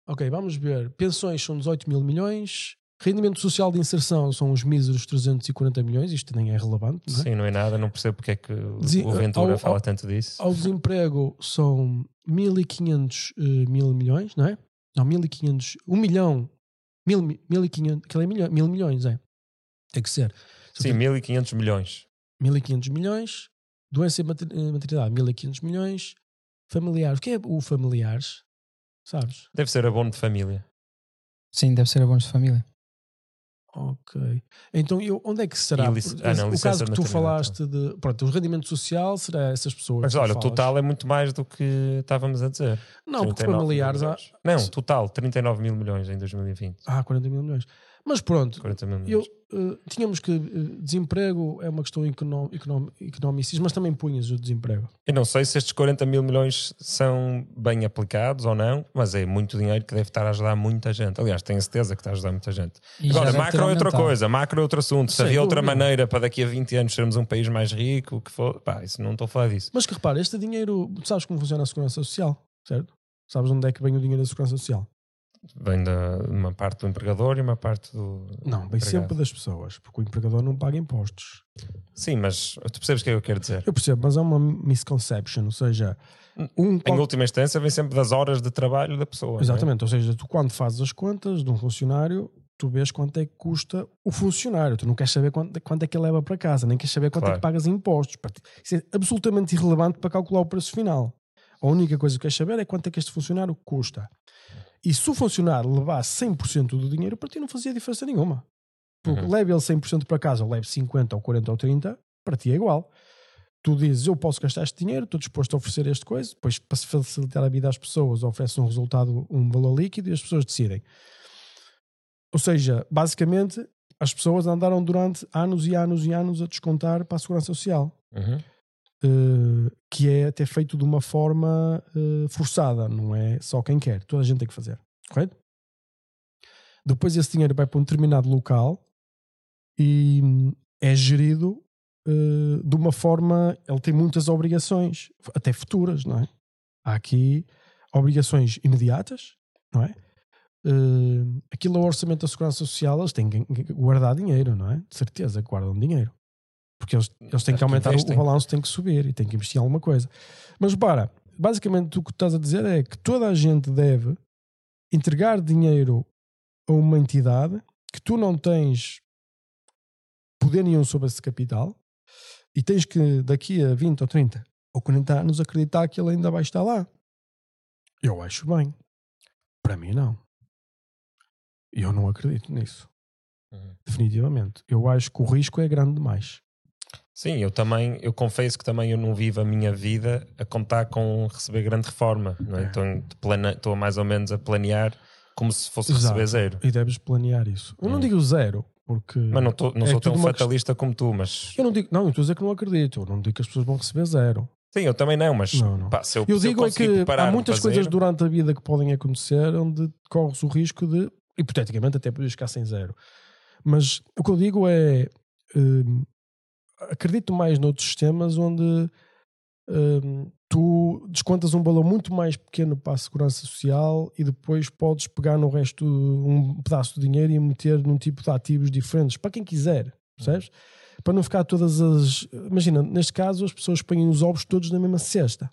Ok, vamos ver. Pensões são 18 mil milhões. Rendimento social de inserção são os míseros 340 milhões. Isto nem é relevante, não é? Sim, não é nada, não percebo porque é que o Desi- o Ventura ao- fala ao- tanto disso. Ao desemprego são 1.500 eh, mil milhões, não é? Não, 1.500, 1 milhão, mil, 1.500, aquilo é milhão, mil milhões, é? Tem que ser. Sim, 1500 milhões. 1.500 milhões. Doença e eh, maternidade, 1.500 milhões. Familiares, o que é o familiares? Sabes? Deve ser abono de família. Sim, deve ser abonos de família. Ok. Então, eu, onde é que será? Lic- ah, não, o caso que tu falaste de. Pronto, o rendimento social será essas pessoas. Mas olha, o total é muito mais do que estávamos a dizer. Não, porque 39 mil familiares há. Não, total, 39 mil milhões em 2020. Ah, 40 mil milhões. Mas pronto, 40 mil eu, eh, tínhamos que. eh, desemprego é uma questão econo, econo, economicista, mas também punhas o desemprego. Eu não sei se estes 40 mil milhões são bem aplicados ou não, mas é muito dinheiro que deve estar a ajudar muita gente. Aliás, tenho certeza que está a ajudar muita gente. E Agora, macro é outra coisa, macro é outro assunto. Se havia outra dúvida. maneira para daqui a 20 anos sermos um país mais rico, que for, pá, isso não estou a falar disso. Mas que repara, este dinheiro. tu Sabes como funciona a segurança social, certo? Sabes onde é que vem o dinheiro da segurança social? Vem da uma parte do empregador e uma parte do. Não, vem empregado. sempre das pessoas, porque o empregador não paga impostos. Sim, mas tu percebes o que é que eu quero dizer? Eu percebo, mas é uma misconception, ou seja, um Em qual- última instância, vem sempre das horas de trabalho da pessoa. é? Exatamente, ou seja, tu quando fazes as contas de um funcionário, tu vês quanto é que custa o funcionário, tu não queres saber quanto, quanto é que ele leva para casa, nem queres saber quanto é Claro. que pagas em impostos. Isso é absolutamente irrelevante para calcular o preço final. A única coisa que queres saber é quanto é que este funcionário custa. E se o funcionário levasse 100% do dinheiro, para ti não fazia diferença nenhuma. Porque Uhum. leve ele 100% para casa, ou leve 50 ou 40 ou 30, para ti é igual. Tu dizes, eu posso gastar este dinheiro, estou disposto a oferecer este coisa, depois para se facilitar a vida às pessoas, oferece um resultado, um valor líquido e as pessoas decidem. Ou seja, basicamente, as pessoas andaram durante anos e anos e anos a descontar para a Segurança Social, Uhum. Eh, que é até feito de uma forma eh, forçada, não é só quem quer, toda a gente tem que fazer, correto? Depois esse dinheiro vai para um determinado local e hum, é gerido eh, de uma forma, ele tem muitas obrigações, até futuras, não é? Há aqui obrigações imediatas, não é? Eh, aquilo é o orçamento da Segurança Social, eles têm que guardar dinheiro, não é? De certeza guardam dinheiro. Porque eles, eles têm que aumentar o, balanço, tem que subir e têm que investir em alguma coisa. Mas para, basicamente o que estás a dizer é que toda a gente deve entregar dinheiro a uma entidade que tu não tens poder nenhum sobre esse capital e tens que daqui a 20 ou 30 ou 40 anos acreditar que ele ainda vai estar lá. Eu acho bem. Para mim não. Eu não acredito nisso. Uhum. Definitivamente. Eu acho que o risco é grande demais. Sim, eu também, eu confesso que também eu não vivo a minha vida a contar com receber grande reforma. Não é? É. Então plane- estou mais ou menos a planear como se fosse Exato. receber zero. E deves planear isso. Eu não Hum. digo zero, porque. Mas não, tô- não É sou tão fatalista como tu, mas Eu não digo, não, eu estou a dizer que não acredito. Eu não digo que as pessoas vão receber zero. sim, eu também não, mas Não, não. pá, se eu, Eu se eu digo é que há muitas coisas zero- durante a vida que podem acontecer onde corres o risco de, hipoteticamente, até poderes ficar sem zero. Mas o que eu digo é. hum, acredito mais noutros sistemas onde hum, tu descontas um valor muito mais pequeno para a segurança social e depois podes pegar no resto um pedaço de dinheiro e meter num tipo de ativos diferentes para quem quiser, percebes? Para não ficar todas as. Imagina, neste caso, as pessoas põem os ovos todos na mesma cesta.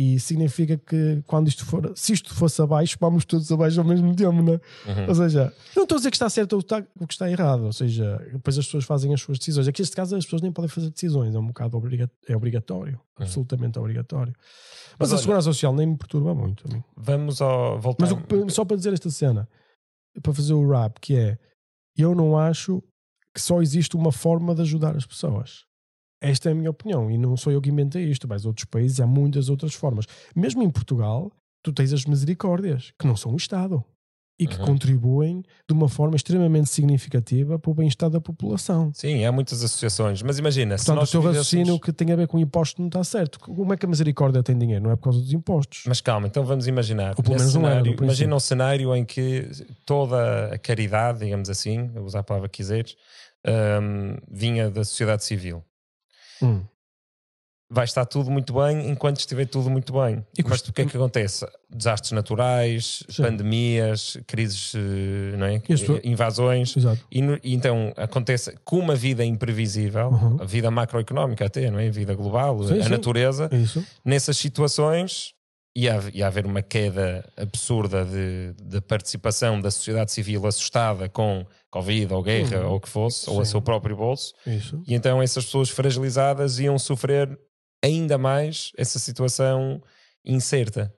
E significa que quando isto for, se isto fosse abaixo, vamos todos abaixo ao mesmo tempo, não é? Uhum. Ou seja, não estou a dizer que está certo ou está- que está errado, ou seja, depois as pessoas fazem as suas decisões. Aqui, neste caso, as pessoas nem podem fazer decisões, é um bocado obriga é obrigatório, absolutamente obrigatório. Mas, Mas a olha- segurança social nem me perturba muito. Vamos ao voltar. Mas o só para dizer esta cena, para fazer o rap, que é eu não acho que só existe uma forma de ajudar as pessoas. Esta é a minha opinião, e não sou eu que inventei isto, mas outros países há muitas outras formas. Mesmo em Portugal, tu tens as misericórdias, que não são o Estado, e que Uhum. contribuem de uma forma extremamente significativa para o bem-estar da população. Sim, há muitas associações, mas imagina, se Portanto, o nós teu raciocínio que tem a ver com impostos não está certo. Como é que a misericórdia tem dinheiro? Não é por causa dos impostos. Mas calma, então vamos imaginar. Ou pelo menos era, cenário, princípio. imagina um cenário em que toda a caridade, digamos assim, usar a palavra que quiseres, hum, vinha da sociedade civil. Hum. Vai estar tudo muito bem enquanto estiver tudo muito bem. E Mas o que é que acontece? Desastres naturais, Sim. pandemias, crises, eh, não é? Isso. invasões. Exato. E, e então acontece com uma vida imprevisível, Uhum. a vida macroeconómica até, não é? A vida global, Sim, a sim. natureza, É isso. nessas situações ia, ia haver uma queda absurda de, de participação da sociedade civil assustada com Covid ou guerra Uhum. ou o que fosse, ou a Sim. seu próprio bolso, isso. e então essas pessoas fragilizadas iam sofrer ainda mais essa situação incerta.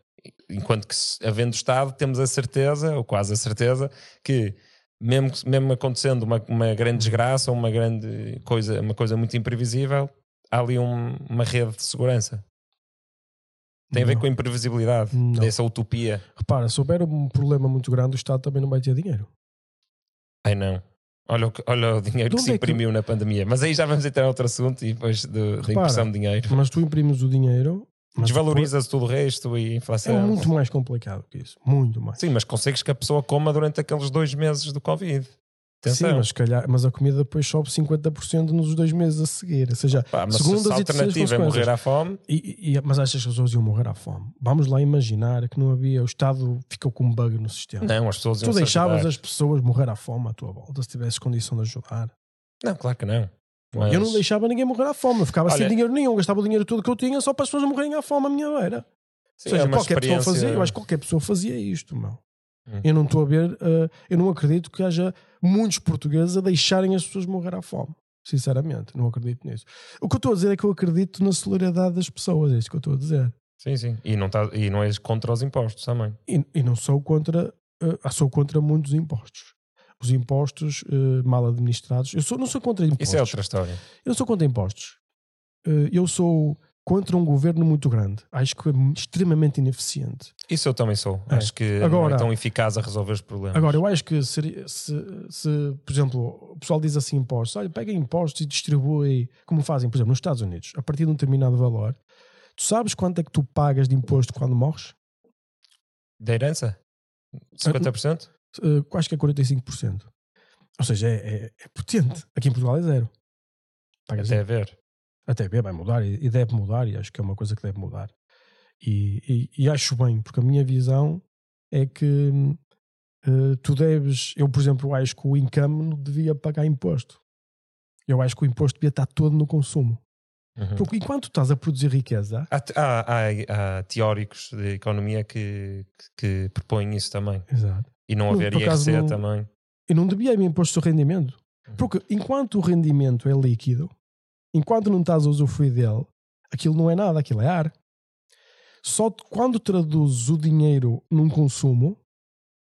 Enquanto que, havendo Estado, temos a certeza, ou quase a certeza, que mesmo, mesmo acontecendo uma, uma grande desgraça ou uma grande coisa, uma coisa muito imprevisível, há ali um- uma rede de segurança. Tem a ver Não. com a imprevisibilidade, Não. dessa utopia. Repara, se houver um problema muito grande, o Estado também não vai ter dinheiro. Ai não. Olha olha o dinheiro que se é que- imprimiu na pandemia. Mas aí já vamos entrar em outro assunto e depois de- da impressão de dinheiro. Mas tu imprimes o dinheiro. Desvaloriza-se tudo o resto e depois- inflação. É muito mais complicado que isso. Muito mais. Sim, mas consegues que a pessoa coma durante aqueles dois meses do Covid. Atenção. Sim, mas, calhar, mas a comida depois sobe 50% nos dois meses a seguir. Ou seja, mas segundas se a alternativa é morrer à fome, E, e- mas achas que as pessoas iam morrer à fome? Vamos lá imaginar que não havia. O Estado ficou com um bug no sistema. não, as pessoas tu iam se deixavas ajudar. as pessoas morrer à fome à tua volta se tivesses condição de ajudar. Não, claro que não. Mas- Eu não deixava ninguém morrer à fome. Eu ficava sem Olha- dinheiro nenhum. Gastava o dinheiro todo que eu tinha só para as pessoas morrerem à fome à minha beira. Sim, Ou seja, é qualquer pessoa fazia, eu acho que qualquer pessoa fazia isto, meu. Hum. Eu não estou a ver, eh, eu não acredito que haja muitos portugueses a deixarem as pessoas morrer à fome. Sinceramente, não acredito nisso. O que eu estou a dizer é que eu acredito na solidariedade das pessoas, é isso que eu estou a dizer. Sim, sim. E não, tá, e não és contra os impostos também. E, e não sou contra, eh, sou contra muitos impostos. Os impostos eh, mal administrados. Eu sou, não sou contra impostos. Isso é outra história. Eu não sou contra impostos. Eh, eu sou contra um governo muito grande. Acho que é extremamente ineficiente. Isso eu também sou. É. Acho que não Agora- é tão eficaz a resolver os problemas. Agora, eu acho que seria, se, se, por exemplo, o pessoal diz assim impostos, olha, pega impostos e distribui, como fazem, por exemplo, nos Estados Unidos, a partir de um determinado valor, tu sabes quanto é que tu pagas de imposto quando morres? Da herança? 50%? Uh, acho que é 45%. Ou seja, é, é, é potente. Aqui em Portugal é zero. Pagas Até zero. a ver. Até bem, vai mudar e, deve mudar, e acho que é uma coisa que deve mudar. E, e- e acho bem, porque a minha visão é que eh, tu deves, eu por exemplo, acho que o income não devia pagar imposto. Eu acho que o imposto devia estar todo no consumo. Uhum. Porque enquanto estás a produzir riqueza, Há, há- há- teóricos de economia que, que, que propõem isso também. exato, E não haver acaso IRC não- também. e não devia haver imposto sobre rendimento. Uhum. Porque enquanto o rendimento é líquido, enquanto não estás a usufruir dele, aquilo não é nada, aquilo é ar. Só quando traduzes o dinheiro num consumo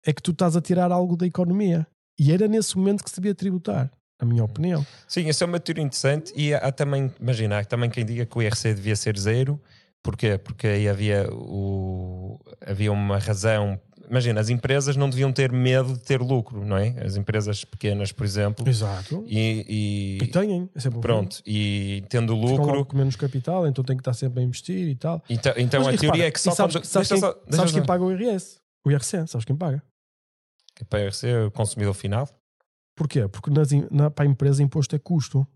é que tu estás a tirar algo da economia. E era nesse momento que se devia tributar, na minha opinião. Sim, essa é uma teoria interessante e há, há também, imagina, há também quem diga que o IRC devia ser zero. Porquê? Porque aí havia, o, havia uma razão. Imagina, as empresas não deviam ter medo de ter lucro, não é? As empresas pequenas, por exemplo. Exato. E, E e têm, é sempre pronto, e tendo lucro. com menos capital, então tem que estar sempre a investir e tal. Então, então Mas, a e teoria repara, é que só sabes, quando. sabes quem, só- sabes quem paga o IRS? O IRC, sabes quem paga? Que para o IRC é o consumidor final? Porquê? Porque nas, na, para a empresa imposto é custo,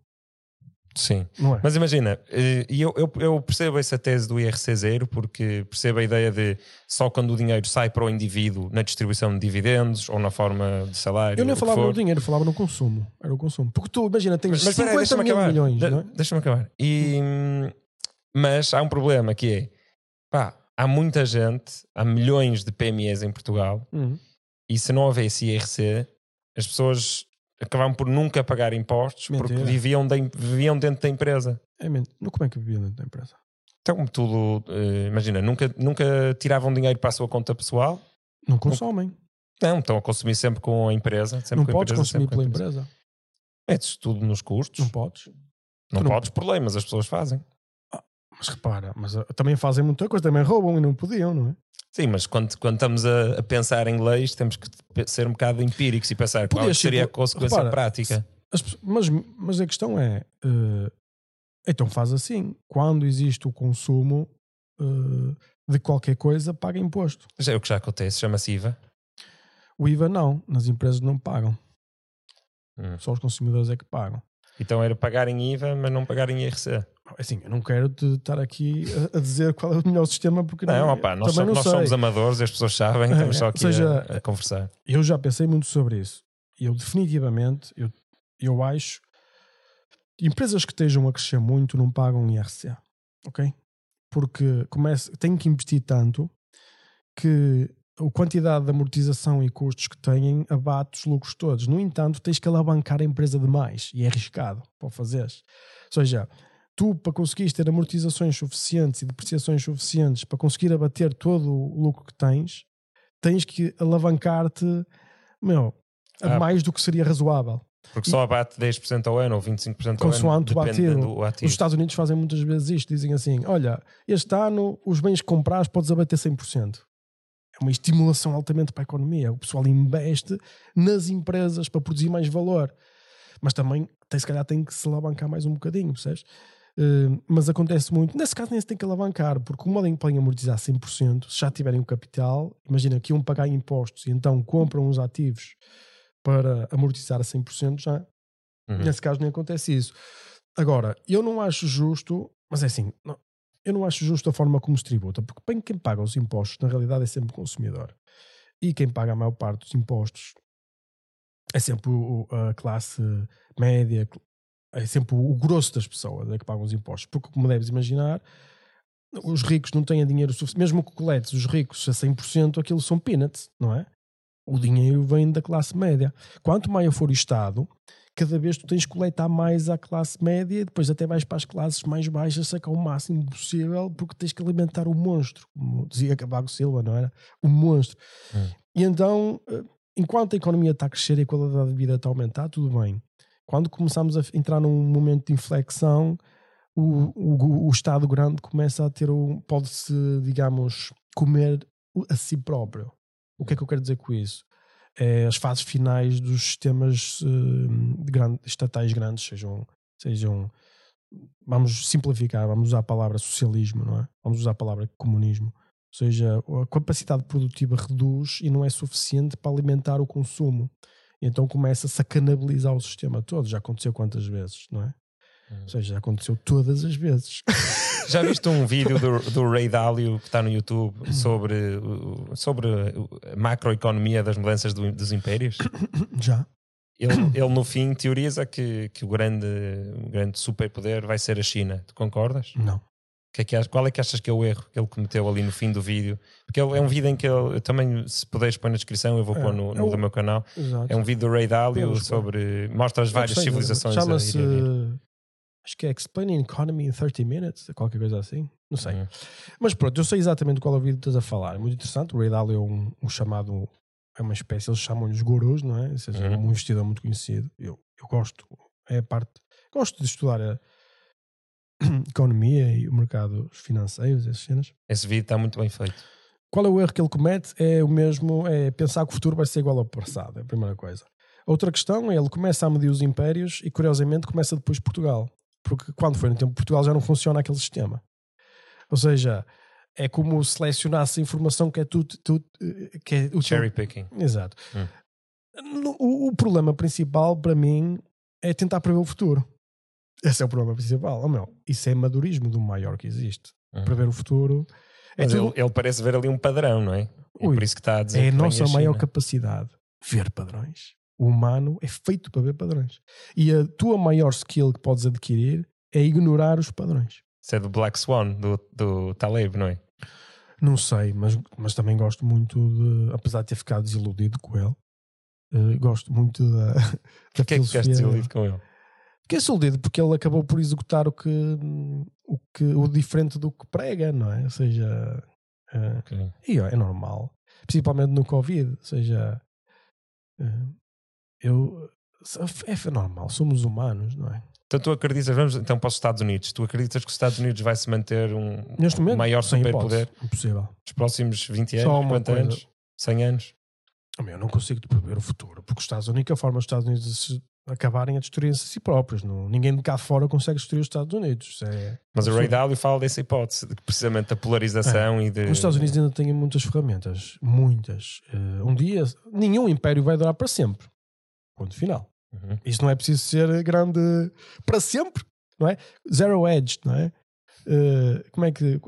Sim. não é? Mas imagina, eh, e eu, eu, eu percebo essa tese do IRC zero porque percebo a ideia de só quando o dinheiro sai para o indivíduo na distribuição de dividendos ou na forma de salário. Eu nem ou o que falava no dinheiro, falava no consumo. Era o consumo. Porque tu, imagina, tens Mas, mas espera aí, 50 deixa-me mil acabar. milhões, De- não é? Deixa-me acabar. E, mas há um problema que é pá, há muita gente, há milhões de PMEs em Portugal, Uhum. e se não houvesse IRC, as pessoas acabavam por nunca pagar impostos porque Mentira. viviam, da- viviam dentro da empresa. É mesmo. Não, Como é que vivia dentro da empresa? Então, como tudo, eh, imagina, nunca, nunca tiravam dinheiro para a sua conta pessoal. Não consomem. Não, estão a consumir sempre com a empresa. Sempre não com a podes empresa, consumir pela empresa. Metes tudo nos custos. Não Não, podes. tu não- podes por lei, mas as pessoas fazem. Mas repara, mas uh, também fazem muita coisa, também roubam e não podiam, não é? Sim, mas quando, quando estamos a, a pensar em leis, temos que ser um bocado empíricos e pensar qual Podias seria a consequência repara, prática. As mas, mas a questão é: uh, então faz assim, quando existe o consumo uh, de qualquer coisa, paga imposto. Já é o que já acontece, chama-se IVA. O IVA não, nas empresas não pagam, Hum. só os consumidores é que pagam. Então era pagarem IVA, mas não pagarem IRC. Assim, eu não quero te estar aqui a, a dizer qual é o melhor sistema, porque Não, não, opá, nós, somos, nós somos amadores, as pessoas sabem, estamos só É, aqui seja, a, a conversar. Eu já pensei muito sobre isso. Eu definitivamente, eu, eu acho, empresas que estejam a crescer muito não pagam IRC, ok? Porque começa, têm que investir tanto que a quantidade de amortização e custos que têm abate os lucros todos. No entanto, tens que alavancar a empresa demais e é arriscado para o fazeres. Ou seja, tu para conseguires ter amortizações suficientes e depreciações suficientes para conseguir abater todo o lucro que tens, tens que alavancar-te, meu, a Ah. mais do que seria razoável. Porque só abate 10% ao ano ou 25% ao ano. Consoante o ativo. Os Estados Unidos fazem muitas vezes isto, dizem assim: olha, este ano os bens que comprares podes abater 100%. É uma estimulação altamente para a economia. O pessoal investe nas empresas para produzir mais valor. Mas também, tem, se calhar, tem que se alavancar mais um bocadinho, percebes? Uh, mas acontece muito. Nesse caso, nem se tem que alavancar, porque como podem, podem amortizar 100%, se já tiverem o capital, imagina que iam pagar impostos e então compram os ativos para amortizar a 100%, já Uhum. Nesse caso nem acontece isso. Agora, eu não acho justo, mas é assim, não- eu não acho justo a forma como se tributa, porque bem quem paga os impostos na realidade é sempre o consumidor. E quem paga a maior parte dos impostos é sempre o- o- a classe média, é sempre o, grosso das pessoas é que pagam os impostos. Porque, como deves imaginar, os ricos não têm dinheiro suficiente, mesmo que coletes os ricos a 100%, aquilo são peanuts, não é? O dinheiro vem da classe média. Quanto maior for o Estado, cada vez tu tens que coletar mais à classe média e depois até vais para as classes mais baixas sacar o máximo possível porque tens que alimentar o monstro, como dizia Cavaco Silva, não era? O monstro. Hum. E então, eh, enquanto a economia está a crescer e a qualidade de vida está a aumentar, tudo bem. Quando começamos a entrar num momento de inflexão, o, o, o Estado grande começa a ter um, pode-se, digamos, comer a si próprio. O que é que eu quero dizer com isso? É as fases finais dos sistemas eh, de grande, estatais grandes, sejam, sejam, vamos simplificar, vamos usar a palavra socialismo, não é? Vamos usar a palavra comunismo. Ou seja, a capacidade produtiva reduz e não é suficiente para alimentar o consumo. E então começa-se a canibalizar o sistema todo. Já aconteceu quantas vezes, não é? Hum. Ou seja, já aconteceu todas as vezes. Já viste um vídeo do, do Ray Dalio que está no YouTube sobre, o- sobre a macroeconomia das mudanças do- dos impérios? já. Ele, ele, no fim, teoriza que, que o, grande, o grande superpoder vai ser a China. Tu concordas? Não. Que é que qual é que achas que é o erro que ele cometeu ali no fim do vídeo? Porque é um vídeo em que ele, eu também, se puderes pôr na descrição, eu vou É, pôr no, é no do meu canal. Exato. É um vídeo do Ray Dalio sobre. mostra as várias sei, civilizações. Chama-se. Acho que é Explaining Economy in 30 Minutes, qualquer coisa assim. Não sei. Uhum. Mas pronto, eu sei exatamente qual é o vídeo que estás a falar. É muito interessante. O Ray Dalio é um, um chamado. É uma espécie, eles chamam-lhe os gurus, não é? Ou seja, Uhum. um investidor muito conhecido. Eu, eu gosto. É a parte. Gosto de estudar a economia e o mercado financeiros, essas cenas. Esse vídeo está muito bem feito. Qual é o erro que ele comete? É o mesmo, é pensar que o futuro vai ser igual ao passado, é a primeira coisa. Outra questão é ele começa a medir os impérios e curiosamente começa depois Portugal. Porque quando foi no tempo de Portugal já não funciona aquele sistema. Ou seja, é como selecionasse a informação que é tudo, tudo que é o Cherry picking. Exato. Hum. O, o problema principal para mim é tentar prever o futuro. Esse é o problema principal. Oh, meu, isso é madurismo do maior que existe. Uhum. Prever o futuro é, Mas tudo- ele, ele parece ver ali um padrão, não é? É Ui, por isso que está a dizer é a nossa maior capacidade. Ver padrões. O humano é feito para ver padrões. E a tua maior skill que podes adquirir é ignorar os padrões. Isso é do Black Swan, do, do Taleb, não é? Não sei, mas, mas também gosto muito de, apesar de ter ficado desiludido com ele, eh, gosto muito da, da Porquê é que ficaste desiludido com ele? Fiquei desiludido porque ele acabou por executar o que, o que o diferente do que prega, não é? Ou seja, eh, Ok. e é normal, principalmente no Covid, ou seja, eh, eu é normal, somos humanos, não é? Então tu acreditas, vamos então para os Estados Unidos, tu acreditas que os Estados Unidos vai se manter um momento, maior superpoder nos próximos 20 Só anos, uma 50 coisa. anos, 100 anos? Homem, Eu não consigo prever o futuro, porque os Estados Unidos, a única forma dos Estados Unidos acabarem é destruírem-se a si próprios. Não, ninguém de cá fora consegue destruir os Estados Unidos. É, Mas o Ray. Dalio fala dessa hipótese, de que precisamente da polarização e de... Os Estados Unidos ainda têm muitas ferramentas, muitas. Eh, um dia, nenhum império vai durar para sempre. Ponto final. Uhum. Isso não é preciso ser grande para sempre, não é? Zero Edge, não é? Eh, como é que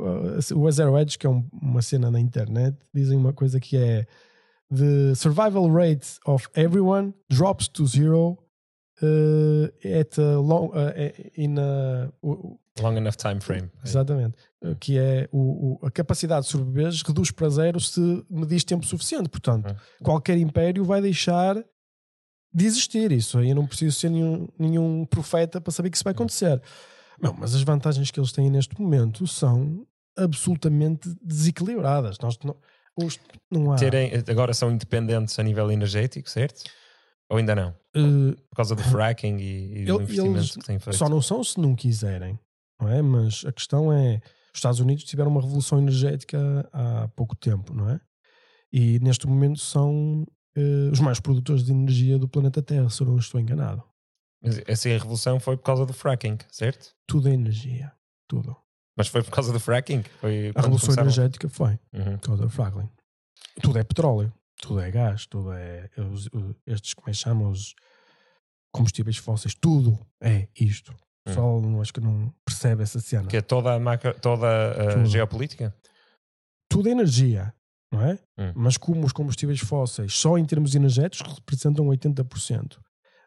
o Zero Edge, que é um- uma cena na internet, dizem uma coisa que é the survival rate of everyone drops to zero eh, at a long eh, in a, Long enough time frame. Exatamente. Uh, Que é o, o- a capacidade de sobreviver reduz para zero se medis tempo suficiente. Portanto, Uhum. qualquer império vai deixar de existir. Isso aí eu não preciso ser nenhum, nenhum profeta para saber que isso vai acontecer. Não, mas as vantagens que eles têm neste momento são absolutamente desequilibradas. Nós os- não há. Terem, agora são independentes a nível energético, certo? Ou ainda não? Uh, Por causa do fracking e, e do Ele- investimento que têm feito. Só não são se não quiserem, não é? Mas a questão é: os Estados Unidos tiveram uma revolução energética há pouco tempo, não é? E neste momento são eh, os mais produtores de energia do planeta Terra, se eu não estou enganado. Mas essa revolução foi por causa do fracking, certo? Tudo é energia. Tudo. Mas foi por causa do fracking? Foi A revolução começaram- energética foi Uhum. por causa do fracking. Tudo é petróleo, tudo é gás, tudo é. os- estes, como é que chamam? Os combustíveis fósseis, tudo é isto. O pessoal não, acho que não percebe essa cena. Que é toda a, macro, toda a geopolítica? tudo é energia, não é? Hum. Mas como os combustíveis fósseis, só em termos energéticos, representam 80%.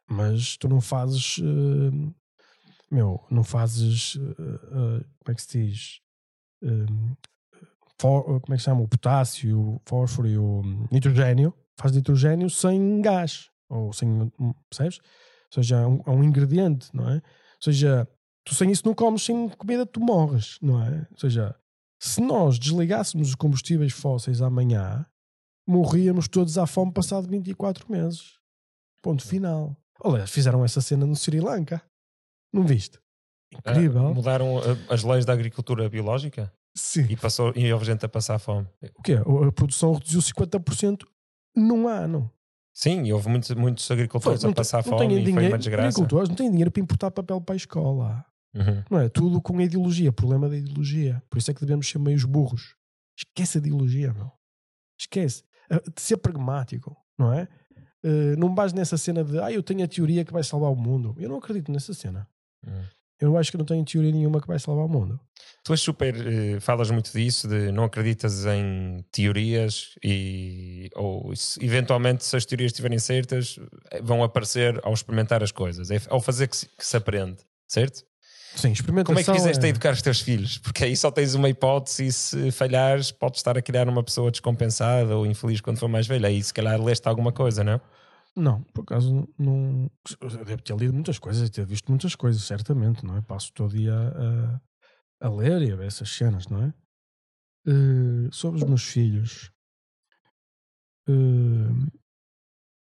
Mas tu não fazes. eh, meu, não fazes. eh, eh, como é que se diz? Eh, fó- como é que se chama? O potássio, o fósforo e o nitrogênio. Faz nitrogênio sem gás. Ou sem. hum, Percebes? Ou seja, é um, é um ingrediente, não é? Ou seja, tu sem isso não comes, sem comida tu morres, não é? Ou seja, se nós desligássemos os combustíveis fósseis amanhã, morríamos todos à fome passado 24 meses. Ponto final. Olha, fizeram essa cena no Sri Lanka. Não viste? Ah, Incrível. mudaram a- as leis da agricultura biológica Sim. e, passou, e houve gente a passar fome. O quê? A produção reduziu 50% num ano. Sim, e houve muitos, muitos agricultores Não a passar não fome têm e foi dinheiro- uma desgraça. Agricultores não têm dinheiro para importar papel para a escola. Uhum. Não é? Tudo com a ideologia. Problema da ideologia. Por isso é que devemos ser meios burros. Esquece a ideologia, meu. Esquece. Ah, De ser pragmático, não é? Ah, não base nessa cena de ah, eu tenho a teoria que vai salvar o mundo. Eu não acredito nessa cena. Eu acho que não tenho teoria nenhuma que vai salvar o mundo. Tu és super. eh, falas muito disso, de não acreditas em teorias e. ou se- eventualmente, se as teorias estiverem certas, eh, vão aparecer ao experimentar as coisas, é ao fazer que se, que se aprende, certo? Sim, experimentação. Como é que fizeste é- a educar os teus filhos? Porque aí só tens uma hipótese e se falhares, podes estar a criar uma pessoa descompensada ou infeliz quando for mais velha. Aí se calhar leste alguma coisa, não? Não, por acaso não. Eu devo ter lido muitas coisas, ter visto muitas coisas, certamente, não é? Passo todo dia a, a ler e a ver essas cenas, não é? Eh, sobre os meus filhos. eh,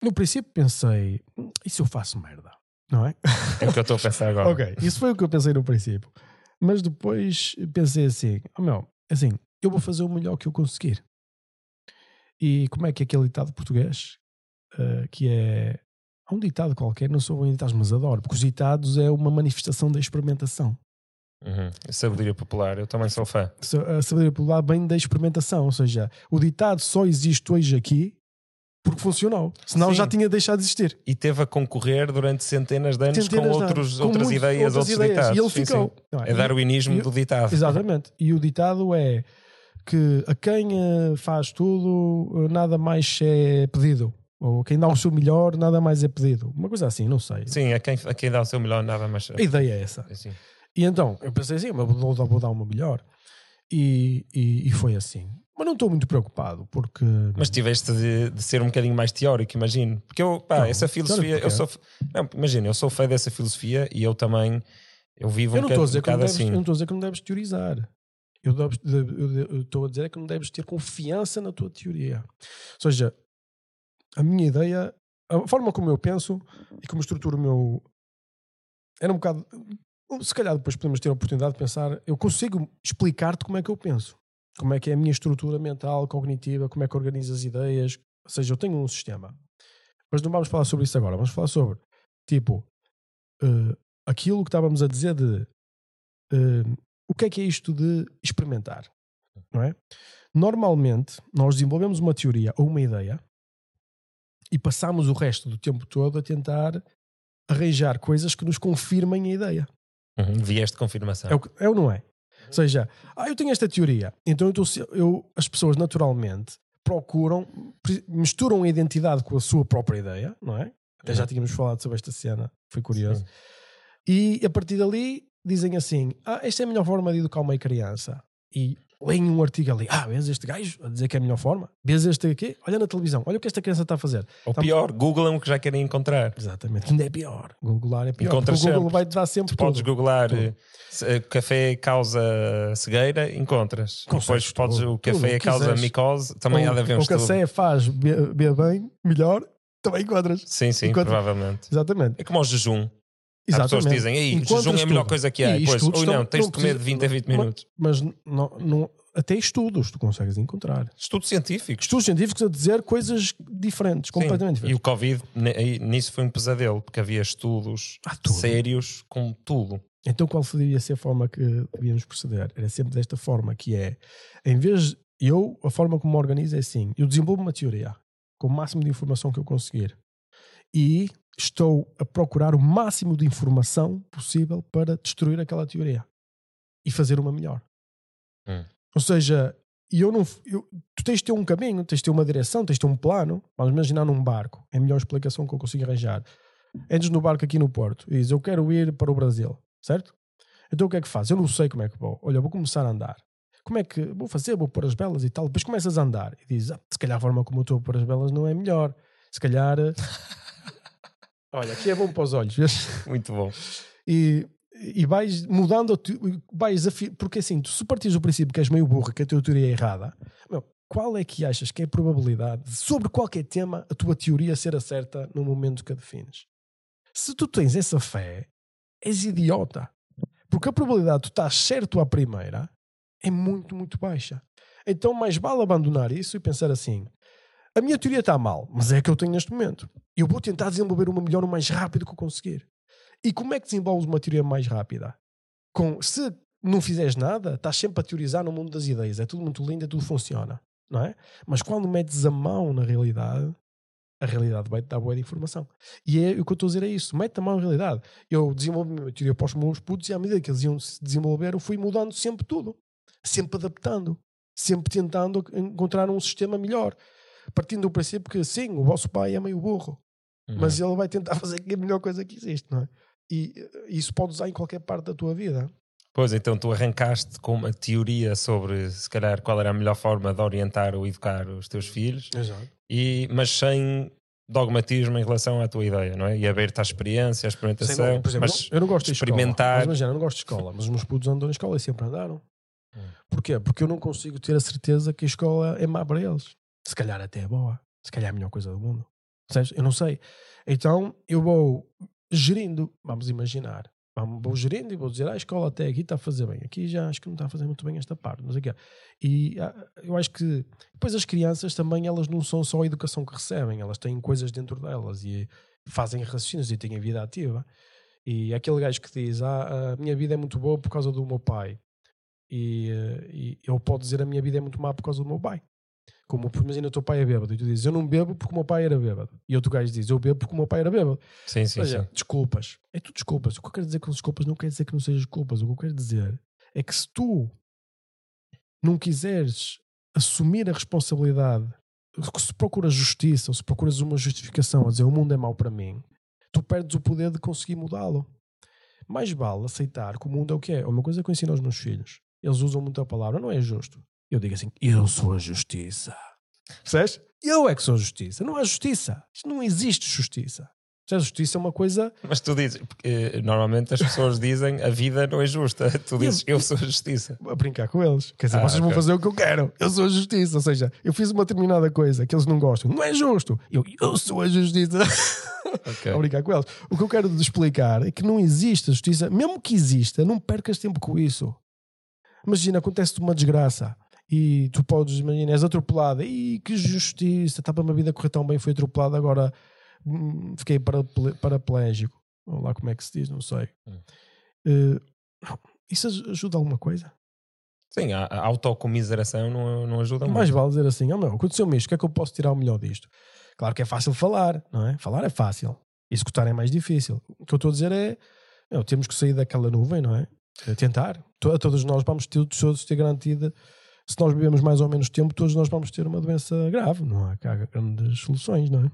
no princípio pensei, "Hum, e se eu faço merda? Não é? É o que eu estou a pensar agora. ok, isso foi o que eu pensei no princípio. Mas depois pensei assim: oh meu, assim, eu vou fazer o melhor que eu conseguir. E como é que é aquele ditado português? Eh, que é. Há um ditado qualquer, não sou bem ditados, mas adoro, porque os ditados é uma manifestação da experimentação. Uhum. Sabedoria popular, eu também sou fã. A sabedoria popular vem da experimentação, ou seja, o ditado só existe hoje aqui porque funcionou, senão Sim. já tinha deixado de existir. E teve a concorrer durante centenas de anos Centenas com, de outros, com outras muitos- ideias, outras outros ideias, ditados. E ele Sim, ficou. sim. É darwinismo e- do ditado. Exatamente. E o ditado é que a quem eh, faz tudo, eh, nada mais é pedido. Ou quem dá o seu melhor, nada mais é pedido. Uma coisa assim, não sei. Sim, a quem, a quem dá o seu melhor nada mais. A ideia é essa. Assim. E então, eu pensei assim, mas vou, vou dar meu melhor. E, e, e foi assim. Mas não estou muito preocupado, porque. Mas tiveste de, de ser um bocadinho mais teórico, imagino. Porque eu, pá, Não, essa filosofia, eu sou. Não, imagina, eu sou fã dessa filosofia e eu também. Eu vivo eu um bocado, um bocado deves, assim. eu não estou a dizer que não deves teorizar. Eu estou a dizer é que não deves ter confiança na tua teoria. Ou seja, a minha ideia, a forma como eu penso e como estruturo o meu. Era um bocado. Se calhar depois podemos ter a oportunidade de pensar. Eu consigo explicar-te como é que eu penso. Como é que é a minha estrutura mental, cognitiva, como é que organizo as ideias. Ou seja, eu tenho um sistema. Mas não vamos falar sobre isso agora. Vamos falar sobre, tipo, eh, aquilo que estávamos a dizer de eh, o que é que é isto de experimentar, não é? Normalmente, nós desenvolvemos uma teoria ou uma ideia e passamos o resto do tempo todo a tentar arranjar coisas que nos confirmem a ideia. Uhum, vieste de confirmação. É, o, que- é ou não é? Ou seja, ah, eu tenho esta teoria, então eu tô eu- as pessoas naturalmente procuram, misturam a identidade com a sua própria ideia, não é? Até já Uhum. tínhamos falado sobre esta cena, foi curioso. Sim. E a partir dali dizem assim: ah, esta é a melhor forma de educar uma criança. E leem um artigo ali: ah, vês este gajo a dizer que é a melhor forma? Vês este aqui? Olha na televisão, olha o que esta criança está a fazer. Ou Tá- pior, googlam o que já querem encontrar. Exatamente, ainda é pior. Googlar é pior. Encontras porque o Google sempre. vai te dar sempre Tu podes tudo. googlar Tudo. eh, eh, café causa cegueira, encontras. Consegues Depois podes o café causa micose, também há de haver um o café faz be- beber bem, melhor, também encontras. Sim, sim, provavelmente. Exatamente. É como o jejum. As pessoas Exatamente. dizem, Encontras jejum é a melhor coisa que há. E E estudos ou não, estão- tens de não comer de precisa- 20 a 20 mas- minutos. Mas não, não- até estudos tu consegues encontrar. Estudos científicos. Estudos científicos a dizer coisas diferentes, Sim. completamente E diferentes. o Covid, aí, nisso foi um pesadelo, porque havia estudos Há tudo. sérios com tudo. Então qual deveria ser a forma que devíamos proceder? Era sempre desta forma, que é, em vez, eu, a forma como me organizo é assim, eu desenvolvo uma teoria com o máximo de informação que eu conseguir e estou a procurar o máximo de informação possível para destruir aquela teoria e fazer uma melhor. Hum. Ou seja, eu não, eu- tu tens de ter um caminho, tens de ter uma direção, tens de ter um plano. Vamos imaginar num barco, é a melhor explicação que eu consigo arranjar. Entres no barco aqui no Porto e dizes, eu quero ir para o Brasil, certo? Então o que é que faz? Eu não sei como é que vou. Olha, vou começar a andar. Como é que vou fazer? Vou pôr as belas e tal. Depois começas a andar e dizes, ah, se calhar a forma como eu estou a pôr as belas não é melhor. Se calhar. Olha, aqui é bom para os olhos? Muito bom. e, e vais mudando, vais porque assim, tu, se partires do princípio que és meio burro, que a tua teoria é errada, meu, qual é que achas que é a probabilidade de, sobre qualquer tema a tua teoria ser a certa no momento que a defines? Se tu tens essa fé, és idiota. Porque a probabilidade de tu estás certo à primeira é muito, muito baixa. Então, mais vale abandonar isso e pensar assim: a minha teoria está mal, mas é a que eu tenho neste momento. Eu vou tentar desenvolver uma melhor o mais rápido que eu conseguir. E como é que desenvolves uma teoria mais rápida? Com, se não fizeres nada, estás sempre a teorizar no mundo das ideias. É tudo muito lindo, é tudo funciona. Não é? Mas quando metes a mão na realidade, a realidade vai-te dar boa de informação. E é o que eu estou a dizer é isso. Mete a mão na realidade. Eu desenvolvi a teoria para os meus putos e à medida que eles iam se desenvolver, eu fui mudando sempre tudo. Sempre adaptando. Sempre tentando encontrar um sistema melhor. Partindo do princípio que, sim, o vosso pai é meio burro mas ele vai tentar fazer a melhor coisa que existe, não é? E eh, isso pode usar em qualquer parte da tua vida. Pois, então tu arrancaste com uma teoria sobre, se calhar, qual era a melhor forma de orientar ou educar os teus filhos, Exato. e, mas sem dogmatismo em relação à tua ideia, não é? E aberto à experiência, à experimentação, por exemplo, mas eu não gosto de experimentar- Escola, mas imagina, eu não gosto de escola, mas os meus putos andam na escola e sempre andaram. Hum. Porquê? Porque eu não consigo ter a certeza que a escola é má para eles. Se calhar até é boa. Se calhar é a melhor coisa do mundo. Eu não sei. Então eu vou gerindo, vamos imaginar. Vou gerindo e vou dizer, ah, a escola até aqui está a fazer bem. Aqui já acho que não está a fazer muito bem esta parte. Não sei o. E ah, eu acho que depois as crianças também, elas não são só a educação que recebem, elas têm coisas dentro delas e fazem raciocínios e têm a vida ativa. E aquele gajo que diz, ah, a minha vida é muito boa por causa do meu pai. E, eh, e ele pode dizer, a minha vida é muito má por causa do meu pai. Como, imagina, o teu pai é bêbado e tu dizes, eu não bebo porque o meu pai era bêbado. E outro gajo diz, eu bebo porque o meu pai era bêbado. sim, sim, seja, sim. desculpas. É tudo desculpas. O que eu quero dizer com desculpas não quer dizer que não sejas desculpas. O que eu quero dizer é que se tu não quiseres assumir a responsabilidade, se procuras justiça ou se procuras uma justificação a dizer o mundo é mau para mim, tu perdes o poder de conseguir mudá-lo. Mais vale aceitar que o mundo é o que é. É uma coisa que eu ensino aos meus filhos. Eles usam muito a palavra, não é justo. Eu digo assim: eu sou a justiça. Percebes? Eu é que sou a justiça. Não há justiça. Isto não existe justiça. A justiça é uma coisa. Mas tu dizes, porque eh, normalmente as pessoas dizem a vida não é justa. Tu dizes, eu sou a justiça. A brincar com eles. Quer dizer, Ah, vocês vão ok. fazer o que eu quero. Eu sou a justiça. Ou seja, eu fiz uma determinada coisa que eles não gostam. Não é justo. Eu, eu sou a justiça. Ok. a brincar com eles. O que eu quero explicar é que não existe a justiça. Mesmo que exista, não percas tempo com isso. Imagina, acontece-te uma desgraça e tu podes, imagina, és atropelada. E que justiça, estava a vida a correr tão bem, fui atropelado, agora hum, fiquei paraplégico. Ou lá como é que se diz, não sei. Hum. Eh, isso aj- ajuda alguma coisa? Sim, a, a autocomiseração não, não ajuda Mais muito. vale dizer assim, oh meu, aconteceu-me isto, o que é que eu posso tirar o melhor disto? Claro que é fácil falar, não é? Falar é fácil, executar é mais difícil. O que eu estou a dizer é, temos que sair daquela nuvem, não é? É Tentar. A todos nós vamos ter, todos ter garantida, se nós vivemos mais ou menos tempo, todos nós vamos ter uma doença grave, não há cá grandes soluções, não é?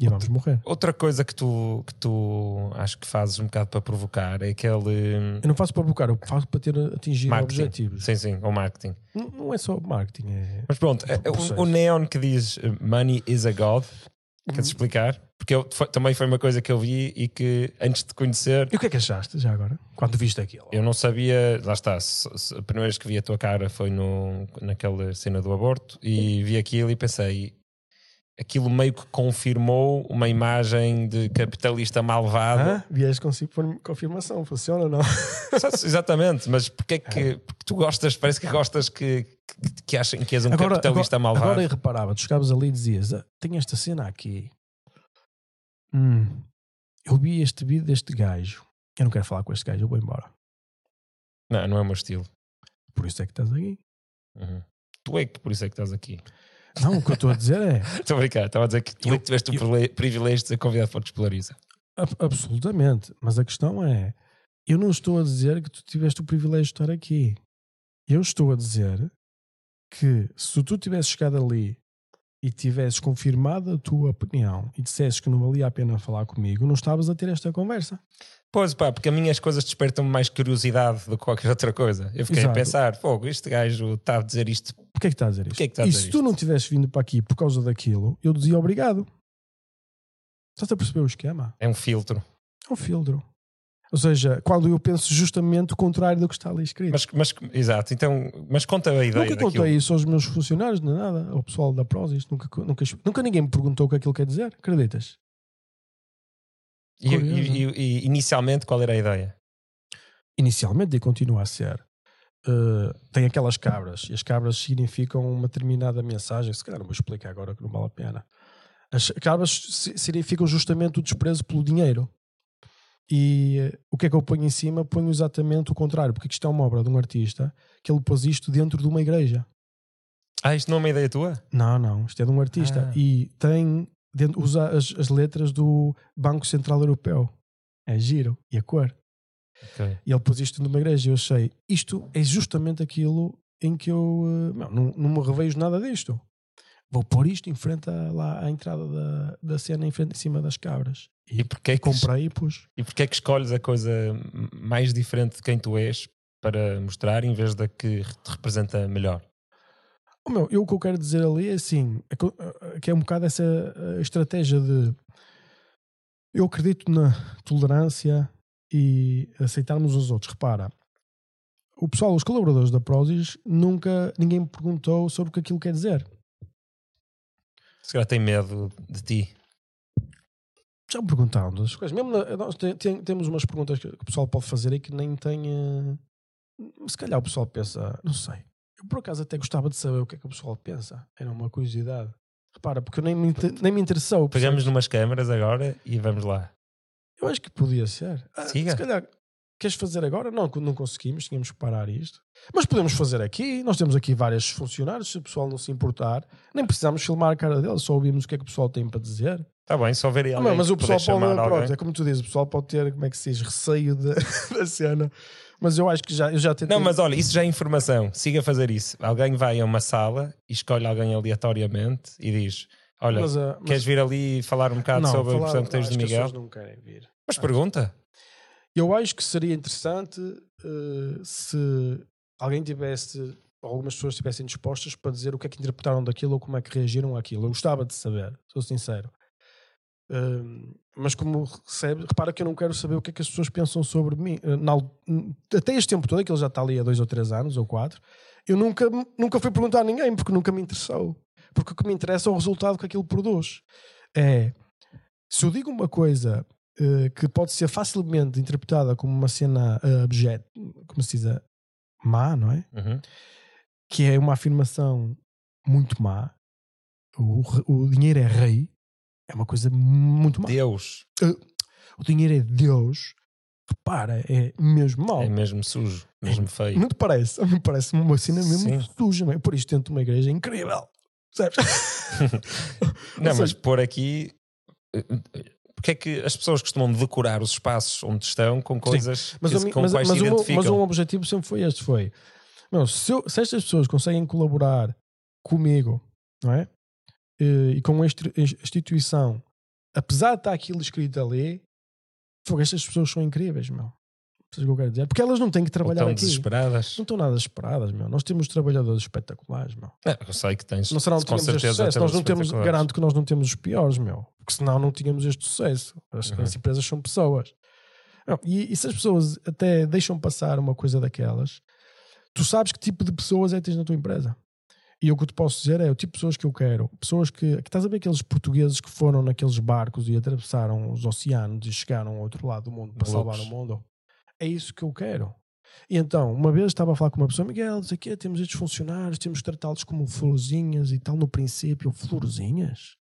E vamos morrer. Outra coisa que tu, que tu acho que fazes um bocado para provocar é aquele Eu não faço para provocar, eu faço para ter atingir marketing. objetivos. Sim, sim, o marketing. Não, não é só marketing, é... Mas pronto, é- é o, o neon que diz money is a god, queres explicar? Porque eu, foi- também foi uma coisa que eu vi e que antes de conhecer E o que é que achaste já agora? Quando viste aquilo? eu não sabia, lá está, se- se- a primeira vez que vi a tua cara foi no, naquela cena do aborto e vi aquilo e pensei, aquilo meio que confirmou uma imagem de capitalista malvado. Ah, vieste consigo por confirmação, funciona ou não? Exatamente, mas porque é que porque tu gostas, parece que gostas que, que, que achem que és um Agora, capitalista agora, malvado. agora eu reparava, tu chegavas ali e dizias: "Ah, Tem esta cena aqui. Hum, eu vi este vídeo deste gajo. Eu não quero falar com este gajo, eu vou embora. Não, não é o meu estilo. Por isso é que estás aqui. Uhum. Tu é que por isso é que estás aqui. Não, o que eu estou a dizer é Estou a brincar, estava a dizer que tu é Eu- que tiveste o eu- privile- privilégio de ser convidado para o Despolariza. ab- absolutamente. Mas a questão é: eu não estou a dizer que tu tiveste o privilégio de estar aqui. Eu estou a dizer que se tu tivesses chegado ali e tivesses confirmado a tua opinião e dissesses que não valia a pena falar comigo, não estavas a ter esta conversa. Pois pá, porque a mim as coisas despertam-me mais curiosidade do que qualquer outra coisa. Eu fiquei Exato. a pensar, fogo, este gajo está a dizer isto. Porquê é que está a dizer isto? É a e dizer se tu isto? não tivesses vindo para aqui por causa daquilo, eu dizia obrigado. Estás a perceber o esquema? É um filtro. É um filtro. Ou seja, quando eu penso justamente o contrário do que está ali escrito. Mas, mas exato, então, mas conta a ideia nunca daquilo. contei isso aos meus funcionários, nem nada, ao pessoal da Prozis. Nunca, nunca, nunca ninguém me perguntou o que aquilo quer dizer. Acreditas? E, Curioso. e- e- e inicialmente qual era a ideia? Inicialmente, e continua a ser. uh, tem aquelas cabras, e as cabras significam uma determinada mensagem. Se calhar não vou explicar agora que não vale a pena. As cabras si- significam justamente o desprezo pelo dinheiro. E o que é que eu ponho em cima? Ponho exatamente o contrário, porque isto é uma obra de um artista que ele pôs isto dentro de uma igreja. Ah, isto não é uma ideia tua? Não, não, isto é de um artista. Ah. E tem, dentro, usa as, as letras do Banco Central Europeu. É giro. E a cor. Ok. E ele pôs isto numa igreja e eu achei, isto é justamente aquilo em que eu eh, não, não, não me revejo nada disto. Vou pôr isto em frente a, lá à entrada da, da cena, em frente em cima das cabras. E porquê é que, Comprei e pus. e porquê é que escolhes a coisa mais diferente de quem tu és para mostrar em vez da que te representa melhor? Oh, meu, eu o que eu quero dizer ali é assim, é que, eh, que é um bocado essa eh, estratégia de eu acredito na tolerância e aceitarmos os outros. Repara, o pessoal, os colaboradores da Prozis, nunca ninguém me perguntou sobre o que aquilo quer dizer. Se calhar tem medo de ti. Já me perguntaram das coisas. Mesmo na- nós te- tem- temos umas perguntas que, que o pessoal pode fazer e que nem tem. eh, se calhar o pessoal pensa, não sei. Eu por acaso até gostava de saber o que é que o pessoal pensa. Era uma curiosidade. Repara, porque eu nem me, nem me interessou. Pegamos numas câmaras agora e vamos lá. Eu acho que podia ser. Ah, Siga. Se calhar. Queres fazer agora? Não, não conseguimos, tínhamos que parar isto. Mas podemos fazer aqui. Nós temos aqui vários funcionários. Se o pessoal não se importar, nem precisamos filmar a cara deles, só ouvimos o que é que o pessoal tem para dizer. Está bem, só ver aí Ah, alguém não, mas o pessoal pode, pronto, é como tu dizes, o pessoal pode ter, como é que se diz, receio de- da cena. Mas eu acho que já, eu já tentei. Não, mas olha, isso já é informação. Siga a fazer isso. Alguém vai a uma sala e escolhe alguém aleatoriamente e diz: Olha, Mas, ah, mas- queres vir ali e falar um bocado não, sobre a falar- impressão que tens acho de as Miguel? pessoas não querem vir. Mas pergunta. Eu acho que seria interessante eh, se alguém tivesse algumas pessoas estivessem dispostas para dizer o que é que interpretaram daquilo ou como é que reagiram àquilo. Eu gostava de saber, sou sincero. Hum, mas como recebe, repara que eu não quero saber o que é que as pessoas pensam sobre mim. Uh, na até este tempo todo, que ele já está ali há dois ou três anos ou quatro, eu nunca, nunca fui perguntar a ninguém porque nunca me interessou. Porque o que me interessa é o resultado que aquilo produz. É se eu digo uma coisa uh, que pode ser facilmente interpretada como uma cena uh, objeto, como se diz, uh, má, não é? Uhum. que é uma afirmação muito má. O, o dinheiro é rei. É uma coisa muito má. Deus O dinheiro é Deus. Repara, é mesmo mau. é mesmo sujo, mesmo feio. Não te parece? A mim parece uma cena mesmo Sim. suja. meu. Por isto dentro de uma igreja é incrível. Percebes? Não, Ou mas seja- por aqui. Porque é que as pessoas costumam decorar os espaços onde estão com coisas mas, que, com mas, quais mas se o meu, identificam? mas um objetivo sempre foi este: foi meu, se, eu- se estas pessoas conseguem colaborar comigo, não é? E, e com a instituição, apesar de estar aquilo escrito ali, estas pessoas são incríveis, meu. Percebes o que eu quero dizer? Porque elas não têm que trabalhar estão aqui. desesperadas. Não estão nada esperadas, meu. Nós temos trabalhadores espetaculares, meu. Não, eu sei que tens. Não será este certeza sucesso. Nós não temos, garanto que nós não temos os piores, meu. Porque senão não tínhamos este sucesso. As, Uhum. as empresas são pessoas. Não, e, e se as pessoas até deixam passar uma coisa daquelas, tu sabes que tipo de pessoas é que tens na tua empresa. E o que eu te posso dizer é o tipo de pessoas que eu quero. Pessoas que, que estás a ver aqueles portugueses que foram naqueles barcos e atravessaram os oceanos e chegaram ao outro lado do mundo para salvar o mundo. É isso que eu quero. E então, uma vez estava a falar com uma pessoa, Miguel, diz aqui, temos estes funcionários, temos que tratá-los como florzinhas e tal. No princípio, florzinhas?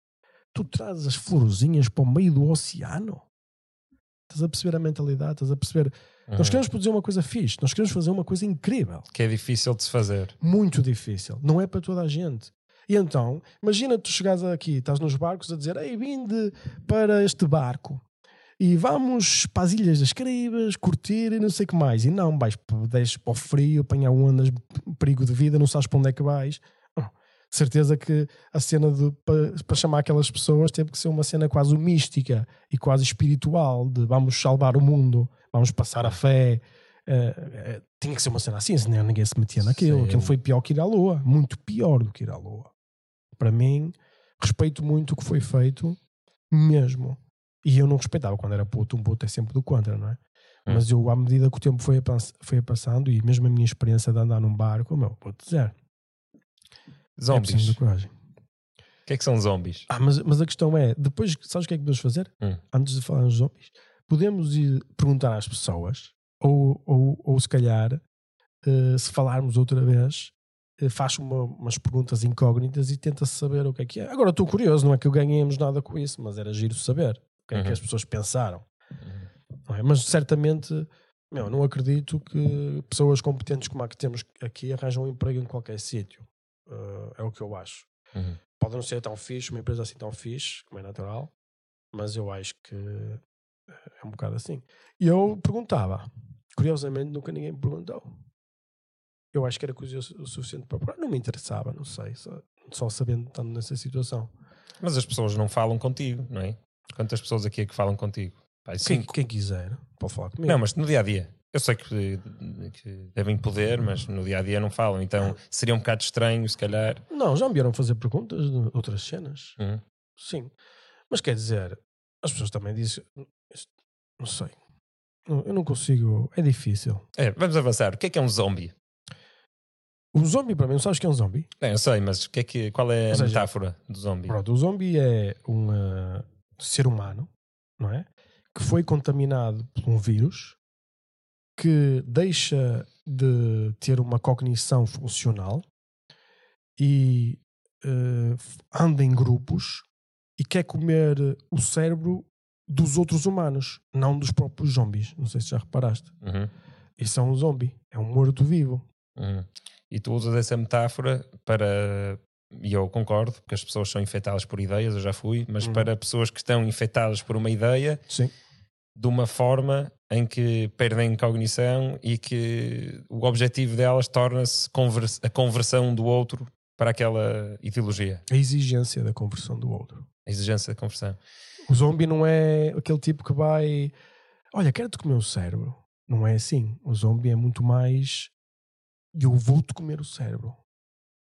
Tu trazes as florzinhas para o meio do oceano? Estás a perceber a mentalidade? Estás a perceber? Nós Uhum. queremos produzir uma coisa fixe, nós queremos fazer uma coisa incrível Que é difícil de se fazer. muito difícil. Não é para toda a gente. E então, imagina tu chegares aqui, estás nos barcos a dizer, ei, vinde para este barco e vamos para as Ilhas das Caraíbas, curtir e não sei o que mais. E não, vais para, o frio, apanhar ondas, perigo de vida, não sabes para onde é que vais. Oh, certeza que a cena de, para, para chamar aquelas pessoas teve que ser uma cena quase mística e quase espiritual, de vamos salvar o mundo, vamos passar a fé. Eh, eh, tinha que ser uma cena assim, senão ninguém se metia naquilo. Sim. Aquilo foi pior que ir à Lua, muito pior do que ir à Lua. Para mim, respeito muito o que foi feito, mesmo. E eu não respeitava quando era puto, um puto é sempre do contra, não é? Hum. Mas eu, à medida que o tempo foi, foi passando, e mesmo a minha experiência de andar num barco, meu, vou-te dizer, é Zombies. de coragem. O que é que são zombies? Ah, mas, mas a questão é, depois, sabes o que é que podemos fazer? Hum. Antes de falar nos zombies, podemos ir perguntar às pessoas, ou, ou, ou se calhar, eh, se falarmos outra vez, eh, faz uma- umas perguntas incógnitas e tenta saber o que é que é. Agora estou curioso, não é que eu ganhemos nada com isso, mas era giro saber que é que Uhum. as pessoas pensaram. não é? Mas certamente, meu, não acredito que pessoas competentes como a que temos aqui arranjam um emprego em qualquer sítio. Eh, é o que eu acho Uhum. pode não ser tão fixe, uma empresa assim tão fixe, como é natural, mas eu acho que é um bocado assim. E eu perguntava, curiosamente nunca ninguém me perguntou. Eu acho que era curioso o suficiente para procurar. Não me interessava, não sei, só, só sabendo estando nessa situação. Mas as pessoas não falam contigo, não é? Quantas pessoas aqui é que falam contigo? Pai, Quem, quem quiser, pode falar comigo. Não, mas no dia a dia. Eu sei que, que devem poder, mas no dia a dia não falam. Então seria um bocado estranho, se calhar. Não, já me vieram fazer perguntas de outras cenas. Uhum. Sim. Mas quer dizer, as pessoas também dizem. Não sei. Eu não consigo. É difícil. É, vamos avançar. O que é que é um zombie? O zombie, para mim, não sabes o que é um zombie? Bem, eu sei, mas o que é que, qual é a seja, metáfora do zombie? Pronto, o zombie é um uh, ser humano, não é? Que foi contaminado por um vírus que deixa de ter uma cognição funcional e uh, anda em grupos e quer comer o cérebro dos outros humanos, não dos próprios zombies. Não sei se já reparaste. Uhum, Isso é um zombie, é um morto-vivo. uhum. E tu usas essa metáfora para. E eu concordo, porque as pessoas são infectadas por ideias, eu já fui, mas Uhum. para pessoas que estão infectadas por uma ideia Sim. de uma forma em que perdem cognição e que o objetivo delas torna-se convers- a conversão do outro para aquela ideologia, A exigência da conversão do outro. a exigência da conversão. O zombie não é aquele tipo que vai. Olha, quero-te comer o cérebro. Não é assim. O zombie é muito mais eu vou-te comer o cérebro.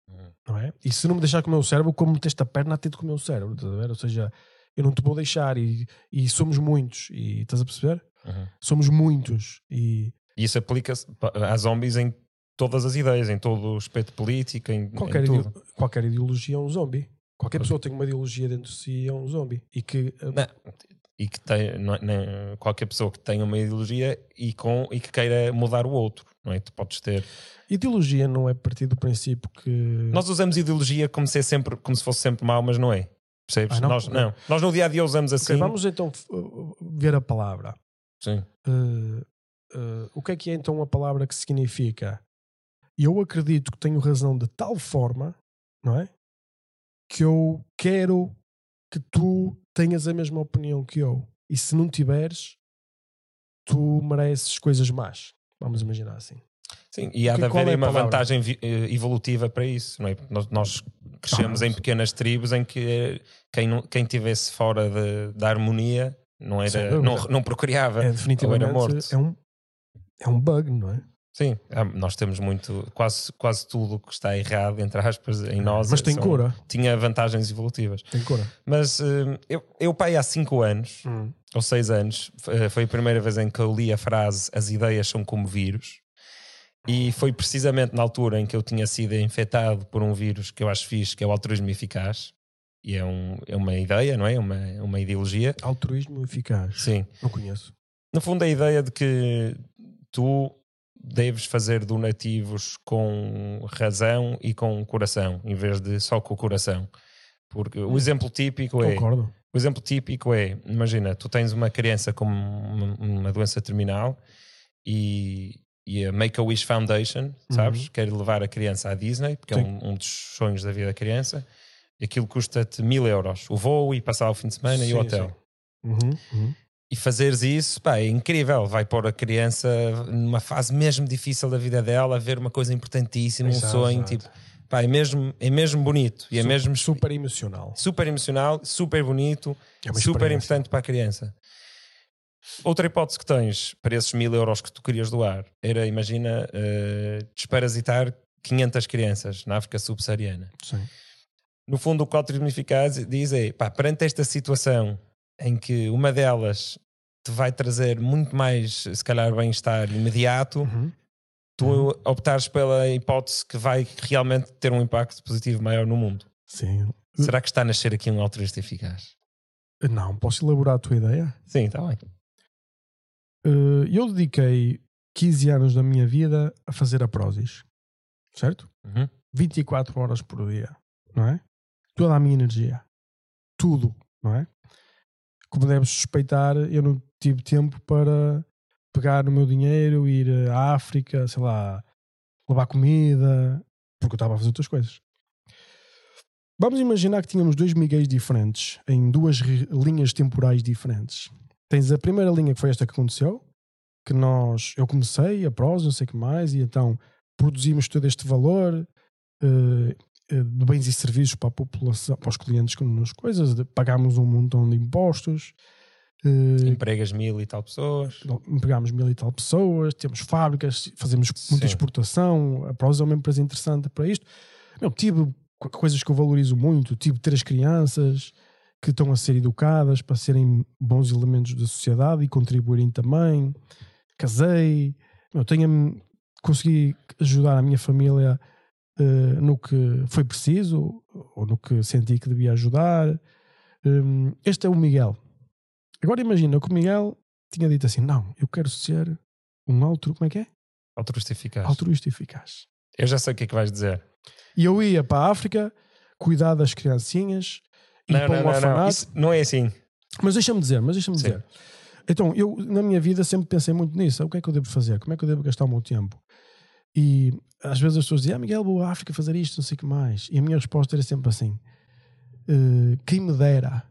Uhum. Não é? E se não me deixar comer o cérebro, como meteste a perna a ter de comer o cérebro. Estás a ver? Ou seja, eu não te vou deixar e, e somos muitos. E estás a perceber? Uhum. Somos muitos. E E isso aplica-se a zombies em todas as ideias, em todo o aspecto político, em, qualquer, em qualquer ideologia é um zombie. Qualquer pessoa tem uma ideologia dentro de si é um zombie. E que Não, e que tem, não é- não- qualquer pessoa que tenha uma ideologia e, com, e que queira mudar o outro, não é? Tu podes ter. ideologia não é a partir do princípio que. Nós usamos ideologia como se, é sempre, como se fosse sempre mau, mas não é. Percebes? Ah, não? Nós, não. Nós no dia a dia usamos assim. Ok, vamos então f- uh, ver a palavra. Sim. Uh, uh, o que é que é então a palavra que significa? Eu acredito que tenho razão de tal forma, não é? Que eu quero que tu tenhas a mesma opinião que eu. E se não tiveres, tu mereces coisas más. Vamos imaginar assim. Sim, e há Que- de haver é uma palavra? vantagem eh, evolutiva para isso, não é? Nós, nós crescemos Ah, em pequenas tribos em que eh, quem, não, quem tivesse fora de- da harmonia não, era, não, não procriava. É ou definitivamente era morto. é um, é um bug, não é? Sim, há- nós temos muito, quase, quase tudo que está errado, entre aspas, em nós. Mas tem são- cura. Tinha vantagens evolutivas. Tem cura. Mas eh, eu, eu pai, há 5 anos, ou 6 anos, f- foi a primeira vez em que eu li a frase As ideias são como vírus. E foi precisamente na altura em que eu tinha sido infectado por um vírus que eu acho fixe, que é o altruísmo eficaz. E é, um, é uma ideia, não é? Uma, uma ideologia. Altruísmo eficaz. Sim. Não conheço. No fundo, a ideia de que tu deves fazer donativos com razão e com coração, em vez de só com o coração. Porque o exemplo típico é. Concordo. O exemplo típico é: imagina, tu tens uma criança com uma, doença terminal e, e a Make-A-Wish Foundation, sabes? Quer levar a criança à Disney, porque é Sim. um, um dos sonhos da vida da criança. E aquilo custa-te mil euros: o voo e passar o fim de semana e Sim, o hotel. Uhum, uhum. E fazeres isso, pá, é incrível. Vai pôr a criança numa fase mesmo difícil da vida dela, a ver uma coisa importantíssima, um Exato, sonho, exato. tipo, pá, é mesmo, é mesmo bonito e é mesmo super emocional. super emocional, super bonito, É super importante para a criança. Outra hipótese que tens para esses mil euros que tu querias doar era, imagina, eh, desparasitar 500 crianças na África subsaariana. Sim. No fundo, o que o altruísmo eficaz diz é: pá, perante esta situação em que uma delas te vai trazer muito mais, se calhar, bem-estar imediato, Uhum. tu optares pela hipótese que vai realmente ter um impacto positivo maior no mundo. Sim. Será que está a nascer aqui um altruísta eficaz? Não, posso elaborar a tua ideia? Sim, está bem. Uh, eu dediquei 15 anos da minha vida a fazer a Prozis. Certo? Uhum. 24 horas por dia. Não é? Toda a minha energia. Tudo. Não é? Como deves suspeitar, eu não tive tempo para pegar o meu dinheiro, ir à África, sei lá, levar comida, porque eu estava a fazer outras coisas. Vamos imaginar que tínhamos dois Miguéis diferentes, em duas linhas temporais diferentes. Tens a primeira linha que foi esta que aconteceu, que nós, eu comecei a prosa, não sei o que mais, e então produzimos todo este valor eh, de bens e serviços para a população, para os clientes que nos coisas, de- pagámos um montão de impostos, eh, Empregas mil e tal pessoas. empregámos mil e tal pessoas, temos fábricas, fazemos muita Sim. exportação, a Prosa é uma empresa interessante para isto. Meu, tive co- coisas que eu valorizo muito, tive três crianças que estão a ser educadas para serem bons elementos da sociedade e contribuírem também. Casei, meu, tenho, consegui ajudar a minha família eh, no que foi preciso ou no que senti que devia ajudar. Hum, este é o Miguel. Agora imagina que o Miguel tinha dito assim: não, eu quero ser um altru, como é que é? Altruísta eficaz. Altruísta eficaz. Eu já sei o que é que vais dizer. E eu ia para a África cuidar das criancinhas, Não, para não, um não, não. Isso não é assim. Mas deixa-me dizer, mas deixa-me dizer. Então, eu na minha vida sempre pensei muito nisso. O que é que eu devo fazer? Como é que eu devo gastar o meu tempo? E às vezes as pessoas dizem, ah, Miguel, vou à África fazer isto, não sei o que mais. E a minha resposta era sempre assim: "Eh, quem me dera,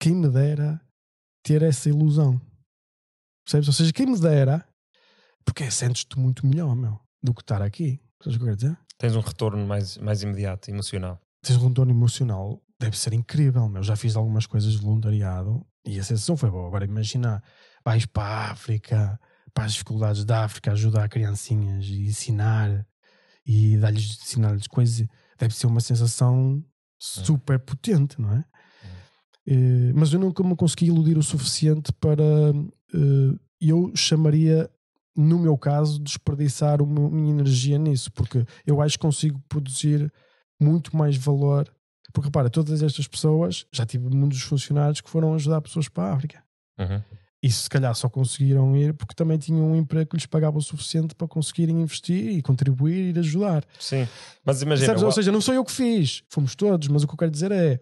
quem me dera ter essa ilusão. Percebes? Ou seja, quem me dera, porque sentes-te muito melhor, meu, do que estar aqui. Sabes o que eu quero dizer? Tens um retorno mais, mais imediato, emocional. tens um retorno emocional, deve ser incrível. Meu. Já fiz algumas coisas de voluntariado e a sensação foi boa. Agora imagina, vais para a África, para as dificuldades da África, ajudar criancinhas e ensinar. e dar-lhes, ensinar-lhes coisas, deve ser uma sensação super potente, não é? Eh, mas eu nunca me consegui iludir o suficiente para. eh, eu chamaria, no meu caso, desperdiçar a minha energia nisso, porque eu acho que consigo produzir muito mais valor. Porque repara, todas estas pessoas, já tive muitos funcionários que foram ajudar pessoas para a África. Uhum. E se calhar só conseguiram ir porque também tinham um emprego que lhes pagava o suficiente para conseguirem investir e contribuir e ir ajudar. Sim, mas imagina, Ou seja, não sou eu que fiz, fomos todos, mas o que eu quero dizer é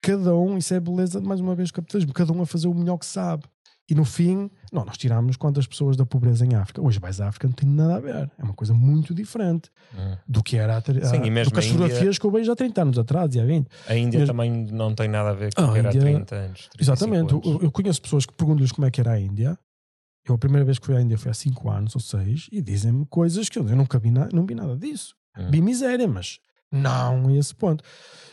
cada um, isso é a beleza, mais uma vez, do capitalismo, cada um a fazer o melhor que sabe. E no fim, não, nós tirámos quantas pessoas da pobreza em África. Hoje vais à África não tem nada a ver. É uma coisa muito diferente Uhum. do que era há, ter- Sim, e mesmo do que as a Índia- fotografias que eu vejo há 30 anos atrás e há 20. a Índia mesmo- também não tem nada a ver com Ah, o que era há Índia- 30 anos. 35 Exatamente. anos. Eu, eu conheço pessoas que perguntam-lhes como é que era a Índia. Eu a primeira vez que fui à Índia foi há 5 anos ou 6 e dizem-me coisas que eu, eu nunca vi, na- não vi nada disso. Hum. Vi miséria, mas não a esse ponto.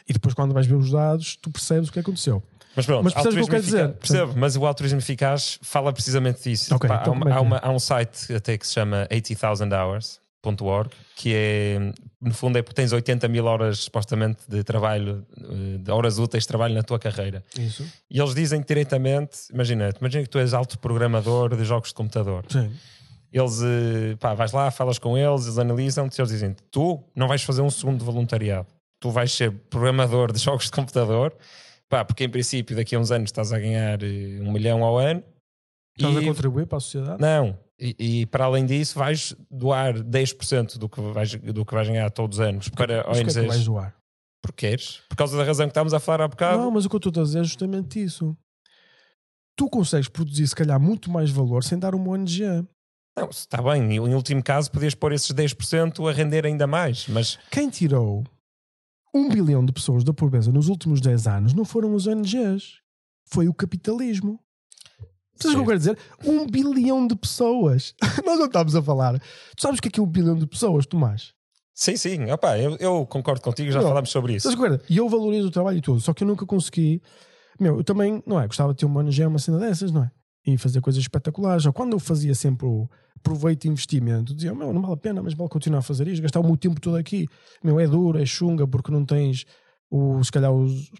E depois, quando vais ver os dados, tu percebes o que aconteceu. Mas pronto, Mas percebes o que eu quero dizer? eficaz- Percebo, mas o altruísmo eficaz fala precisamente disso. Ok, Pá, então há, uma- é que há é? uma- há um site até que se chama 80,000hours.org que é, no fundo, é porque tens 80 mil horas supostamente de trabalho, eh, de horas úteis de trabalho na tua carreira. Isso. E eles dizem diretamente: imagina, imagina que tu és alto programador de jogos de computador. Sim. Eles, eh, pá, vais lá, falas com eles, eles analisam-te e eles dizem: tu não vais fazer um segundo de voluntariado, tu vais ser programador de jogos de computador, pá, porque em princípio daqui a uns anos estás a ganhar eh, um milhão ao ano. Estás a E- contribuir para a sociedade? não, e, e para além disso, vais doar 10% do que vais, do que vais ganhar todos os anos para Mas o que é que ONGs. vais doar? porque queres, por causa da razão que estávamos a falar há bocado. Não, mas o que eu estou a dizer é justamente isso. Tu consegues produzir, se calhar, muito mais valor sem dar uma ONG. Não, está bem, em último caso podias pôr esses 10% a render ainda mais, mas Quem tirou um bilhão de pessoas da pobreza nos últimos 10 anos não foram os ONGs. Foi o capitalismo. Sabes o que eu quero dizer? Um bilhão de pessoas. Nós não estamos a falar. Tu sabes o que é que é um bilhão de pessoas, Tomás? sim, sim, opá, eu, eu concordo contigo, já Não. falámos sobre isso. Dizer? E eu valorizo o trabalho e tudo, só que eu nunca consegui. Meu, eu também, não é? Gostava de ter uma ONG, uma cena dessas, não é? E fazer coisas espetaculares. Ou quando eu fazia sempre o proveito e investimento, dizia, meu, não vale a pena, mas vale continuar a fazer isto, gastar o meu tempo todo aqui. Meu, é duro, é chunga, porque não tens, o, se calhar, os,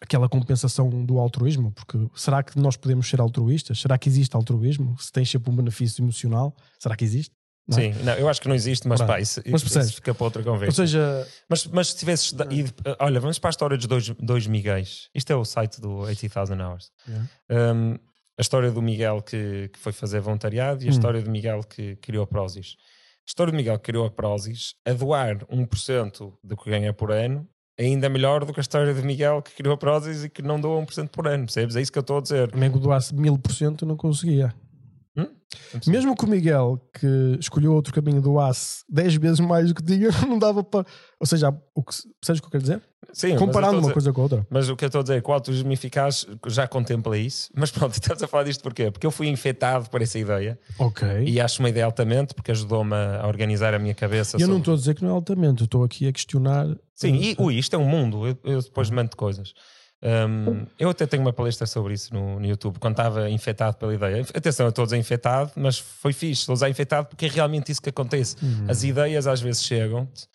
aquela compensação do altruísmo. Porque será que nós podemos ser altruístas? Será que existe altruísmo? Se tens sempre um benefício emocional, será que existe? Não é? Sim, não, eu acho que não existe, mas Pronto. pá, isso, Mas isso fica para outra conversa. Ou seja, mas, mas se tivesses. ido- olha, vamos para a história dos dois, dois Miguéis. Isto é o site do 80,000 Hours. Yeah. Um, a história do Miguel que, que foi fazer voluntariado e a Hum. história do Miguel que criou a Prozis. A história do Miguel que criou a Prozis, a doar 1% do que ganha por ano, é ainda melhor do que a história do Miguel que criou a Prozis e que não doa 1% por ano, percebes? É isso que eu estou a dizer. que doasse mil por cento não conseguia. Mesmo que o Miguel, que escolheu outro caminho, doasse 10 vezes mais do que tinha, não dava para. Ou seja, o que, percebes o que eu quero dizer? Sim, Comparando uma dizer- coisa com a outra. Mas o que eu estou a dizer é que o altruísmo eficaz já contempla isso. Mas pronto, estamos a falar disto porquê? Porque eu fui infectado por essa ideia Ok. e acho uma ideia altamente porque ajudou-me a organizar a minha cabeça. E eu não sobre- estou a dizer que não é altamente, estou aqui a questionar. Sim, e ui, isto é um mundo. Eu, eu depois mando coisas. Um, eu até tenho uma palestra sobre isso no, no YouTube, quando estava infectado pela ideia. Atenção, eu estou infectado, mas foi fixe. Estou infectado porque é realmente isso que acontece. As ideias às vezes chegam-te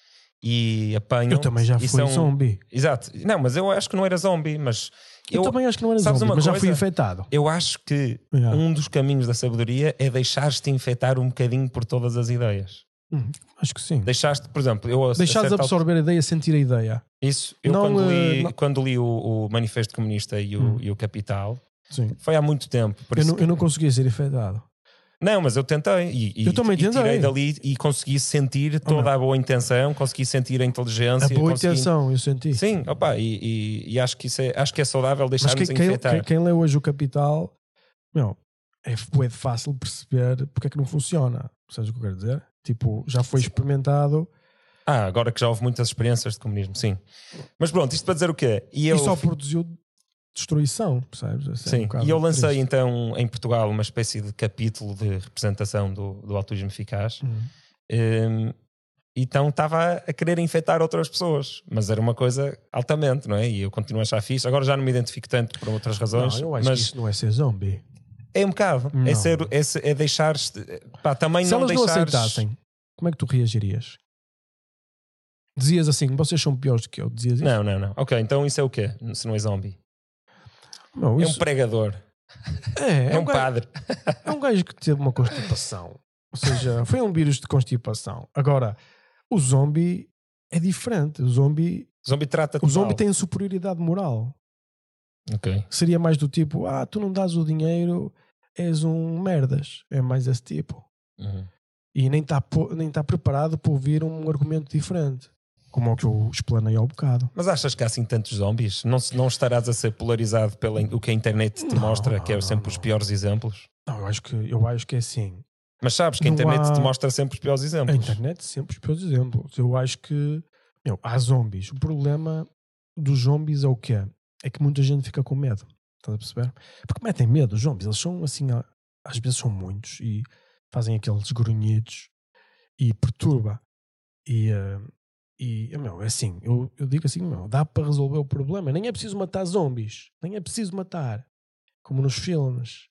e apanham. Uhum. Eu também já fui são- zombie. Exato. Não, mas eu acho que não era zombie, mas Eu, também acho que não era zombie, mas já coisa? fui infectado. Eu acho que Yeah. um dos caminhos da sabedoria é deixares-te infectar um bocadinho por todas as ideias. Hum, acho que sim. Deixaste, por exemplo, eu a- a Deixares de certa absorver a ideia, sentir a ideia. Isso, eu Não, quando, li, não- quando li o, o Manifesto Comunista e o, Hum. e o Capital, Sim. foi há muito tempo. Eu não, que- eu não conseguia ser infectado. Não, mas eu tentei e, e- Eu também e tirei dali e consegui sentir toda a boa intenção, consegui sentir a inteligência. A boa consegui- intenção, eu senti. Sim, opa, e, e- e acho, que isso é, acho que é saudável deixarmos quem, quem, infectar. quem, quem lê hoje o Capital, meu, é, é fácil perceber porque é que não funciona. Sabes o que eu quero dizer? Tipo, já foi experimentado Ah, agora que já houve muitas experiências de comunismo, sim. Mas pronto, isto para dizer o quê? E eu, e só produziu destruição, percebes? Um Sim, bocado e eu lancei triste. então em Portugal uma espécie de capítulo de representação do, do autismo eficaz. Hum. Um, então estava a querer infectar outras pessoas, mas era uma coisa altamente, não é? E eu continuo a achar fixe. Agora já não me identifico tanto por outras razões, Não, eu acho mas que isso não é ser zombie. É um bocado. É, Não. ser, é, ser- é deixar-te. Pá, também Se não elas não deixares. aceitassem, como é que tu reagirias? Dizias assim, vocês são piores do que eu. Dizias isso? Não, não, não. Ok, então isso é o quê? Se não é zombie? Não, É um isso- pregador. é, É, um um gajo, padre. é um gajo que teve uma constipação. Ou seja, foi um vírus de constipação. Agora, o zombie é diferente. O zombie, O zombie trata-te o zombie mal. tem superioridade moral. Ok. Seria mais do tipo, ah, tu não dás o dinheiro, és um merdas. É mais esse tipo. Uhum. E nem está nem tá preparado para ouvir um argumento diferente. Como é o que eu explanei ao bocado. Mas achas que há assim tantos zombies? Não, não estarás a ser polarizado pelo o que a internet te Não, mostra, não, que é sempre não. os piores exemplos? Não, eu acho que, eu acho que é assim. Mas sabes que a internet há- te mostra sempre os piores A exemplos. internet sempre os piores exemplos. Eu acho que meu, há zombies. O problema dos zombies é o quê? É que muita gente fica com medo. Estás a perceber? Porque metem medo. Os zombies, eles são assim, às vezes são muitos e fazem aqueles grunhidos e perturba. E, eh, e meu, é assim, eu, eu digo assim, meu, dá para resolver o problema. Nem é preciso matar zombies. Nem é preciso matar. Como nos filmes.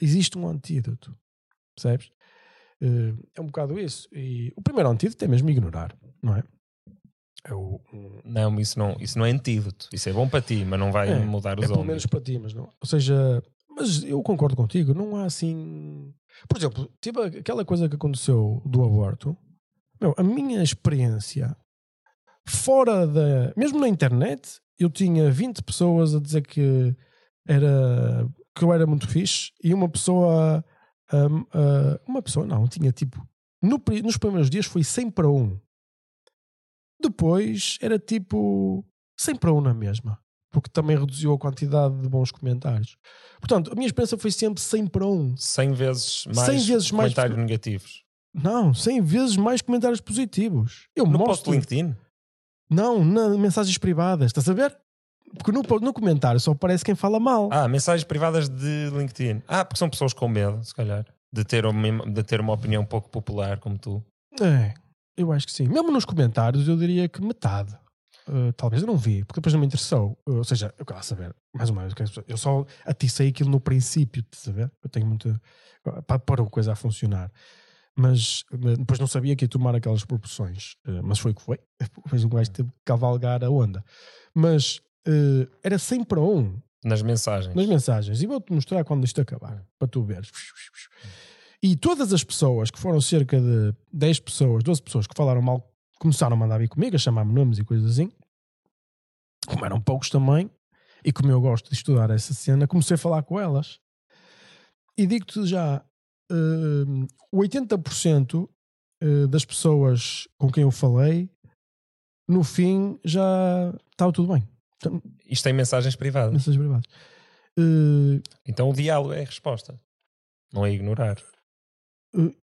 Existe um antídoto. Percebes? Eh, é um bocado isso. E o primeiro antídoto é mesmo ignorar, não é? É, Não, isso não, isso não é antídoto. Isso é bom para ti, mas não vai É, mudar os é pelo zombies. menos para ti, mas não. Ou seja, mas eu concordo contigo, não há assim. Por exemplo, tive aquela coisa que aconteceu do aborto. Meu, a minha experiência fora da. Mesmo na internet, eu tinha 20 pessoas a dizer que era que eu era muito fixe e uma pessoa. hum, ah, uma pessoa, não, tinha tipo. no nos primeiros dias foi 100 para 1. Depois era tipo 100 para 1 na mesma. Porque também reduziu a quantidade de bons comentários. Portanto, a minha experiência foi sempre 100 para 1. 100 vezes mais 100 vezes mais- comentários negativos. Não, 100 vezes mais comentários positivos. Eu No mostro. LinkedIn? Não, na mensagens privadas, estás a ver? Porque no, no comentário só aparece quem fala mal. Ah, mensagens privadas de LinkedIn. Ah, porque são pessoas com medo, se calhar, de ter uma, de ter uma opinião pouco popular como tu. É, eu acho que sim. Mesmo nos comentários, eu diria que metade. Uh, talvez eu não vi, porque depois não me interessou. Uh, ou seja, eu quero saber, mais ou menos, eu só aticei aquilo no princípio, estás a ver? Eu tenho muito. para pôr a coisa a funcionar. Mas, mas depois não sabia que ia tomar aquelas proporções. Uh, mas foi o que foi. Depois um gajo teve que cavalgar a onda. Mas era 100 para 1 Nas mensagens. nas mensagens. E vou-te mostrar quando isto acabar, para tu veres. E todas as pessoas, que foram cerca de 10 pessoas, 12 pessoas que falaram mal, começaram a mandar vir comigo, a chamar-me nomes e coisas assim. Como eram poucos também, e como eu gosto de estudar essa cena, comecei a falar com elas. E digo-te já, hum, 80% eh, das pessoas com quem eu falei, no fim já estava tudo bem. Então, Isto tem mensagens privadas. Mensagens privadas. Eh, Então o diálogo é a resposta. Não é ignorar.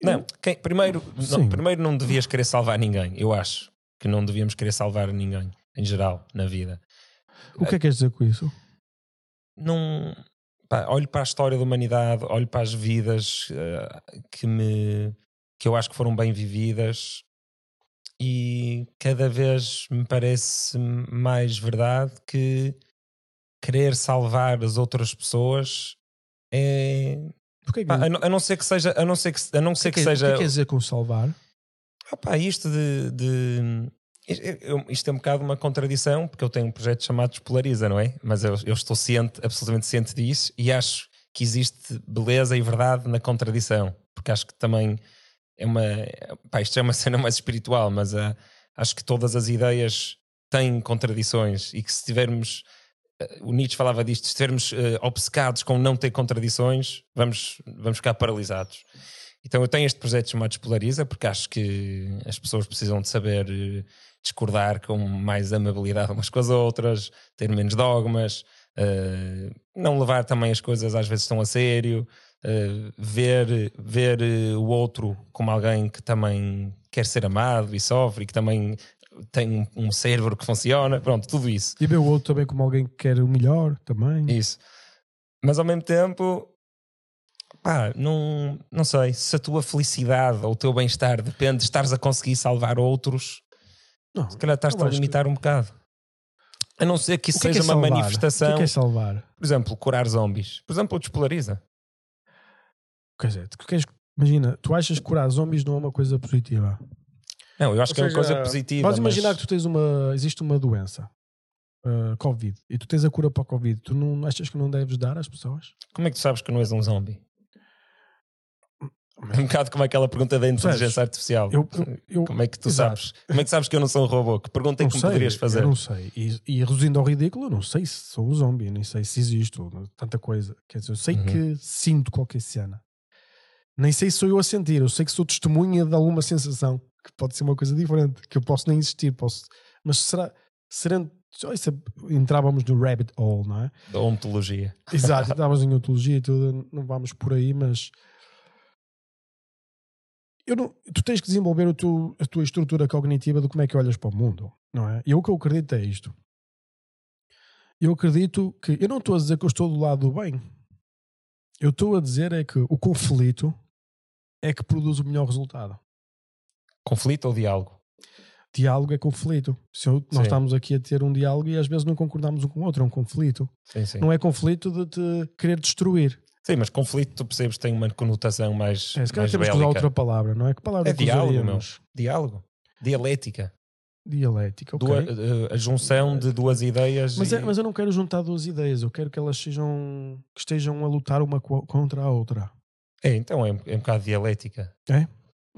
Não, quem- primeiro, não, primeiro não devias querer salvar ninguém. Eu acho que não devíamos querer salvar ninguém, em geral, na vida. O que é que queres dizer com isso? Não. pá, olho para a história da humanidade, olho para as vidas eh, que me. que eu acho que foram bem vividas e cada vez me parece mais verdade que querer salvar as outras pessoas é. Porquê que, pá, a, não, a não ser que seja. A não ser que, a não ser o que, que, é- seja. o que quer dizer com salvar? Ah pá, isto de. de- isto é um bocado uma contradição, porque eu tenho um projeto chamado Despolariza, não é? Mas eu, eu estou ciente, absolutamente ciente disso, e acho que existe beleza e verdade na contradição, porque acho que também é uma. Pá, isto é uma cena mais espiritual, mas ah, acho que todas as ideias têm contradições e que se tivermos. O Nietzsche falava disto: se estivermos eh, obcecados com não ter contradições, vamos, vamos ficar paralisados. Então eu tenho este projeto chamado Despolariza porque acho que as pessoas precisam de saber eh, discordar com mais amabilidade umas com as outras, ter menos dogmas, eh, não levar também as coisas às vezes tão a sério, eh, ver, ver o outro como alguém que também quer ser amado e sofre e que também tem um, cérebro que funciona, pronto, tudo isso. E ver o outro também como alguém que quer o melhor também. Isso. Mas ao mesmo tempo, pá, não, não sei, se a tua felicidade ou o teu bem-estar depende de estares a conseguir salvar outros, Não, se calhar estás-te a acho que- limitar um bocado. A não ser que isso o que é que seja é uma manifestação, O que é, que é salvar? por exemplo, curar zombies. Por exemplo, despolariza. Quer dizer, tu queres, imagina, tu achas que curar zombies não é uma coisa positiva? Não, eu acho Ou que é uma seja, coisa positiva. Vamos mas- imaginar que tu tens uma. Existe uma doença. uh, Covid. E tu tens a cura para o Covid. Tu não achas que não deves dar às pessoas? Como é que tu sabes que não és um zombie? É um bocado como aquela pergunta da inteligência artificial. Eu, eu, Como é que tu Exato. sabes? Como é que sabes que eu não sou um robô? Que pergunta é que me poderias fazer? Eu não sei. E, e reduzindo ao ridículo, eu não sei se sou um zombie, nem sei se existo, tanta coisa. Quer dizer, eu sei Uhum. que sinto qualquer cena. Nem sei se sou eu a sentir, eu sei que sou testemunha de alguma sensação, que pode ser uma coisa diferente, que eu posso nem existir, posso. Mas será. Será. isso é- entrávamos no rabbit hole, não é? Da ontologia. Exato, estávamos em ontologia e tudo, não vamos por aí, mas eu não, tu tens que desenvolver teu- a tua estrutura cognitiva de como é que olhas para o mundo, não é? E o que eu acredito é isto. Eu acredito que eu não estou a dizer que eu estou do lado do bem. Eu estou a dizer é que o conflito é que produz o melhor resultado. Conflito ou diálogo? Diálogo é conflito. Se eu- nós estamos aqui a ter um diálogo e às vezes não concordamos um com o outro, é um conflito. Sim, sim. Não é conflito de te querer destruir. Sim, mas conflito, tu percebes, tem uma conotação mais, É, se calhar temos que usar bélica. outra palavra, não é? Que palavra É que diálogo, usaríamos? Diálogo. Dialética. Dialética, ok. Dua- eh, a junção de duas ideias. Mas, e... é- mas eu não quero juntar duas ideias, eu quero que elas sejam que estejam a lutar uma co- contra a outra. É, então é, um- é um bocado dialética.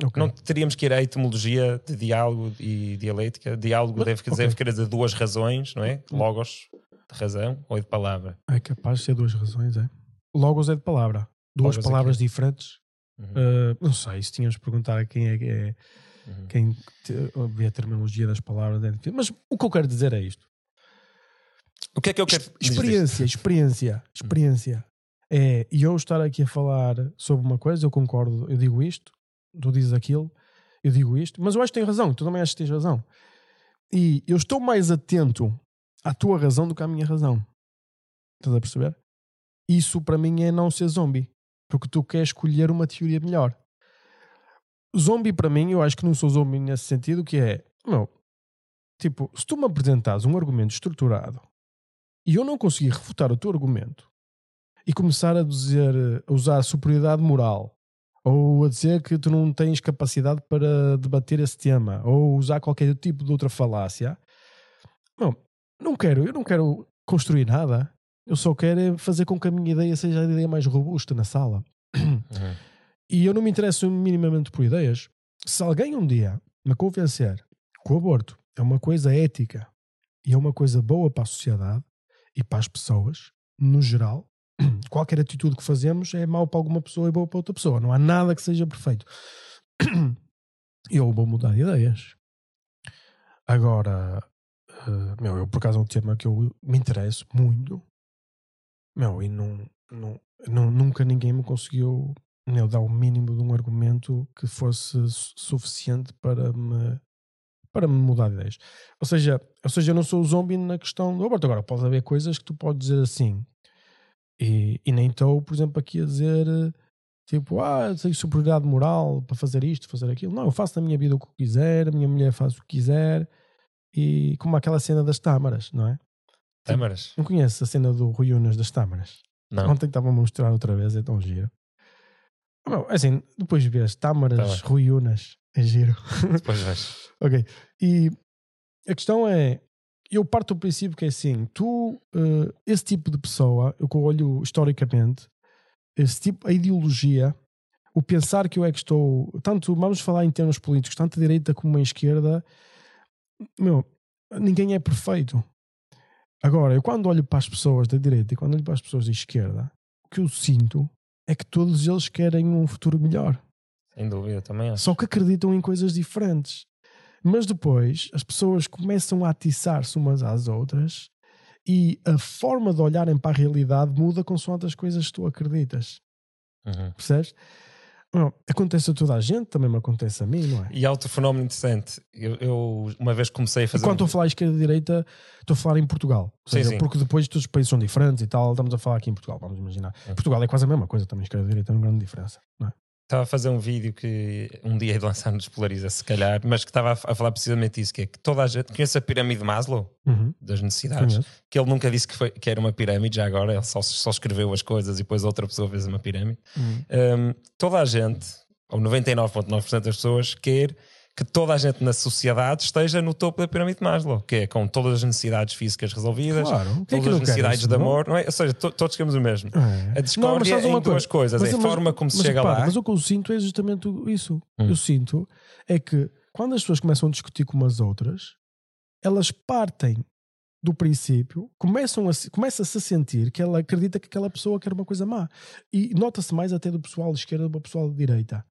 Ok. Não teríamos que ir à etimologia de diálogo e dialética. Diálogo Mas- deve, ok. deve querer dizer duas razões, não é? Hum. Logos de razão ou de palavra. É capaz de ser duas razões, é. Logos é de palavra. Duas Logos é palavras quê? diferentes. Uhum, Uh, não sei, se tínhamos de perguntar a quem é que é uhum. quem vê a terminologia das palavras. é difícil. Mas o que eu quero dizer é isto. O que é que eu quero dizer? Experiência, experiência, experiência. É, e eu estar aqui a falar sobre uma coisa, eu concordo, eu digo isto, tu dizes aquilo, eu digo isto, mas eu acho que tens razão, tu também achas que tens razão. E eu estou mais atento à tua razão do que à minha razão. Estás a perceber? Isso para mim é não ser zombie, porque tu queres escolher uma teoria melhor. Zombie para mim, eu acho que não sou zombie nesse sentido, que é, meu, tipo, se tu me apresentares um argumento estruturado e eu não conseguir refutar o teu argumento e começar a dizer, a usar superioridade moral ou a dizer que tu não tens capacidade para debater esse tema ou usar qualquer tipo de outra falácia, não, não quero, eu não quero construir nada. Eu só quero é fazer com que a minha ideia seja a ideia mais robusta na sala. Uhum. E eu não me interesso minimamente por ideias. Se alguém um dia me convencer que o aborto é uma coisa ética e é uma coisa boa para a sociedade e para as pessoas, no geral, qualquer atitude que fazemos é mau para alguma pessoa e boa para outra pessoa. Não há nada que seja perfeito. Eu vou mudar de ideias. Agora, eh, meu, eu por acaso é um tema que eu me interesso muito. Meu, e não, não, não- nunca ninguém me conseguiu meu, dar o mínimo de um argumento que fosse su- suficiente para me para me mudar de ideias. Ou seja, ou seja, eu não sou o zombie na questão do aborto. Agora, pode haver coisas que tu podes dizer assim. E, e nem estou, por exemplo, aqui a dizer tipo, ah, tenho superioridade moral para fazer isto, fazer aquilo. Não, eu faço na minha vida o que quiser, a minha mulher faz o que quiser. E como aquela cena das tâmaras, não é? Tâmaras? Não conheces a cena do Rui Unas das tâmaras? Não. Ontem estava a mostrar outra vez, é tão giro. Bom, assim, depois vês Tâmaras, Tá Unas, é giro. Depois vais. ok. E a questão é, eu parto do princípio que é assim, tu, eh, esse tipo de pessoa, eu que eu olho historicamente, esse tipo, a ideologia, o pensar que eu é que estou, tanto, vamos falar em termos políticos, tanto a direita como a esquerda, meu, ninguém é perfeito. Agora, eu quando olho para as pessoas da direita e quando olho para as pessoas da esquerda, o que eu sinto é que todos eles querem um futuro melhor. Sem dúvida, também acho. Só que acreditam em coisas diferentes. Mas depois as pessoas começam a atiçar-se umas às outras e a forma de olharem para a realidade muda consoante as coisas que tu acreditas. Uhum. Percebes? Não, acontece a toda a gente, também me acontece a mim, não é? E há outro fenómeno interessante. Eu, eu uma vez comecei a fazer. quando um- estou a falar esquerda e direita, estou a falar em Portugal. Sim, seja, sim. Porque depois todos os países são diferentes e tal, estamos a falar aqui em Portugal, vamos imaginar. Hum. Portugal é quase a mesma coisa também, esquerda e direita, não é uma grande diferença. Não é? Estava a fazer um vídeo que um dia é de lançar no Despolariza, se calhar, mas que estava a, falar precisamente isso: que é que toda a gente conhece a pirâmide de Maslow Uhum. das necessidades, Conheço. que ele nunca disse que, foi- que era uma pirâmide, já agora, ele só, só escreveu as coisas e depois outra pessoa fez uma pirâmide. Uhum. Um, toda a gente, ou 99,9% das pessoas, quer que toda a gente na sociedade esteja no topo da pirâmide de Maslow, que é com todas as necessidades físicas resolvidas, Claro. É todas não as necessidades isso, de não? amor, não é? Ou seja, to- todos queremos o mesmo. É. A Não, mas discórdia sabes é uma em duas coisas, Mas- é a mas- forma como se mas chega repara, lá. Mas o que eu sinto é justamente isso. Hum. Eu sinto é que quando as pessoas começam a discutir com umas outras, elas partem do princípio, começam a, se- começa-se a sentir que ela acredita que aquela pessoa quer uma coisa má. E nota-se mais até do pessoal de esquerda do pessoal de direita.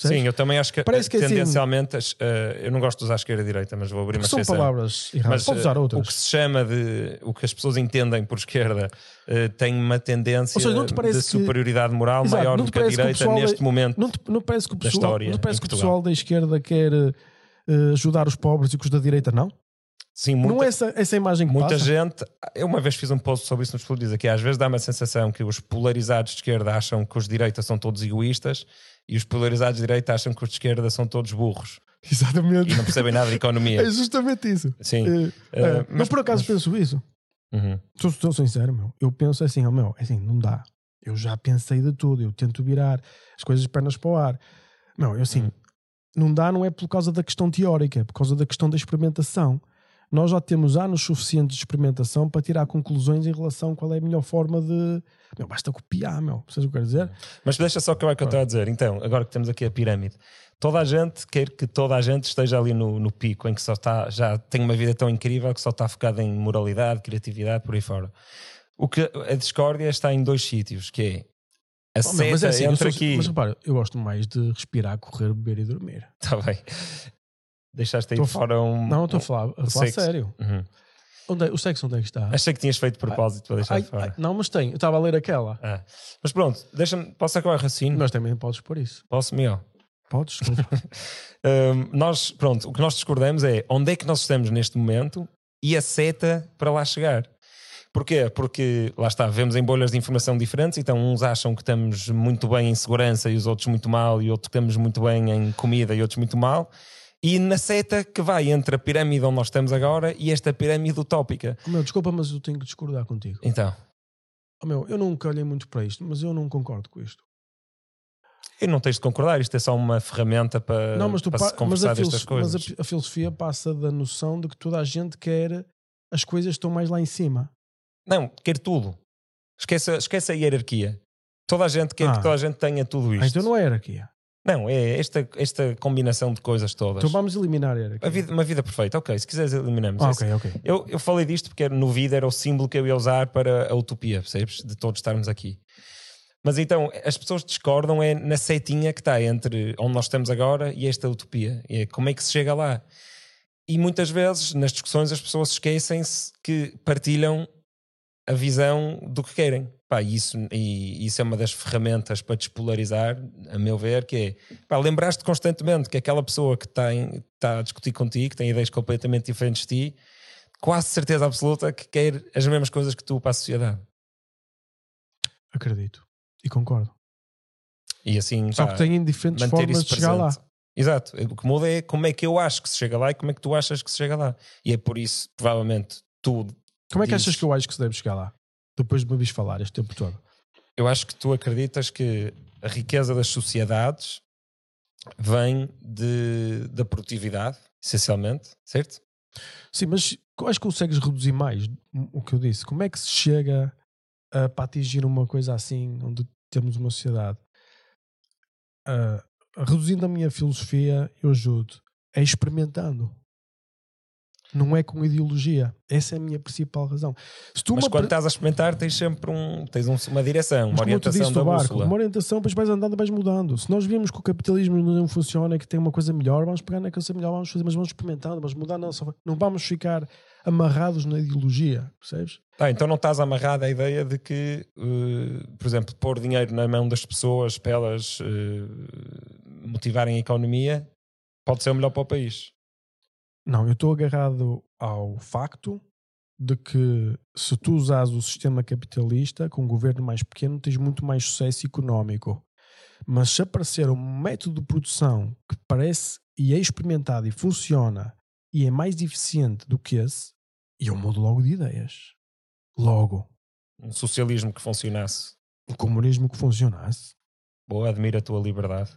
Percebes? Sim, eu também acho que Parece que é assim- tendencialmente as- eh, eu não gosto de usar esquerda e direita, mas vou abrir uma Porque são exceção. palavras erradas. Pode usar eh, outras. o que se chama de o que as pessoas entendem por esquerda eh, tem uma tendência seja, de que- superioridade moral Exato, maior do que a que direita pessoal neste é- momento. Não, te- não parece que o da pessoal, história não parece que o pessoal da esquerda quer eh, ajudar os pobres e que os da direita não? Sim, muita, não é essa, essa imagem que muita passa? gente. Eu uma vez fiz um post sobre isso nos Polariza, que às vezes dá-me a sensação que os polarizados de esquerda acham que os de direita são todos egoístas e os polarizados de direita acham que os de esquerda são todos burros Exatamente. e não percebem nada de economia. É justamente isso. Sim. Eh, Eh, eh, mas- mas por acaso mas- penso isso. Uhum. Estou, estou sincero, meu. Eu penso assim, oh, meu, é assim, não dá. Eu já pensei de tudo. Eu tento virar as coisas de pernas para o ar. Meu, eu assim, Hum. não dá, não é por causa da questão teórica, é por causa da questão da experimentação. Nós já temos anos suficientes de experimentação para tirar conclusões em relação a qual é a melhor forma de. Meu, basta copiar, meu. Percebes o que eu quero dizer? Mas deixa só acabar o que eu estou a dizer. Então, agora que temos aqui a pirâmide, toda a gente quer que toda a gente esteja ali no, no pico, em que só está, já tem uma vida tão incrível que só está focada em moralidade, criatividade, por aí fora. O que a discórdia está em dois sítios, que é a Oh, meu, seta assim, eu sou- aqui. mas repara, eu gosto mais de respirar, correr, beber e dormir. Está bem. Deixaste aí a de fora um. Não, estou a um- falar, a falar sério. Uhum. Onde é- o sexo onde é que está? Achei que tinhas feito de propósito para deixar Ai, de fora. ai, não, mas tem. Eu estava a ler aquela. Ah. Mas pronto, deixa-me. Posso acabar o raciocínio? Mas também podes pôr isso. Posso, Miguel? Podes. Hum, nós, pronto, o que nós discordamos é onde é que nós estamos neste momento e a seta para lá chegar. Porquê? Porque, lá está, vemos em bolhas de informação diferentes, então uns acham que estamos muito bem em segurança e os outros muito mal, e outros que estamos muito bem em comida e outros muito mal. E na seta que vai entre a pirâmide onde nós estamos agora e esta pirâmide utópica. Oh, meu, desculpa, mas eu tenho que discordar contigo. Então, Oh, meu, eu nunca olhei muito para isto, mas eu não concordo com isto. eu não tens de concordar, isto é só uma ferramenta para, não, mas, tu para pa- se mas, conversar a destas filoso- mas coisas. a, a filosofia passa da noção de que toda a gente quer as coisas que estão mais lá em cima. Não, quer tudo. Esquece, esquece a hierarquia. Toda a gente quer Ah. que toda a gente tenha tudo isto. Ah, então não é hierarquia. Não, é esta, esta combinação de coisas todas. Então vamos eliminar. A vida- uma vida perfeita, ok. Se quiseres, eliminamos. Ah, ok, ok. eu, eu falei disto porque no vídeo era o símbolo que eu ia usar para a utopia, percebes? De todos estarmos aqui. Mas então, as pessoas discordam é na setinha que está entre onde nós estamos agora e esta utopia. E é como é que se chega lá. E muitas vezes, nas discussões, as pessoas esquecem-se que partilham a visão do que querem. Pá, e isso, e isso é uma das ferramentas para despolarizar, a meu ver, que é pá, lembrar-te constantemente que aquela pessoa que está, em- está a discutir contigo, que tem ideias completamente diferentes de ti, quase certeza absoluta que quer as mesmas coisas que tu para a sociedade. Acredito. E concordo. E assim, Só pá, que têm diferentes formas de chegar lá. Exato. O que muda é como é que eu acho que se chega lá e como é que tu achas que se chega lá. E é por isso, provavelmente, tu, Como é que achas que eu acho que se deve chegar lá? Depois de me ouvires falar este tempo todo. eu acho que tu acreditas que a riqueza das sociedades vem de, da produtividade, essencialmente, certo? Sim, mas que consegues reduzir mais o que eu disse. Como é que se chega a, para atingir uma coisa assim, onde temos uma sociedade? Ah, reduzindo a minha filosofia, eu ajudo. É experimentando. Não é com ideologia. Essa é a minha principal razão. Mas quando pre- estás a experimentar, tens sempre um, tens um- uma direção, uma orientação disse da barco, bússola. uma orientação, depois vais andando e vais mudando. Se nós vimos que o capitalismo não funciona e que tem uma coisa melhor, vamos pegar na coisa melhor, vamos fazer, mas vamos experimentando, vamos mudar, não, só- não vamos ficar amarrados na ideologia, percebes? Tá, então não estás amarrado à ideia de que, eh, por exemplo, pôr dinheiro na mão das pessoas para elas eh, motivarem a economia pode ser o melhor para o país. Não, eu estou agarrado ao facto de que se tu usares o sistema capitalista com um governo mais pequeno, tens muito mais sucesso económico. Mas se aparecer um método de produção que parece e é experimentado e funciona e é mais eficiente do que esse, eu mudo logo de ideias. Logo. Um socialismo que funcionasse. O comunismo que funcionasse. Boa, admiro a tua liberdade.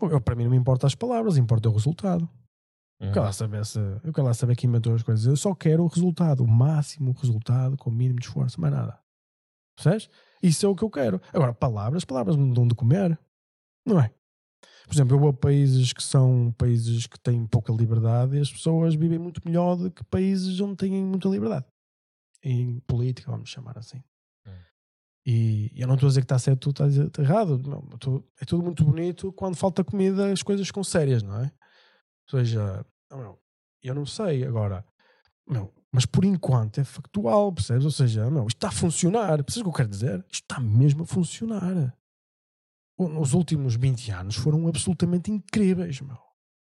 Eu, para mim não me importa as palavras, importa o resultado. Uhum. Eu quero lá saber se, eu quero lá saber quem inventou as coisas. Eu só quero o resultado, o máximo resultado, com o mínimo de esforço, mais nada. Percebes? Isso é o que eu quero. Agora, palavras, palavras me dão de comer. Não é? Por exemplo, eu vou a países que são países que têm pouca liberdade e as pessoas vivem muito melhor do que países onde têm muita liberdade. Em política, vamos chamar assim. Hum. E eu não estou a dizer que está certo, tu estás a dizer está errado. Não, estou- é tudo muito bonito quando falta comida, as coisas ficam sérias, não é? Ou seja, não, meu, eu não sei agora, meu, mas por enquanto é factual, percebes? Ou seja, meu, isto está a funcionar, percebes o que eu quero dizer? Isto está mesmo a funcionar. Os últimos 20 anos foram absolutamente incríveis, meu.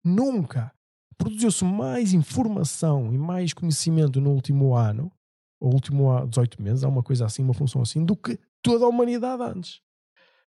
Nunca produziu-se mais informação e mais conhecimento no último ano, ou último a- 18 meses, há uma coisa assim, uma função assim, do que toda a humanidade antes.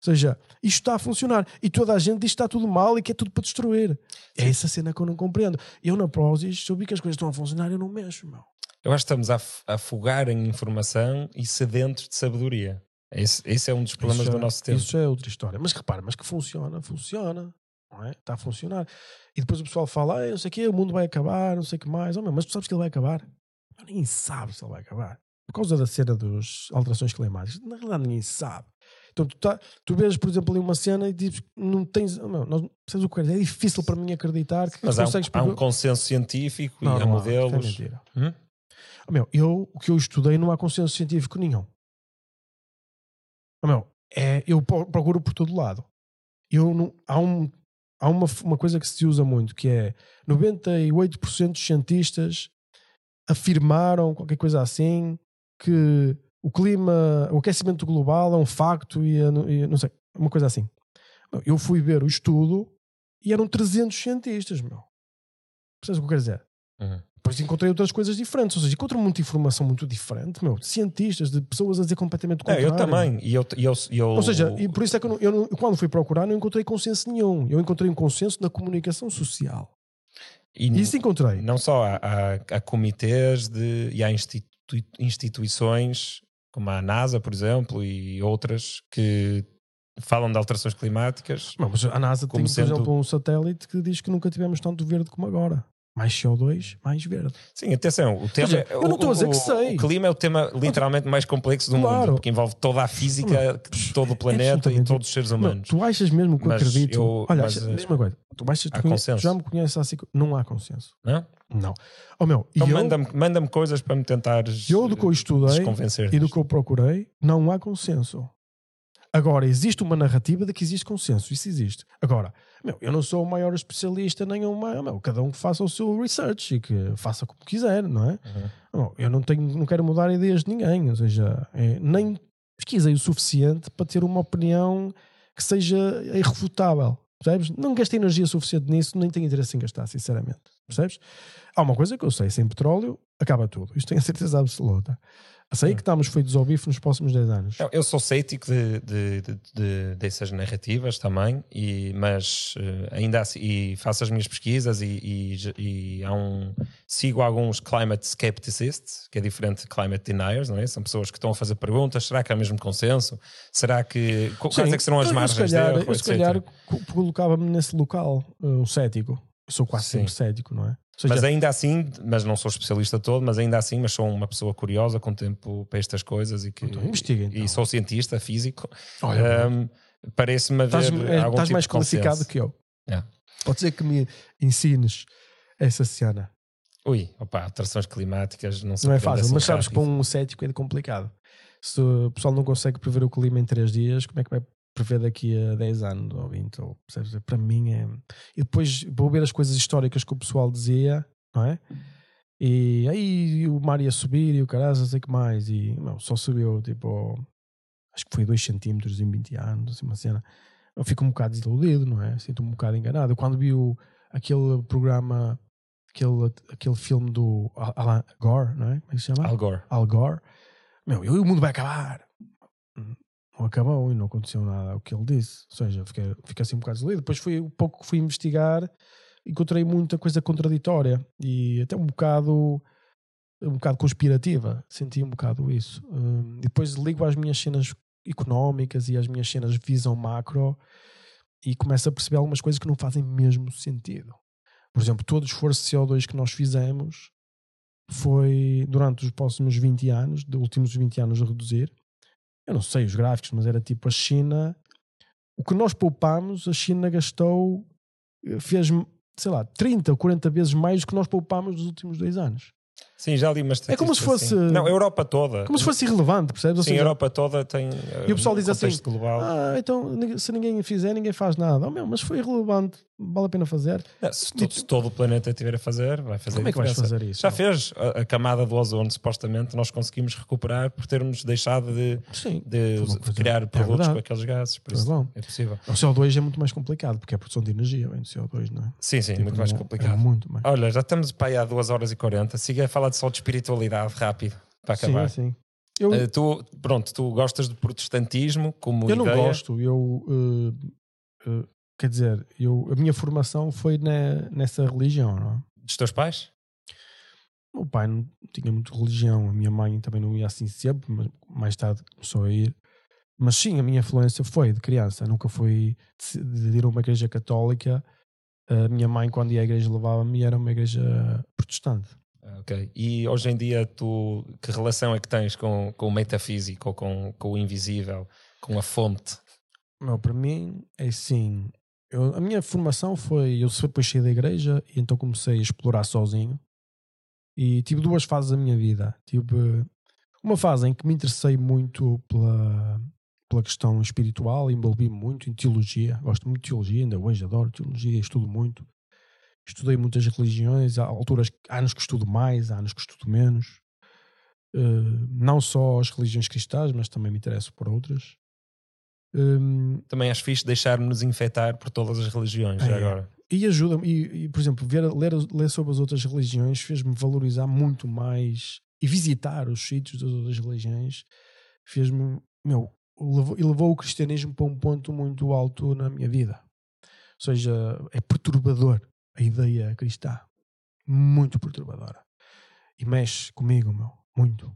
Ou seja, isto está a funcionar e toda a gente diz que está tudo mal e que é tudo para destruir. É essa cena que eu não compreendo. Eu na Prozis, se eu vi que as coisas estão a funcionar, eu não mexo, meu. Eu acho que estamos a, af- a afogar em informação e sedentos de sabedoria. Esse, esse é um dos problemas Isso do é- nosso tempo. Isso é outra história. Mas repara, mas que funciona, funciona. Não é? Está a funcionar. E depois o pessoal fala, ah, não sei o quê, o mundo vai acabar, não sei o que mais. Oh, meu, mas tu sabes que ele vai acabar? Ninguém sabe se ele vai acabar. Por causa da cena das alterações climáticas. Na realidade, ninguém sabe. Então, tu, tá, tu vês, por exemplo, ali uma cena e dizes, não tens. oh, meu, nós, sabes o que é? É difícil para mim acreditar que Mas há um, consegues. há um consenso científico Não, e há não há, é modelos. mentira. Hum? Oh, meu, eu, o que eu estudei não há consenso científico nenhum. Oh, meu, é, eu pro- procuro por todo lado. Eu não, há um, há uma, uma coisa que se usa muito que é 98% dos cientistas afirmaram qualquer coisa assim que o clima, o aquecimento global é um facto e, é e não sei, uma coisa assim. Eu fui ver o estudo e eram 300 cientistas, meu. Percebes o que eu quero dizer? Uhum. Depois encontrei outras coisas diferentes, ou seja, encontro muita informação muito diferente, meu, de cientistas, de pessoas a dizer completamente o contrário. eu também. E eu, e eu, eu- Ou seja, e por isso é que eu, não- eu não- quando fui procurar não encontrei consenso nenhum. Eu encontrei um consenso na comunicação social. e isso encontrei. não só há, há, há comitês de, e há institu- instituições como a NASA, por exemplo, e outras que falam de alterações climáticas. Não, mas a NASA tem, sendo- por exemplo, um satélite que diz que nunca tivemos tanto verde como agora. Mais CO2, mais verde. Sim, atenção, o tema. seja, eu não estou a dizer que sei. O clima é o tema literalmente mais complexo do Claro. mundo, porque envolve toda a física todo o planeta e absolutamente. todos os seres Não, humanos. tu achas mesmo que eu Mas acredito? eu- Olha, mas, acha- eh, mesma coisa. Tu, achas, tu, há conhe- consenso. já me conheces assim. Não há consenso. Não? Não. Oh, meu, Então e manda-me manda coisas para me tentar eu do que eu estudei e do que eu procurei, não há consenso. Agora, existe uma narrativa de que existe consenso. Isso existe. Agora, meu, eu não sou o maior especialista, nem uma. Meu, cada um que faça o seu research e que faça como quiser, não é? Uhum. Não, eu não, tenho, não quero mudar ideias de ninguém. Ou seja, é, nem pesquisei o suficiente para ter uma opinião que seja irrefutável. Percebes? Não gastei energia suficiente nisso, nem tenho interesse em gastar, sinceramente. Percebes? Há uma coisa que eu sei: sem petróleo acaba tudo. Isto tenho a certeza absoluta. Sei que estamos feitos ao bife nos próximos 10 anos. Não, eu sou cético de, de- de- de- dessas narrativas também, e, mas eh, ainda assim, e faço as minhas pesquisas e, e- e um, sigo alguns climate skepticists, que é diferente de climate deniers, não é? São pessoas que estão a fazer perguntas: será que há mesmo consenso? Será que. Quais é que serão as margens se calhar, de erro, Eu, se calhar, co- colocava-me nesse local, uh, um cético. Eu sou quase Sim. sempre cético, não é? Seja, Mas ainda assim, mas não sou especialista todo, mas ainda assim, mas sou uma pessoa curiosa com tempo para estas coisas e que Então, investiga, então. e sou cientista físico. olha, Ahm, Parece-me haver estás, é, algum estás tipo mais qualificado que eu. É. Pode ser que me ensines essa cena. Ui, opa, alterações climáticas não, se Não é fácil, assim mas sabes que para um cético é complicado. Se o pessoal não consegue prever o clima em 3 dias, como é que vai prever daqui a 10 anos ou 20? Ou, percebes? Para mim é. E depois vou ver as coisas históricas que o pessoal dizia, não é? E aí o mar ia subir e o caralho, não sei o que mais. E não, só subiu tipo. Acho que foi 2 centímetros em 20 anos, assim, uma cena. Eu fico um bocado desiludido, não é? Sinto um bocado enganado. Quando vi o, aquele programa, aquele, aquele filme do Al- Alan Gore, não é? Como é que se chama? Al Gore. Al Gore, meu, e o mundo vai acabar. Acabou e não aconteceu nada o que ele disse. Ou seja, fiquei, fiquei assim um bocado desolido. Depois foi um pouco que fui investigar, encontrei muita coisa contraditória e até um bocado um bocado conspirativa. Senti um bocado isso. E depois ligo às minhas cenas económicas e às minhas cenas de visão macro e começo a perceber algumas coisas que não fazem mesmo sentido. Por exemplo, todo o esforço de CO2 que nós fizemos foi durante os próximos 20 anos, dos últimos 20 anos a reduzir. Eu não sei os gráficos, mas era tipo a China. O que nós poupámos, a China gastou, eh, fez, sei lá, 30 ou 40 vezes mais do que nós poupámos nos últimos dois anos. Sim, já li uma É como se fosse- assim. Não, a Europa toda. Como se fosse irrelevante, percebes? Ou Sim, a seja, Europa toda tem. E o pessoal uh, diz assim, global. Ah, então se ninguém fizer, ninguém faz nada. Oh, meu, mas foi irrelevante, vale a pena fazer. Não, se, to- se todo o planeta estiver a fazer, vai fazer Como é que vais fazer isso? Já fez a, a camada do ozono, supostamente, nós conseguimos recuperar por termos deixado de, Sim. de coisa- criar é produtos verdade. com aqueles gases. Por É isso é possível. O CO2 é muito mais complicado, porque é a produção de energia, vem do CO2, não é? Sim, sim, Tipo, muito mais não- complicado. É muito mais. Olha, já estamos para aí há 2 horas e 40. Siga a falar de só de espiritualidade rápido para acabar. Sim, sim. Eu, Eh, tu, pronto, tu gostas do protestantismo como eu não ideia? gosto, eu. eh, eh, quer dizer, eu, a minha formação foi na- nessa religião, não é? Dos teus pais? O meu pai não tinha muito religião, a minha mãe também não ia assim sempre, mas mais tarde começou a ir. Mas sim, a minha influência foi de criança, nunca fui de de ir a uma igreja católica. A minha mãe, quando ia à igreja, levava-me e era uma igreja protestante. Ah, Ok. E hoje em dia, tu que relação é que tens com, com o metafísico, com, com o invisível, com a fonte? Não, para mim é assim. eu- a minha formação foi. Eu depois saí da igreja e então comecei a explorar sozinho. E tive duas fases da minha vida. Tive uma fase em que me interessei muito pela, pela questão espiritual, envolvi muito em teologia. Gosto muito de teologia, ainda hoje adoro teologia, estudo muito. Estudei muitas religiões, há alturas, há anos que estudo mais, há anos que estudo menos. Eh, não só as religiões cristãs, mas também me interesso por outras. Hum, Também acho fixe deixar-nos infectar por todas as religiões, É. agora. e ajuda-me, e, e, por exemplo, ver, ler, ler sobre as outras religiões fez-me valorizar muito mais e visitar os sítios das outras religiões fez-me, meu, levou, e levou o cristianismo para um ponto muito alto na minha vida. Ou seja, é perturbador a ideia cristã. Muito perturbadora. E mexe comigo, meu, muito.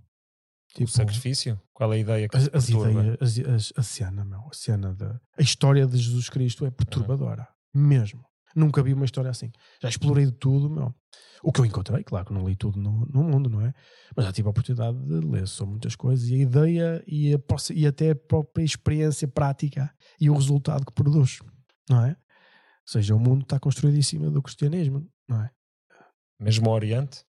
O sacrifício? Qual é a ideia que as, as ideias, as, as- a cena, meu, a cena da a história de Jesus Cristo é perturbadora, mesmo. Nunca vi uma história assim. Já explorei de tudo, meu. O que eu encontrei, claro que não li tudo no, no mundo, não é? Mas já tive a oportunidade de ler sobre muitas coisas e a ideia e, a, e até a própria experiência prática e o resultado que produz, não é? Ou seja, o mundo está construído em cima do cristianismo, não é? Mesmo o Oriente?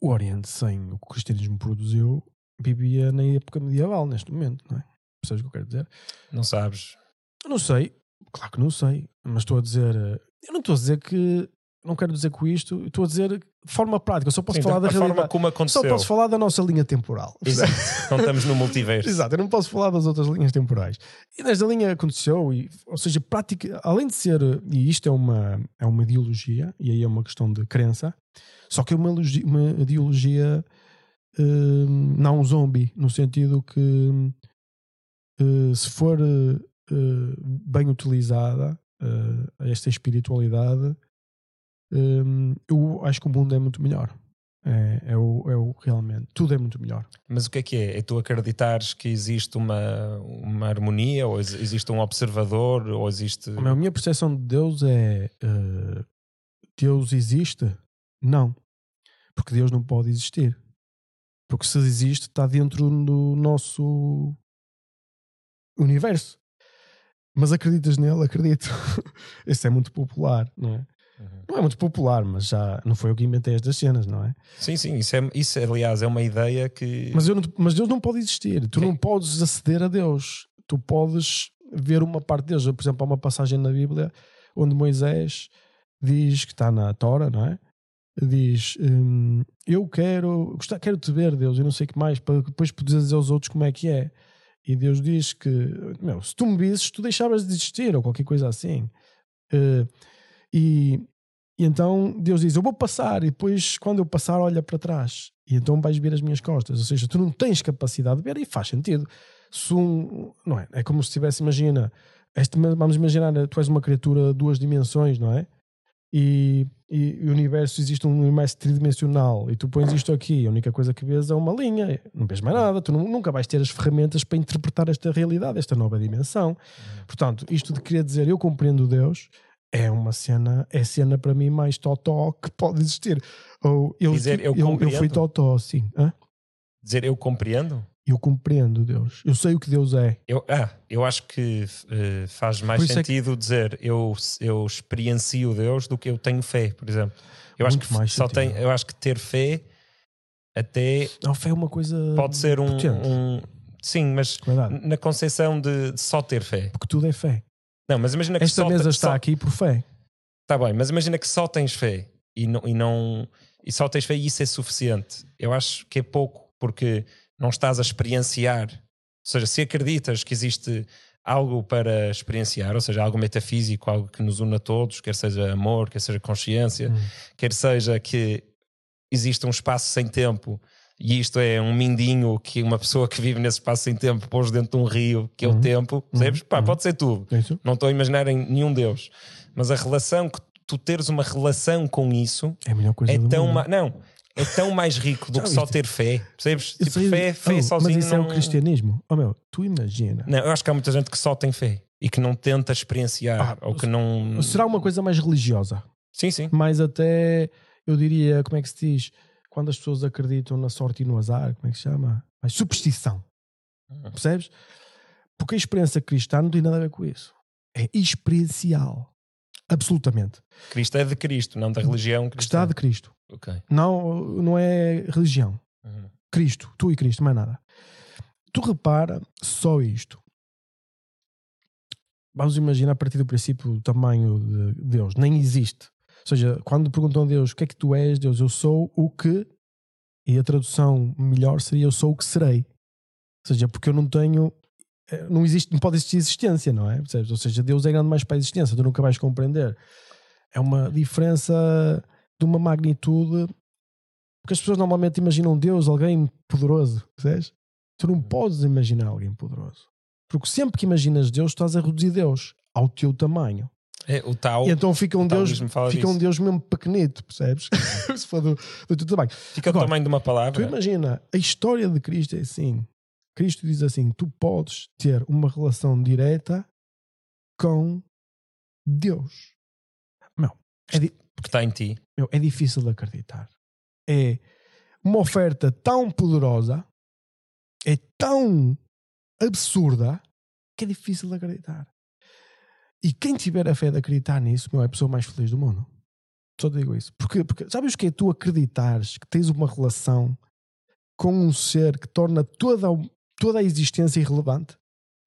O Oriente, sem o que o cristianismo produziu, vivia na época medieval, neste momento, não é? Percebes o que eu quero dizer? Não sabes? Eu não sei, claro que não sei, mas estou a dizer. eh, Eu não estou a dizer que. Não quero dizer com isto, estou a dizer forma prática. Eu só posso Sim, falar da a forma realidade. como Só aconteceu. posso falar da nossa linha temporal. Exato. não estamos no multiverso. Exato, eu não posso falar das outras linhas temporais. E nesta linha aconteceu, e, ou seja, prática, além de ser, e isto é uma, é uma ideologia, e aí é uma questão de crença, só que é uma, ideologia- uma ideologia hum, não zombie, no sentido que eh, se for eh, bem utilizada esta espiritualidade, hum, eu acho que o mundo é muito melhor. É, é, o, é o realmente, tudo é muito melhor. Mas o que é que é? É tu acreditares que existe uma, uma harmonia, ou ex- existe um observador, ou existe. A minha percepção de Deus é eh, Deus existe? Não. Porque Deus não pode existir. Porque se existe, está dentro do nosso universo. Mas acreditas nele? Acredito. Esse é muito popular, não é? Uhum. Não é muito popular, mas já não foi eu que inventei estas cenas, não é? Sim, sim, isso, é, isso aliás é uma ideia que. Mas, não- mas Deus não pode existir. Tu Sim. não podes aceder a Deus. Tu podes ver uma parte de Deus. Por exemplo, há uma passagem na Bíblia onde Moisés diz que está na Tora, não é? Diz: hum, Eu quero, quero te ver, Deus, e não sei o que mais, para depois poderes dizer aos outros como é que é. E Deus diz que, meu, se tu me visses, tu deixavas de existir, ou qualquer coisa assim. Eh, e, e então Deus diz: Eu vou passar, e depois, quando eu passar, olha para trás. E então vais ver as minhas costas. Ou seja, tu não tens capacidade de ver, e faz sentido. Se um, não é? É como se tivesse, imagina, este, vamos imaginar, tu és uma criatura de duas dimensões, não é? e, e o universo existe um universo tridimensional e tu pões isto aqui, a única coisa que vês é uma linha, não vês mais nada, tu nu- nunca vais ter as ferramentas para interpretar esta realidade, esta nova dimensão. Portanto, isto de querer dizer eu compreendo Deus é uma cena, é cena para mim mais totó que pode existir. Ou eu, Dizer, eu eu, eu fui totó, sim. Hã? Dizer eu compreendo? Eu compreendo Deus. Eu sei o que Deus é. Eu, ah, eu acho que eh, faz mais isso é que- sentido dizer eu, eu experiencio Deus do que eu tenho fé, por exemplo. Eu acho que mais só sentido. tem, eu acho que ter fé até A fé é uma coisa. pode ser um, um- sim, mas Verdade. na concepção de só ter fé. Porque tudo é fé. Não, mas imagina que Esta só mesa está só- aqui por fé. Tá bem, mas imagina que só tens fé e não, e não e só tens fé e isso é suficiente. Eu acho que é pouco, porque não estás a experienciar. Ou seja, se acreditas que existe algo para experienciar, ou seja, algo metafísico, algo que nos une a todos, quer seja amor, quer seja consciência, Hum. quer seja que existe um espaço sem tempo e isto é um mindinho que uma pessoa que vive nesse espaço sem tempo pôs dentro de um rio, que é o Uhum. tempo, percebes? Pá, Uhum. pode ser tudo. É isso? Não estou a imaginar em nenhum Deus. Mas a relação, que tu teres uma relação com isso É a melhor coisa é tão, ma- não, é tão mais rico do Já que só ter fé. Percebes? Tipo, sei- fé, fé Oh, sozinho. Mas isso não... é o cristianismo. Oh meu, tu imagina. Não, eu acho que há muita gente que só tem fé e que não tenta experienciar Ah, ou que não. Será uma coisa mais religiosa. Sim, sim. Mais até, eu diria, como é que se diz? Quando as pessoas acreditam na sorte e no azar, como é que se chama? Mais superstição. Percebes? Porque a experiência cristã não tem nada a ver com isso. É experiencial. Absolutamente. Cristo é de Cristo, não da religião Que está cristã. de Cristo. Não, não é religião. Uhum. Cristo, tu e Cristo, mais nada. Tu repara só isto. Vamos imaginar a partir do princípio o tamanho de Deus. Nem existe. Seja, quando perguntam a Deus o que é que tu és, Deus, eu sou o que. E a tradução melhor seria eu sou o que serei. Ou seja, porque eu não tenho. eh, Não, existe, não pode existir existência, não é? Ou seja, Deus é grande mais para a existência, tu nunca vais compreender. É uma diferença de uma magnitude porque as pessoas normalmente imaginam Deus, alguém poderoso, percebes? Tu não podes imaginar alguém poderoso. Porque sempre que imaginas Deus, estás a reduzir Deus ao teu tamanho. É, o tal E então fica um Deus, fica um. Deus mesmo pequenito, percebes? Se for do, do teu tamanho. fica Agora, o tamanho de uma Tu palavra. imagina, a história de Cristo é assim. Cristo diz assim: tu podes ter uma relação direta com Deus. Meu, é, di- que está em ti. meu, é difícil de acreditar. É uma oferta tão poderosa, é tão absurda, que é difícil de acreditar. E quem tiver a fé de acreditar nisso, meu, é a pessoa mais feliz do mundo. Só digo isso. Porque, porque sabes o que é tu acreditares que tens uma relação com um ser que torna toda, a- toda a existência irrelevante?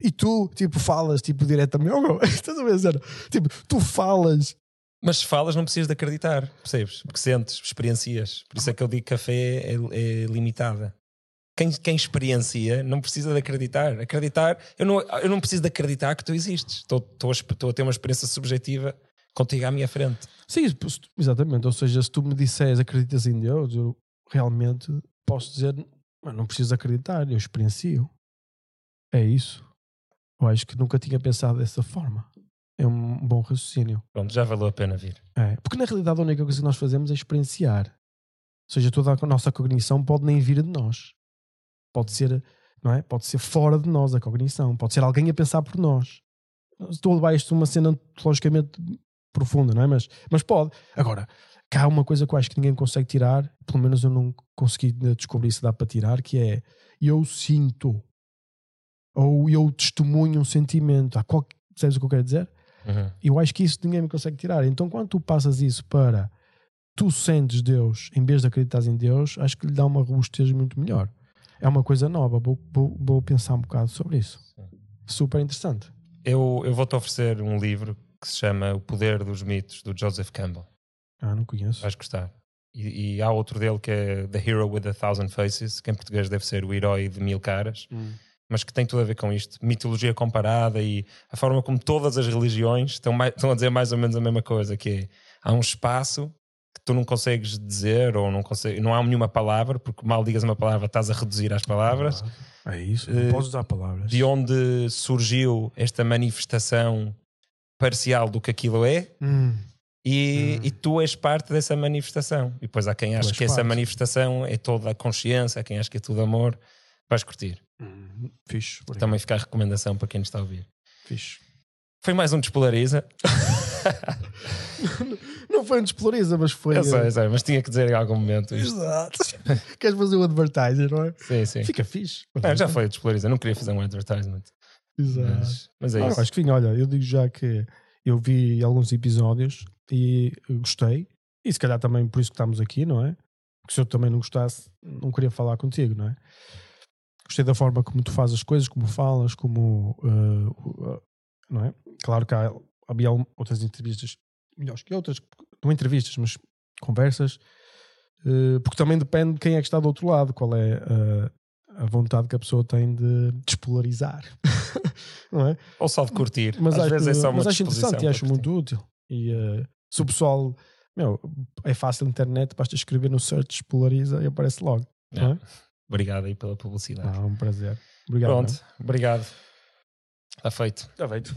E tu, tipo, falas, tipo, diretamente, oh, meu, estás a ver? Tipo, tu falas Mas se falas, não precisas de acreditar, percebes? Porque sentes, experiencias. Por isso é que eu digo que a fé é, é limitada. Quem, quem experiencia não precisa de acreditar. Acreditar, eu não, eu não preciso de acreditar que tu existes. Estou, estou, a, estou a ter uma experiência subjetiva contigo à minha frente. Sim, exatamente. Ou seja, se tu me disseres acreditas em Deus, eu realmente posso dizer, "Mas não preciso acreditar, eu experiencio. É isso. Eu acho que nunca tinha pensado dessa forma. É um bom raciocínio. Pronto, já valeu a pena vir. É. Porque na realidade a única coisa que nós fazemos é experienciar. Ou seja, toda a nossa cognição pode nem vir de nós. Pode ser, não é? Pode ser fora de nós a cognição. Pode ser alguém a pensar por nós. Estou a levar isto a uma cena logicamente profunda, não é? Mas, mas pode. Agora, cá há uma coisa que eu acho que ninguém consegue tirar, pelo menos eu não consegui descobrir se dá para tirar, que é eu sinto ou eu testemunho um sentimento. Há qual, sabes o que eu quero dizer? Uhum. Eu acho que isso ninguém me consegue tirar. Então, quando tu passas isso para tu sentes Deus em vez de acreditares em Deus, acho que lhe dá uma robustez muito melhor. É uma coisa nova. Vou, vou, vou pensar um bocado sobre isso. Super interessante. Eu, eu vou-te oferecer um livro que se chama O Poder dos Mitos, do Joseph Campbell. Ah, não conheço. Vais gostar. E, e há outro dele que é The Hero with a Thousand Faces, que em português deve ser o herói de mil caras, mas que tem tudo a ver com isto. Mitologia comparada e a forma como todas as religiões estão, mai- estão a dizer mais ou menos a mesma coisa, que é, há um espaço tu não consegues dizer ou não, consegue, não há nenhuma palavra, porque mal digas uma palavra estás a reduzir as palavras, É isso. Eh, Não podes usar palavras. de onde surgiu esta manifestação parcial do que aquilo é, Hum, E, Hum. e tu és parte dessa manifestação. E depois há quem acha que essa parte. manifestação é toda a consciência, há quem acha que é tudo amor. Vais curtir. Hum, Fixe. obrigado. Também fica a recomendação para quem nos está a ouvir. Fixe. Foi mais um Despolariza. Não foi um despolariza, mas foi. Eu sei, eh, eu sei, mas tinha que dizer em algum momento isto. Exato. Queres fazer um advertiser, não é? Sim, sim. Fica fixe. Não, já foi o Despolariza. Não queria fazer um advertisement. Exato. Mas, mas é Não, isso. acho que sim, olha, eu digo já que eu vi alguns episódios e gostei, e se calhar também por isso que estamos aqui, não é? Porque se eu também não gostasse, não queria falar contigo, não é? Gostei da forma como tu fazes as coisas, como falas, como. uh, uh, não é? Claro que há, havia outras entrevistas melhores que outras, não entrevistas, mas conversas, uh, porque também depende de quem é que está do outro lado, qual é uh, a vontade que a pessoa tem de despolarizar, não é? Ou só de curtir. Mas Às acho, vezes é só uma mas acho interessante e acho curtir. muito útil. E eh, se o pessoal, meu, é fácil na internet, basta escrever no search, polariza e aparece logo. Não é? Obrigado aí pela publicidade. Ah, um prazer. Obrigado. Pronto, obrigado. Está feito. Está feito.